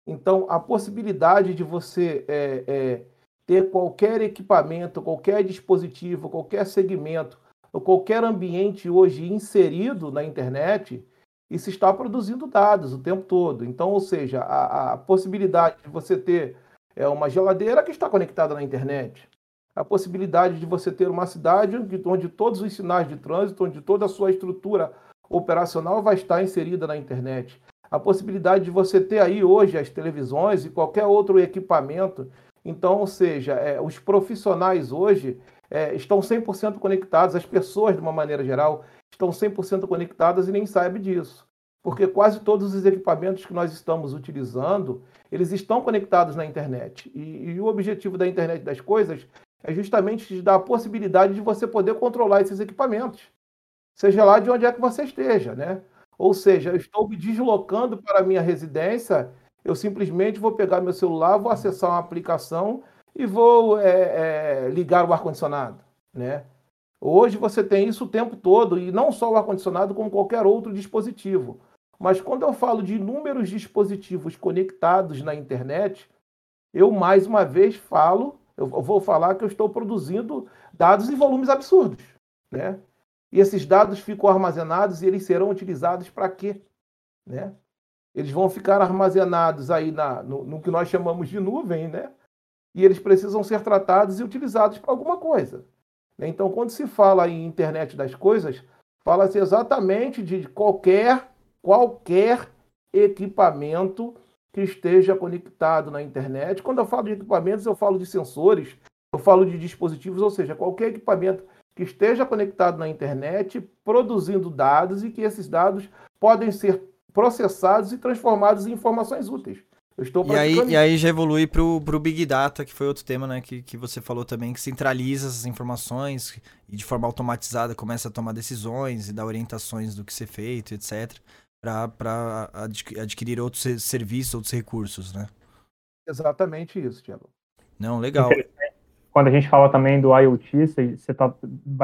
Então, a possibilidade de você é, é, ter qualquer equipamento, qualquer dispositivo, qualquer segmento, ou qualquer ambiente hoje inserido na internet, isso está produzindo dados o tempo todo. Então, ou seja, a, a possibilidade de você ter é, uma geladeira que está conectada na internet, a possibilidade de você ter uma cidade onde, onde todos os sinais de trânsito, onde toda a sua estrutura operacional vai estar inserida na internet. A possibilidade de você ter aí hoje as televisões e qualquer outro equipamento. Então, ou seja, é, os profissionais hoje é, estão 100% conectados, as pessoas, de uma maneira geral, estão 100% conectadas e nem sabem disso. Porque quase todos os equipamentos que nós estamos utilizando, eles estão conectados na internet. E, e o objetivo da internet das coisas é justamente te dar a possibilidade de você poder controlar esses equipamentos seja lá de onde é que você esteja, né? Ou seja, eu estou me deslocando para a minha residência, eu simplesmente vou pegar meu celular, vou acessar uma aplicação e vou é, é, ligar o ar-condicionado, né? Hoje você tem isso o tempo todo, e não só o ar-condicionado, como qualquer outro dispositivo. Mas quando eu falo de inúmeros dispositivos conectados na internet, eu mais uma vez falo, eu vou falar que eu estou produzindo dados em volumes absurdos, né? E esses dados ficam armazenados e eles serão utilizados para quê? Né? Eles vão ficar armazenados aí na, no, no, que nós chamamos de nuvem, né? E eles precisam ser tratados e utilizados para alguma coisa. Então, quando se fala em internet das coisas, fala-se exatamente de qualquer, qualquer equipamento que esteja conectado na internet. Quando eu falo de equipamentos, eu falo de sensores, eu falo de dispositivos, ou seja, qualquer equipamento que esteja conectado na internet, produzindo dados e que esses dados podem ser processados e transformados em informações úteis. Eu estou e, aí, e aí já evolui para o Big Data, que foi outro tema né, que, que você falou também, que centraliza essas informações e de forma automatizada começa a tomar decisões e dar orientações do que ser feito, etc para adquirir outros serviços, outros recursos, né? Exatamente isso, Tiago. Não, legal. Quando a gente fala também do IoT, você está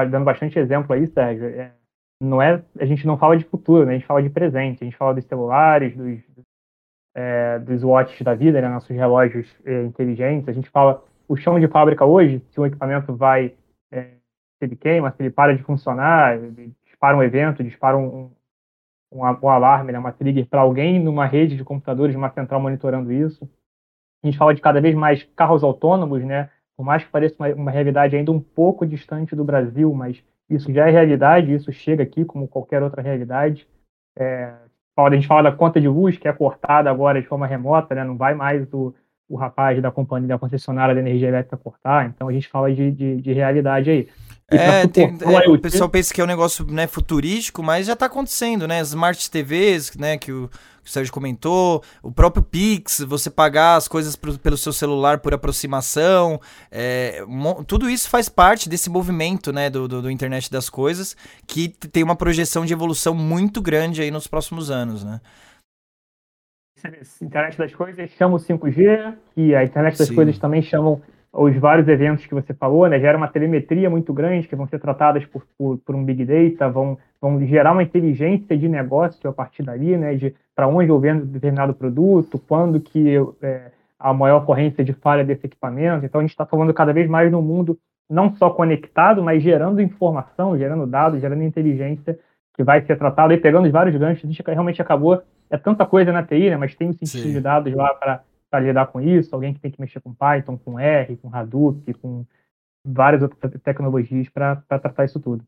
dando bastante exemplo aí, Sérgio. É, não é, a gente não fala de futuro, né? a gente fala de presente. A gente fala dos celulares, dos, é, dos watches da vida, né? nossos relógios é, inteligentes. A gente fala o chão de fábrica hoje, se um equipamento vai, é, se ele queima, se ele para de funcionar, dispara um evento, dispara um, um, um alarme, né, uma trigger para alguém numa rede de computadores, numa central monitorando isso. A gente fala de cada vez mais carros autônomos, né? Por mais que pareça uma, uma realidade ainda um pouco distante do Brasil, mas isso já é realidade, isso chega aqui como qualquer outra realidade. É, a gente fala da conta de luz, que é cortada agora de forma remota, né? não vai mais o, o rapaz da companhia, da concessionária da energia elétrica cortar, então a gente fala de, de, de realidade aí. É, tem, é, o pessoal pensa que é um negócio né, futurístico, mas já está acontecendo, né? Smart TVs, né, que o, que o Sérgio comentou, o próprio Pix, você pagar as coisas pro, pelo seu celular por aproximação, é, tudo isso faz parte desse movimento, né, do, do, do, internet das coisas, que tem uma projeção de evolução muito grande aí nos próximos anos, né? Internet das coisas chama o 5G, e a internet das Sim. coisas também chamam os vários eventos que você falou, né, gera uma telemetria muito grande, que vão ser tratadas por, por, por, um Big Data, vão, vão gerar uma inteligência de negócio a partir dali, né, de para onde eu vendo determinado produto, quando que eu, é, a maior ocorrência de falha desse equipamento. Então, a gente está falando cada vez mais no mundo não só conectado, mas gerando informação, gerando dados, gerando inteligência que vai ser tratado e pegando os vários ganchos. A gente realmente acabou, é tanta coisa na TI, né, mas tem o cientista de dados lá para para lidar com isso, alguém que tem que mexer com Python, com R, com Hadoop, com várias outras tecnologias para tratar isso tudo.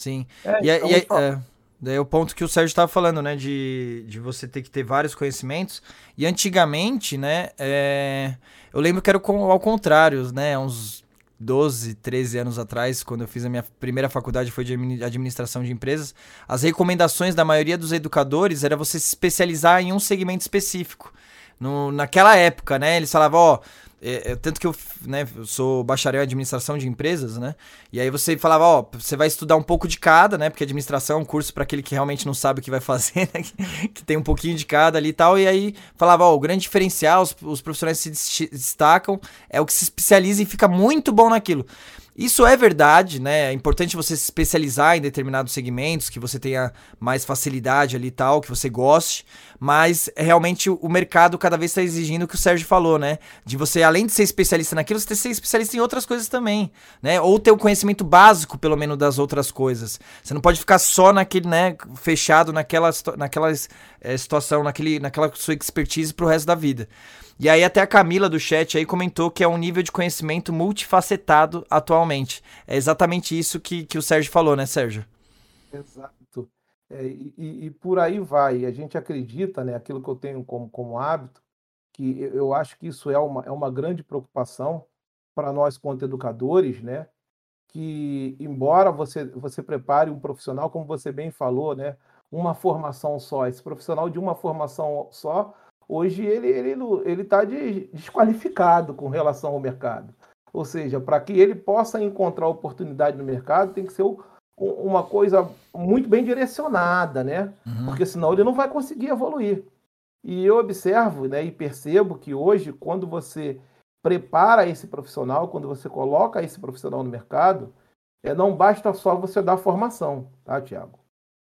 Sim. É, e, então, e, é, daí é o ponto que o Sérgio estava falando, né, de, de você ter que ter vários conhecimentos. E antigamente, né, é, eu lembro que era ao contrário, né, uns 12, 13 anos atrás, quando eu fiz a minha primeira faculdade, foi de administração de empresas, as recomendações da maioria dos educadores era você se especializar em um segmento específico no, naquela época, né? Eles falavam, ó. É, é, tanto que eu, né, eu sou bacharel em administração de empresas, né? E aí você falava, ó, você vai estudar um pouco de cada, né? Porque administração é um curso para aquele que realmente não sabe o que vai fazer, né? Que, que, tem um pouquinho de cada ali e tal. E aí falava, ó, o grande diferencial, os, os profissionais se destacam, é o que se especializa e fica muito bom naquilo. Isso é verdade, né? É importante você se especializar em determinados segmentos, que você tenha mais facilidade ali e tal, que você goste, mas realmente o mercado cada vez está exigindo o que o Sérgio falou, né? De você, além de ser especialista naquilo, você ter ser especialista em outras coisas também, né? Ou ter o um conhecimento básico, pelo menos, das outras coisas. Você não pode ficar só naquele, né, fechado naquela, naquela é, situação, naquele, naquela sua expertise pro resto da vida. E aí até a Camila do chat aí comentou que é um nível de conhecimento multifacetado atualmente. É exatamente isso que, que o Sérgio falou, né, Sérgio? Exato. É, e, e, por aí vai. A gente acredita, né, aquilo que eu tenho como, como hábito, que eu acho que isso é uma, é uma grande preocupação para nós, quanto educadores, né? Que, embora você, você prepare um profissional, como você bem falou, né? Uma formação só, esse profissional de uma formação só hoje ele ele ele está desqualificado com relação ao mercado. Ou seja, para que ele possa encontrar oportunidade no mercado, tem que ser uma coisa muito bem direcionada, né? Uhum. Porque senão ele não vai conseguir evoluir. E eu observo né, e percebo que hoje, quando você prepara esse profissional, quando você coloca esse profissional no mercado, é, não basta só você dar formação, tá, Tiago?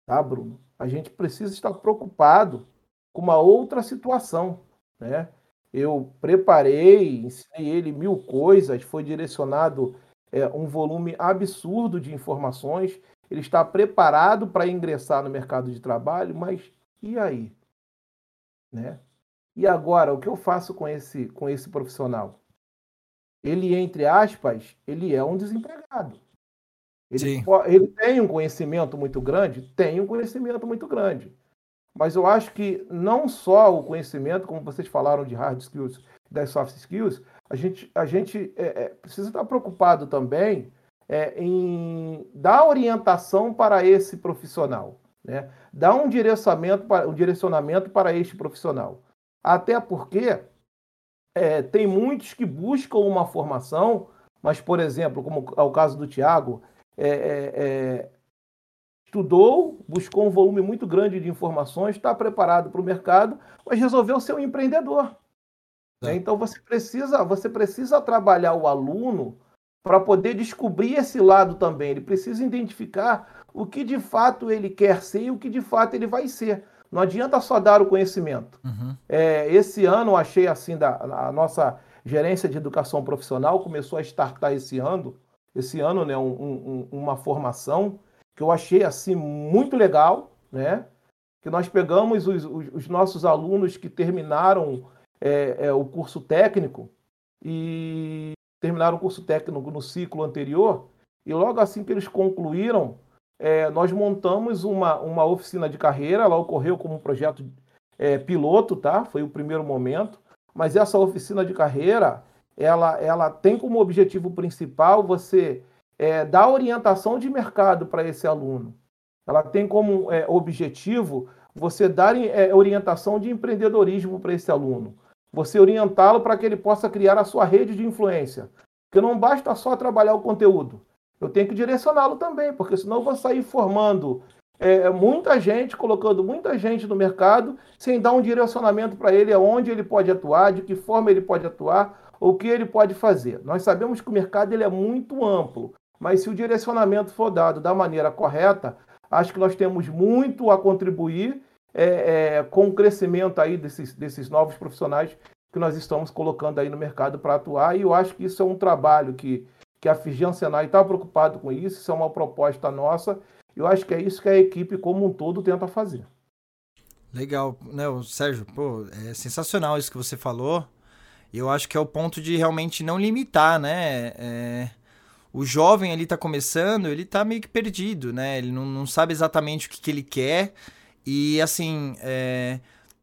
Tá, Bruno? A gente precisa estar preocupado com uma outra situação, né? Eu preparei, ensinei ele mil coisas, foi direcionado é, um volume absurdo de informações. Ele está preparado para ingressar no mercado de trabalho, mas e aí? Né? E agora, o que eu faço com esse, com esse profissional? ele, entre aspas, ele é um desempregado. Ele, ele tem um conhecimento muito grande? Tem um conhecimento muito grande. Mas eu acho que não só o conhecimento, como vocês falaram de hard skills, das soft skills, a gente, a gente é, é, precisa estar preocupado também é, em dar orientação para esse profissional, né? dar um direcionamento, para, um direcionamento para este profissional. Até porque é, tem muitos que buscam uma formação, mas, por exemplo, como é o caso do Tiago, é, é, é, estudou, buscou um volume muito grande de informações, está preparado para o mercado, mas resolveu ser um empreendedor. É. Então você precisa, você precisa trabalhar o aluno para poder descobrir esse lado também. Ele precisa identificar o que de fato ele quer ser e o que de fato ele vai ser. Não adianta só dar o conhecimento. Uhum. É, esse ano achei assim da a nossa gerência de educação profissional começou a startar esse ano esse ano, né, um, um, uma formação que eu achei assim muito legal, né? Que nós pegamos os, os, os nossos alunos que terminaram é, é, o curso técnico e terminaram o curso técnico no ciclo anterior e logo assim que eles concluíram, é, nós montamos uma, uma oficina de carreira. Ela ocorreu como um projeto é, piloto, tá? Foi o primeiro momento. Mas essa oficina de carreira, ela, ela tem como objetivo principal você é, dar orientação de mercado para esse aluno. Ela tem como é, objetivo você dar é, orientação de empreendedorismo para esse aluno. Você orientá-lo para que ele possa criar a sua rede de influência. Porque não basta só trabalhar o conteúdo. Eu tenho que direcioná-lo também, porque senão eu vou sair formando é, muita gente, colocando muita gente no mercado, sem dar um direcionamento para ele aonde ele pode atuar, de que forma ele pode atuar, o que ele pode fazer. Nós sabemos que o mercado ele é muito amplo, mas se o direcionamento for dado da maneira correta, acho que nós temos muito a contribuir é, é, com o crescimento aí desses, desses novos profissionais que nós estamos colocando aí no mercado para atuar. E eu acho que isso é um trabalho que, que a Fijan Senai está preocupado com isso, isso é uma proposta nossa. Eu acho que é isso que a equipe como um todo tenta fazer. Legal, né, Sérgio, pô, é sensacional isso que você falou. Eu acho que é o ponto de realmente não limitar, né? É... O jovem ali tá começando, ele tá meio que perdido, né? Ele não, não sabe exatamente o que, que ele quer. E assim, é...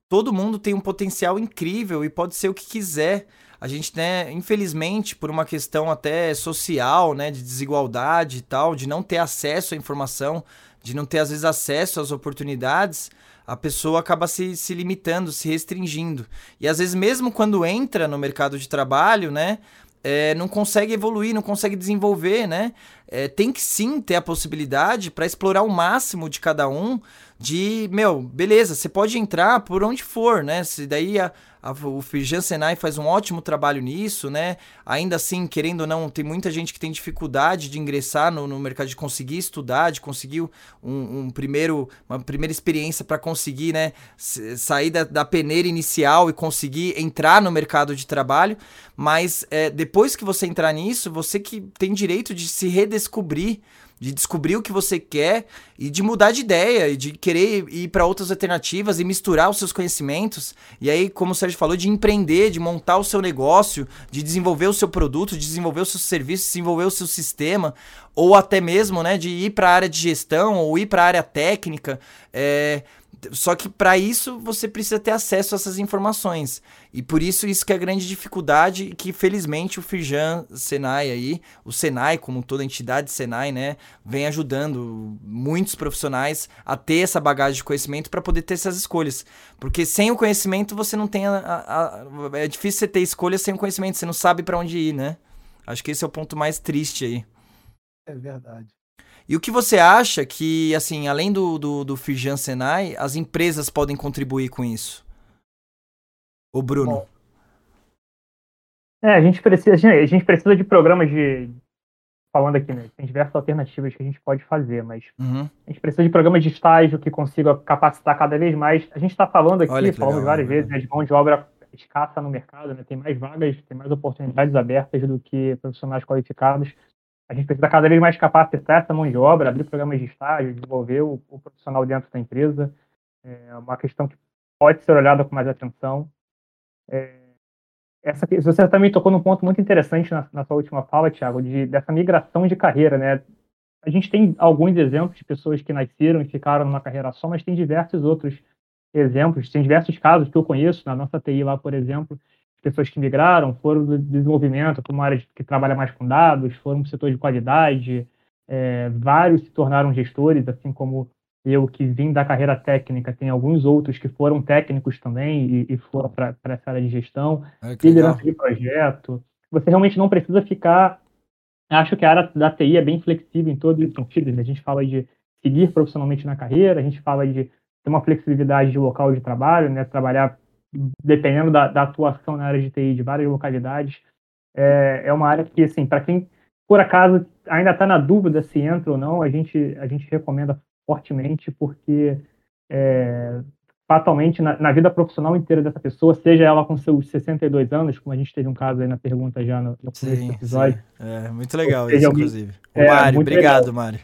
todo mundo tem um potencial incrível e pode ser o que quiser. A gente, né, infelizmente, por uma questão até social, né, de desigualdade e tal, de não ter acesso à informação, de não ter às vezes acesso às oportunidades, a pessoa acaba se, se limitando, se restringindo. E às vezes, mesmo quando entra no mercado de trabalho, né? É, não consegue evoluir, não consegue desenvolver, né? É, tem que sim ter a possibilidade para explorar o máximo de cada um. De, meu, beleza, você pode entrar por onde for, né? Se daí a, o Firjan Senai faz um ótimo trabalho nisso, né? Ainda assim, querendo ou não, tem muita gente que tem dificuldade de ingressar no, no mercado, de conseguir estudar, de conseguir um, um primeiro, uma primeira experiência para conseguir, né? Sair da, da peneira inicial e conseguir entrar no mercado de trabalho. Mas é, depois que você entrar nisso, você que tem direito de se redescobrir de descobrir o que você quer e de mudar de ideia e de querer ir para outras alternativas e misturar os seus conhecimentos. E aí, como o Sérgio falou, de empreender, de montar o seu negócio, de desenvolver o seu produto, de desenvolver o seu serviço, desenvolver o seu sistema, ou até mesmo, né, de ir para a área de gestão ou ir para a área técnica. É, só que para isso você precisa ter acesso a essas informações. E por isso isso que é a grande dificuldade que felizmente o Firjan Senai aí, o Senai como toda entidade Senai, né, vem ajudando muitos profissionais a ter essa bagagem de conhecimento para poder ter essas escolhas. Porque sem o conhecimento você não tem a, a, a, é difícil você ter escolhas sem o conhecimento, você não sabe para onde ir, né? Acho que esse é o ponto mais triste aí. É verdade. E o que você acha que, assim, além do, do, do Firjan Senai, as empresas podem contribuir com isso? O Bruno. Bom, é, a gente precisa, a gente precisa de programas de. Falando aqui, né? Tem diversas alternativas que a gente pode fazer, mas uhum. a gente precisa de programas de estágio que consigam capacitar cada vez mais. A gente está falando aqui, falamos legal, várias né? vezes, né, de mão de obra escassa no mercado, né? Tem mais vagas, tem mais oportunidades abertas do que profissionais qualificados a gente precisa cada vez mais capacitar essa mão de obra, abrir programas de estágio, desenvolver o, o profissional dentro da empresa. É uma questão que pode ser olhada com mais atenção. É, essa, você também tocou num ponto muito interessante na, na sua última fala, Thiago, de, dessa migração de carreira, né? A gente tem alguns exemplos de pessoas que nasceram e ficaram numa carreira só, mas tem diversos outros exemplos, tem diversos casos que eu conheço na nossa TI lá, por exemplo, pessoas que migraram, foram do desenvolvimento para uma área que trabalha mais com dados, foram para o setor de qualidade, é, vários se tornaram gestores, assim como eu que vim da carreira técnica, tem alguns outros que foram técnicos também e, e foram para essa área de gestão, é, liderança de projeto. Você realmente não precisa ficar. Acho que a área da TI é bem flexível em todos os sentidos. Né? A gente fala de seguir profissionalmente na carreira, a gente fala de ter uma flexibilidade de local de trabalho, né? trabalhar dependendo da, da atuação na área de TI de várias localidades. É, é uma área que, assim, para quem por acaso ainda está na dúvida se entra ou não, a gente, a gente recomenda fortemente, porque é, fatalmente na, na, vida profissional inteira dessa pessoa, seja ela com seus 62 anos, como a gente teve um caso aí na pergunta já no, no sim, do episódio. Sim. É, muito legal isso, alguém, inclusive. É, Mário, obrigado, legal. Mário.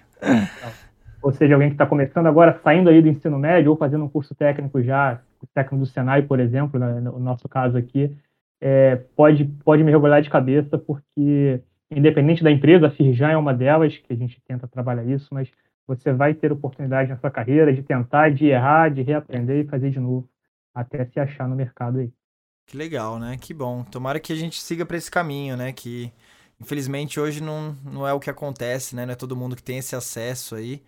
Ou seja, alguém que está começando agora, saindo aí do ensino médio ou fazendo um curso técnico já, técnico do Senai, por exemplo, né, no nosso caso aqui, é, pode, pode mergulhar de cabeça, porque independente da empresa, a Firjan é uma delas, que a gente tenta trabalhar isso, mas você vai ter oportunidade na sua carreira de tentar, de errar, de reaprender e fazer de novo, até se achar no mercado aí. Que legal, né? Que bom. Tomara que a gente siga para esse caminho, né? Que infelizmente hoje não, não é o que acontece, né? Não é todo mundo que tem esse acesso aí.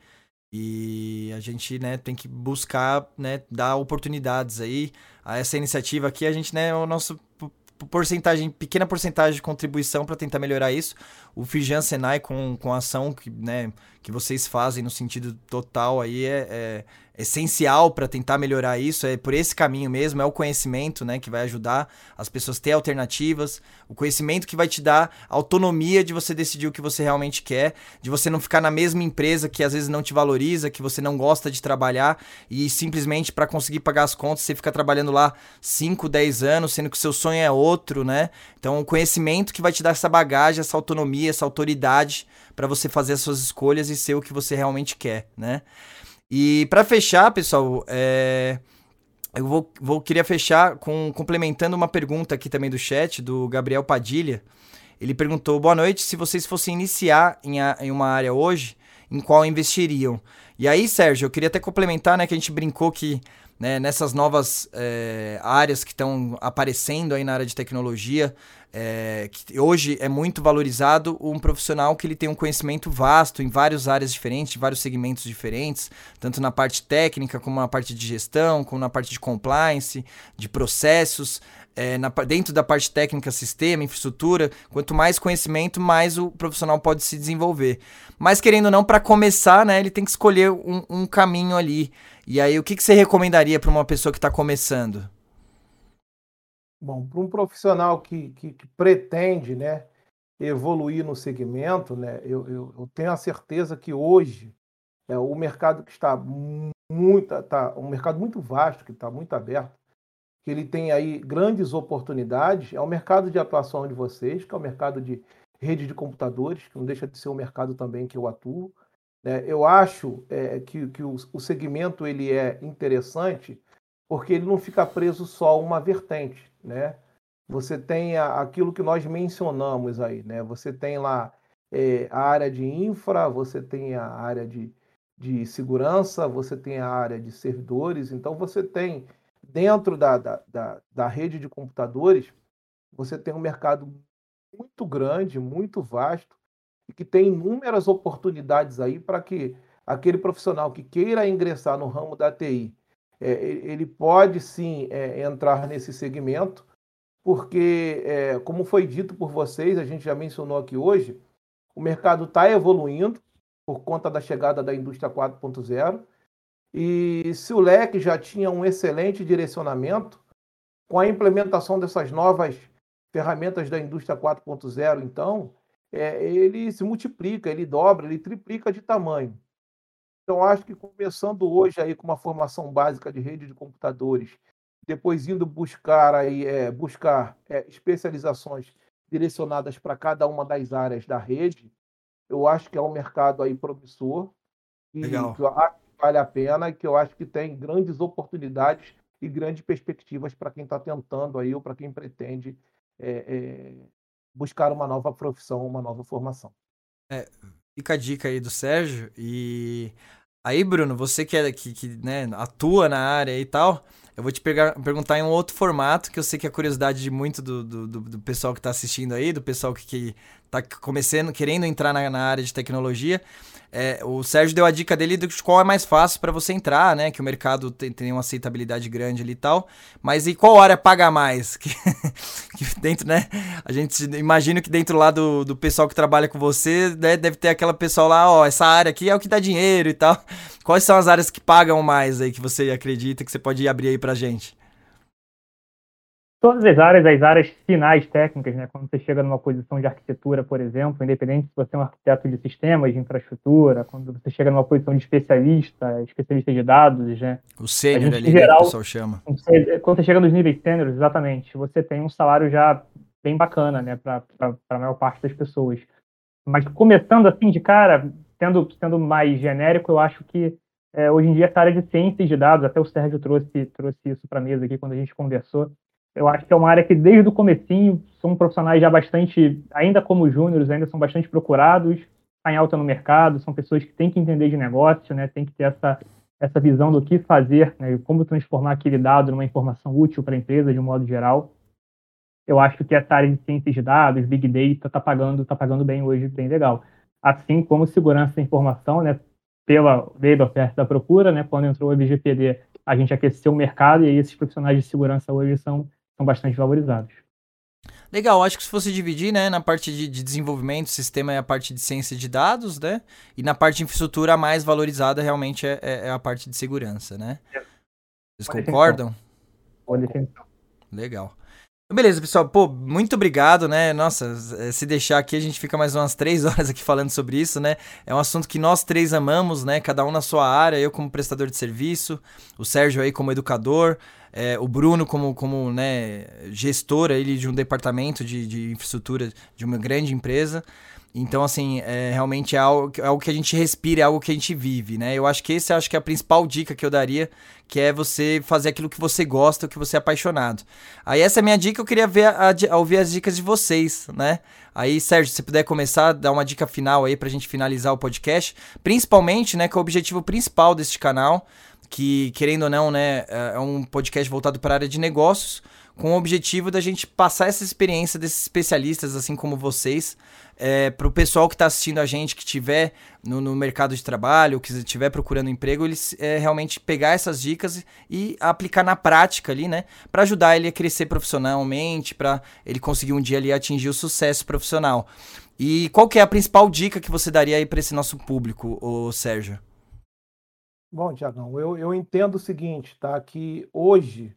E a gente, né, tem que buscar, né, dar oportunidades aí a essa iniciativa aqui. A gente, né, o nosso porcentagem, pequena porcentagem de contribuição para tentar melhorar isso. O Fijan Senai com, com a ação que, né, que vocês fazem no sentido total aí é, é essencial para tentar melhorar isso, é por esse caminho mesmo, é o conhecimento, né, que vai ajudar as pessoas a ter alternativas, o conhecimento que vai te dar autonomia de você decidir o que você realmente quer, de você não ficar na mesma empresa que às vezes não te valoriza, que você não gosta de trabalhar e simplesmente para conseguir pagar as contas você fica trabalhando lá 5, 10 anos, sendo que o seu sonho é outro, né? Então, o conhecimento que vai te dar essa bagagem, essa autonomia, essa autoridade para você fazer as suas escolhas e ser o que você realmente quer, né? E para fechar, pessoal, é... eu vou, vou queria fechar com complementando uma pergunta aqui também do chat do Gabriel Padilha. Ele perguntou: "Boa noite, se vocês fossem iniciar em, a, em uma área hoje, em qual investiriam?" E aí, Sérgio, eu queria até complementar, né, que a gente brincou que né, nessas novas é, áreas que estão aparecendo aí na área de tecnologia, é, que hoje é muito valorizado um profissional que ele tem um conhecimento vasto em várias áreas diferentes, vários segmentos diferentes, tanto na parte técnica, como na parte de gestão, como na parte de compliance, de processos. É, na, dentro da parte técnica, sistema, infraestrutura, quanto mais conhecimento, mais o profissional pode se desenvolver. Mas querendo ou não, para começar, né, ele tem que escolher um, um caminho ali. E aí, o que, que você recomendaria para uma pessoa que está começando? Bom, para um profissional que, que, que, pretende né, evoluir no segmento, né, eu, eu, eu tenho a certeza que hoje é, o mercado que está muito, tá, um mercado muito vasto, que está muito aberto, que ele tem aí grandes oportunidades, é o mercado de atuação de vocês, que é o mercado de rede de computadores, que não deixa de ser um mercado também que eu atuo. Né? Eu acho é, que, que o, o segmento ele é interessante porque ele não fica preso só a uma vertente, né? Você tem a, aquilo que nós mencionamos aí, né? Você tem lá é, a área de infra, você tem a área de, de segurança, você tem a área de servidores, então você tem dentro da, da, da, da rede de computadores, você tem um mercado muito grande, muito vasto, e que tem inúmeras oportunidades aí para que aquele profissional que queira ingressar no ramo da TI é, ele pode sim é, entrar nesse segmento, porque, é, como foi dito por vocês, a gente já mencionou aqui hoje, o mercado está evoluindo por conta da chegada da indústria 4.0. E se o leque já tinha um excelente direcionamento, com a implementação dessas novas ferramentas da indústria 4.0, então, é, ele se multiplica, ele dobra, ele triplica de tamanho. Então, acho que começando hoje aí com uma formação básica de rede de computadores, depois indo buscar aí é, buscar é, especializações direcionadas para cada uma das áreas da rede, eu acho que é um mercado aí promissor e Legal. que vale a pena e que eu acho que tem grandes oportunidades e grandes perspectivas para quem está tentando aí ou para quem pretende é, é, buscar uma nova profissão, uma nova formação. É, fica a dica aí do Sérgio. E aí, Bruno, você que, é, que, que né, atua na área e tal, eu vou te pegar, perguntar em um outro formato, que eu sei que é curiosidade de muito do, do, do pessoal que está assistindo aí, do pessoal que, que tá começando, querendo entrar na, na área de tecnologia. É, o Sérgio deu a dica dele de qual é mais fácil para você entrar, né? Que o mercado tem, tem, uma aceitabilidade grande ali e tal. Mas e qual hora paga mais? Que, que, dentro, né? A gente imagina que dentro lá do, do pessoal que trabalha com você, né, deve ter aquela pessoa lá, ó, essa área aqui é o que dá dinheiro e tal. Quais são as áreas que pagam mais aí que você acredita que você pode abrir aí pra gente? todas as áreas, as áreas finais técnicas, né? Quando você chega numa posição de arquitetura, por exemplo, independente se você é um arquiteto de sistemas, de infraestrutura, quando você chega numa posição de especialista, especialista de dados, né? O sênior ali, geral, né, que o pessoal chama. Quando você chega nos níveis sêniores, exatamente, você tem um salário já bem bacana, né? Para a maior parte das pessoas. Mas começando assim de cara, sendo, sendo mais genérico, eu acho que é, hoje em dia essa área de ciências de dados, até o Sérgio trouxe, trouxe isso para a mesa aqui quando a gente conversou, eu acho que é uma área que desde o comecinho são profissionais já bastante, ainda como júniores, ainda são bastante procurados, tá em alta no mercado, são pessoas que têm que entender de negócio, né, tem que ter essa, essa visão do que fazer, né, como transformar aquele dado numa informação útil para a empresa de um modo geral. Eu acho que essa área de ciências de dados, Big Data, está pagando, tá pagando bem hoje, bem legal. Assim como segurança da informação, né, pela lei da oferta e da procura, né, quando entrou o LGPD, a gente aqueceu o mercado e aí esses profissionais de segurança hoje são são bastante valorizados. Legal, acho que se fosse dividir, né, na parte de, de desenvolvimento, sistema é a parte de ciência de dados, né, e na parte de infraestrutura a mais valorizada realmente é, é, é a parte de segurança, né? É. Vocês concordam? Boa definição. Legal. Beleza, pessoal. Pô, muito obrigado, né? Nossa, eh, se deixar aqui, a gente fica mais umas três horas aqui falando sobre isso, né? É um assunto que nós três amamos, né? Cada um na sua área, eu como prestador de serviço, o Sérgio aí como educador, é, o Bruno como, como né, gestor aí de um departamento de, de infraestrutura de uma grande empresa. Então, assim, é, realmente é algo, é algo que a gente respira, é algo que a gente vive, né? Eu acho que esse acho que é a principal dica que eu daria, que é você fazer aquilo que você gosta, o que você é apaixonado. Aí essa é a minha dica, eu queria ver a, a, ouvir as dicas de vocês, né? Aí, Sérgio, se puder começar, dar uma dica final aí pra gente finalizar o podcast, principalmente, né, que é o objetivo principal deste canal, que, querendo ou não, né, é, é um podcast voltado para a área de negócios, com o objetivo da gente passar essa experiência desses especialistas, assim como vocês, é, para o pessoal que está assistindo a gente, que estiver no, no, mercado de trabalho, que estiver procurando emprego, eles é, realmente pegar essas dicas e aplicar na prática ali, né? Para ajudar ele a crescer profissionalmente, para ele conseguir um dia ali atingir o sucesso profissional. E qual que é a principal dica que você daria aí para esse nosso público, o Sérgio? Bom, Tiagão, eu, eu entendo o seguinte, tá? Que hoje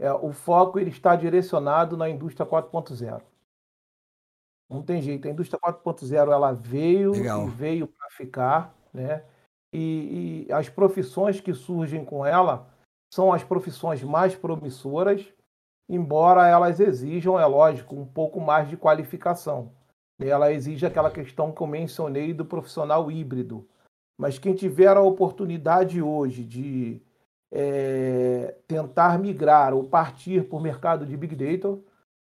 é, o foco ele está direcionado na indústria 4.0. Não tem jeito, a indústria 4.0 ela veio Legal. e veio para ficar, né? E, e, as profissões que surgem com ela são as profissões mais promissoras, embora elas exijam, é lógico, um pouco mais de qualificação. Ela exige aquela questão que eu mencionei do profissional híbrido, mas quem tiver a oportunidade hoje de é, tentar migrar ou partir para o mercado de Big Data,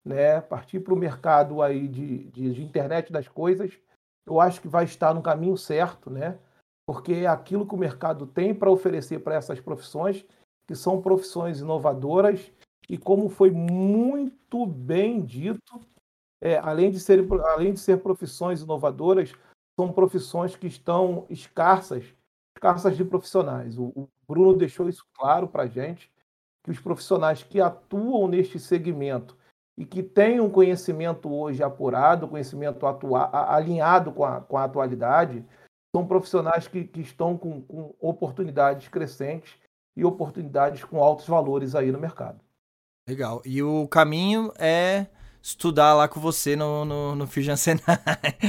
né, partir para o mercado aí de, de, de, internet das coisas, eu acho que vai estar no caminho certo, né? Porque é aquilo que o mercado tem para oferecer para essas profissões, que são profissões inovadoras, e como foi muito bem dito, é, além, de ser, além de ser profissões inovadoras, são profissões que estão escassas, escassas de profissionais. O, o Bruno deixou isso claro para a gente, que os profissionais que atuam neste segmento e que têm um conhecimento hoje apurado, conhecimento atua, alinhado com a, com a atualidade, são profissionais que, que estão com, com oportunidades crescentes e oportunidades com altos valores aí no mercado. Legal. E o caminho é estudar lá com você no, no, no Fusion Senai.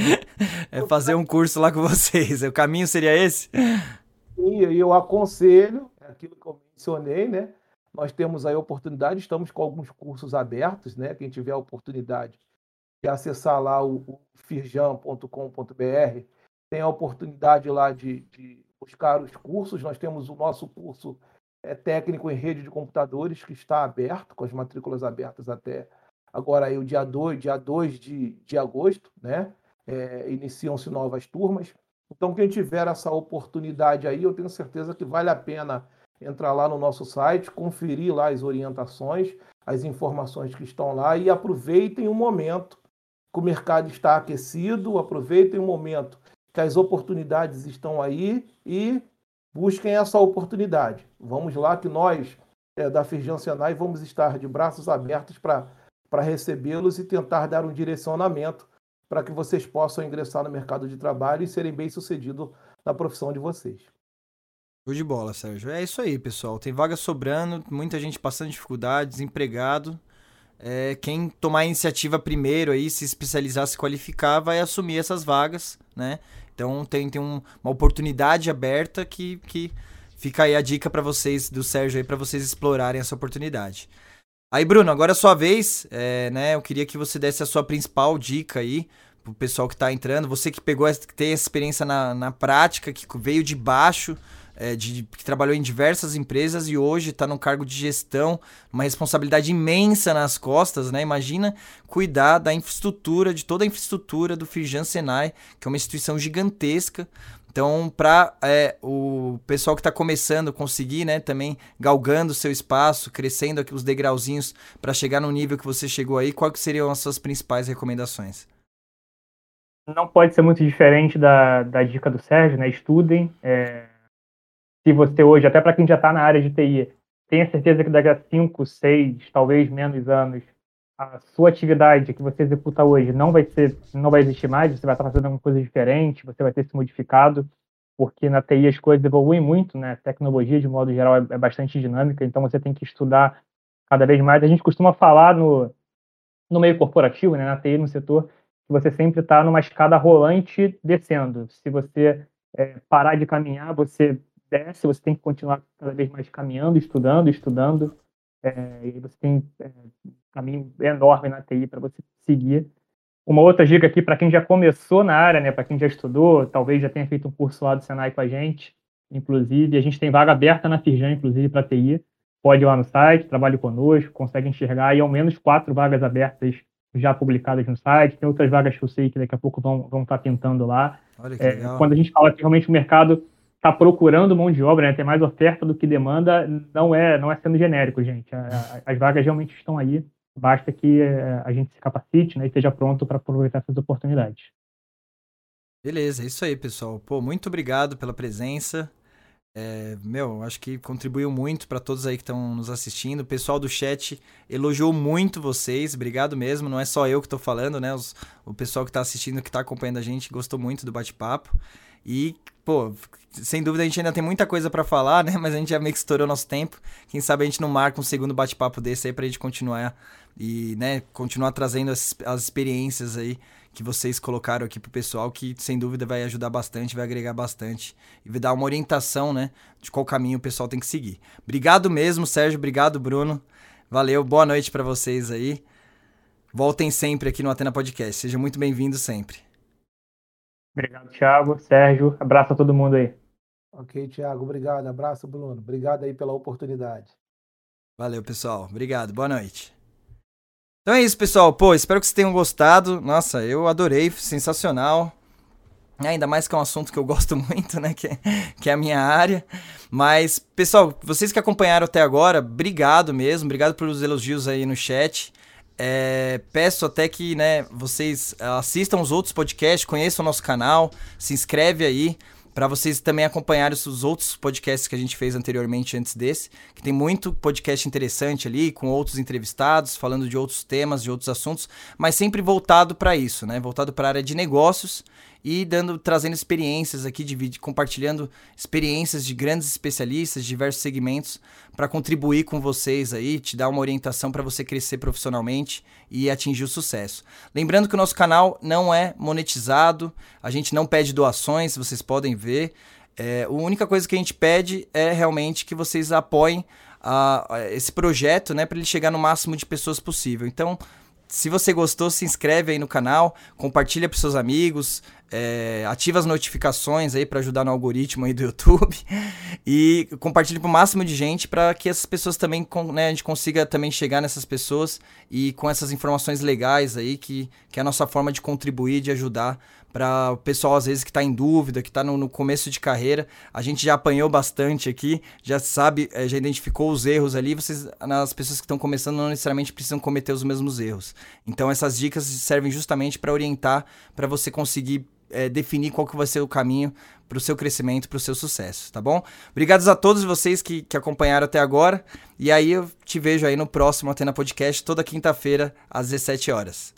é fazer um curso lá com vocês. O caminho seria esse? E eu aconselho, é aquilo que eu mencionei, né? Nós temos aí a oportunidade, estamos com alguns cursos abertos, né? Quem tiver a oportunidade de acessar lá o, o firjan.com.br, tem a oportunidade lá de, de, buscar os cursos. Nós temos o nosso curso é, técnico em rede de computadores que está aberto, com as matrículas abertas até agora aí o dia 2, dia 2 de, de agosto, né? É, Iniciam-se novas turmas. Então, quem tiver essa oportunidade aí, eu tenho certeza que vale a pena entrar lá no nosso site, conferir lá as orientações, as informações que estão lá e aproveitem o momento que o mercado está aquecido, aproveitem o momento que as oportunidades estão aí e busquem essa oportunidade. Vamos lá que nós é, da Firjan Senai vamos estar de braços abertos para recebê-los e tentar dar um direcionamento para que vocês possam ingressar no mercado de trabalho e serem bem-sucedidos na profissão de vocês. Show de bola, Sérgio. É isso aí, pessoal. Tem vaga sobrando, muita gente passando dificuldade, desempregado. É, quem tomar a iniciativa primeiro aí, se especializar, se qualificar, vai assumir essas vagas, né? Então tem, tem um, uma oportunidade aberta que, que fica aí a dica para vocês, do Sérgio aí, para vocês explorarem essa oportunidade. Aí, Bruno, agora é a sua vez, é, né? Eu queria que você desse a sua principal dica aí pro pessoal que tá entrando. Você que pegou, que tem essa experiência na, na prática, que veio de baixo, é, de, que trabalhou em diversas empresas e hoje está num cargo de gestão, uma responsabilidade imensa nas costas, né? Imagina cuidar da infraestrutura, de toda a infraestrutura do Firjan Senai, que é uma instituição gigantesca, então, para é, o pessoal que está começando conseguir, né, também galgando seu espaço, crescendo aqui os degrauzinhos para chegar no nível que você chegou aí, quais seriam as suas principais recomendações? Não pode ser muito diferente da, da dica do Sérgio, né? Estudem. É, se você hoje, até para quem já está na área de TI, tenha certeza que daqui a 5, 6, talvez menos anos, a sua atividade que você executa hoje não vai ser, não vai existir mais, você vai estar fazendo alguma coisa diferente, você vai ter se modificado, porque na TI as coisas evoluem muito, né? A tecnologia, de modo geral, é, é bastante dinâmica, então você tem que estudar cada vez mais. A gente costuma falar no, no meio corporativo, né, na TI, no setor, que você sempre está numa escada rolante descendo. Se você é, parar de caminhar, você desce, você tem que continuar cada vez mais caminhando, estudando, estudando. É, e você tem é, caminho enorme na TI para você seguir. Uma outra dica aqui para quem já começou na área, né, para quem já estudou, talvez já tenha feito um curso lá do Senai com a gente, inclusive, a gente tem vaga aberta na Firjan, inclusive, para TI. Pode ir lá no site, trabalhe conosco, consegue enxergar, e ao menos quatro vagas abertas já publicadas no site. Tem outras vagas que eu sei que daqui a pouco vão, vão estar tá pintando lá. Olha que é, legal. Quando a gente fala que realmente o mercado está procurando mão de obra, né, tem mais oferta do que demanda, não é, não é sendo genérico, gente. As vagas realmente estão aí. Basta que eh, a gente se capacite né, e esteja pronto para aproveitar essas oportunidades. Beleza, é isso aí, pessoal. Pô, muito obrigado pela presença. É, meu, acho que contribuiu muito para todos aí que estão nos assistindo. O pessoal do chat elogiou muito vocês, obrigado mesmo. Não é só eu que estou falando, né? Os, o pessoal que está assistindo, que está acompanhando a gente, gostou muito do bate-papo. E, pô, sem dúvida a gente ainda tem muita coisa para falar, né? Mas a gente já meio que estourou nosso tempo. Quem sabe a gente não marca um segundo bate-papo desse aí pra gente continuar e, né, continuar trazendo as, as experiências aí que vocês colocaram aqui pro pessoal, que sem dúvida vai ajudar bastante, vai agregar bastante e vai dar uma orientação, né, de qual caminho o pessoal tem que seguir. Obrigado mesmo, Sérgio, obrigado, Bruno. Valeu, boa noite para vocês aí. Voltem sempre aqui no Atena Podcast. Sejam muito bem-vindos sempre. Obrigado, Thiago, Sérgio. Abraço a todo mundo aí. Ok, Thiago, obrigado. Abraço, Bruno. Obrigado aí pela oportunidade. Valeu, pessoal. Obrigado. Boa noite. Então é isso, pessoal. Pô, espero que vocês tenham gostado. Nossa, eu adorei, sensacional. Ainda mais que é um assunto que eu gosto muito, né? Que é, que é a minha área. Mas, pessoal, vocês que acompanharam até agora, obrigado mesmo. Obrigado pelos elogios aí no chat. É, peço até que né, vocês assistam os outros podcasts, conheçam o nosso canal, se inscreve aí para vocês também acompanharem os outros podcasts que a gente fez anteriormente antes desse, que tem muito podcast interessante ali, com outros entrevistados, falando de outros temas, de outros assuntos, mas sempre voltado para isso, né? Voltado para a área de negócios e dando trazendo experiências aqui de compartilhando experiências de grandes especialistas de diversos segmentos para contribuir com vocês aí, te dar uma orientação para você crescer profissionalmente e atingir o sucesso. Lembrando que o nosso canal não é monetizado, a gente não pede doações, vocês podem ver. É, a única coisa que a gente pede é realmente que vocês apoiem a, a esse projeto, né, para ele chegar no máximo de pessoas possível. Então, se você gostou, se inscreve aí no canal, compartilha para seus amigos, é, ativa as notificações aí para ajudar no algoritmo aí do YouTube e compartilhe para o máximo de gente para que essas pessoas também, né, a gente consiga também chegar nessas pessoas e com essas informações legais aí que, que é a nossa forma de contribuir, de ajudar para o pessoal às vezes que está em dúvida, que está no, no, começo de carreira. A gente já apanhou bastante aqui, já sabe, é, já identificou os erros ali. Vocês, as pessoas que estão começando, não necessariamente precisam cometer os mesmos erros. Então essas dicas servem justamente para orientar, para você conseguir é, definir qual que vai ser o caminho para o seu crescimento, para o seu sucesso, tá bom? Obrigados a todos vocês que, que acompanharam até agora. E aí eu te vejo aí no próximo Atena Podcast, toda quinta-feira, às 17 horas.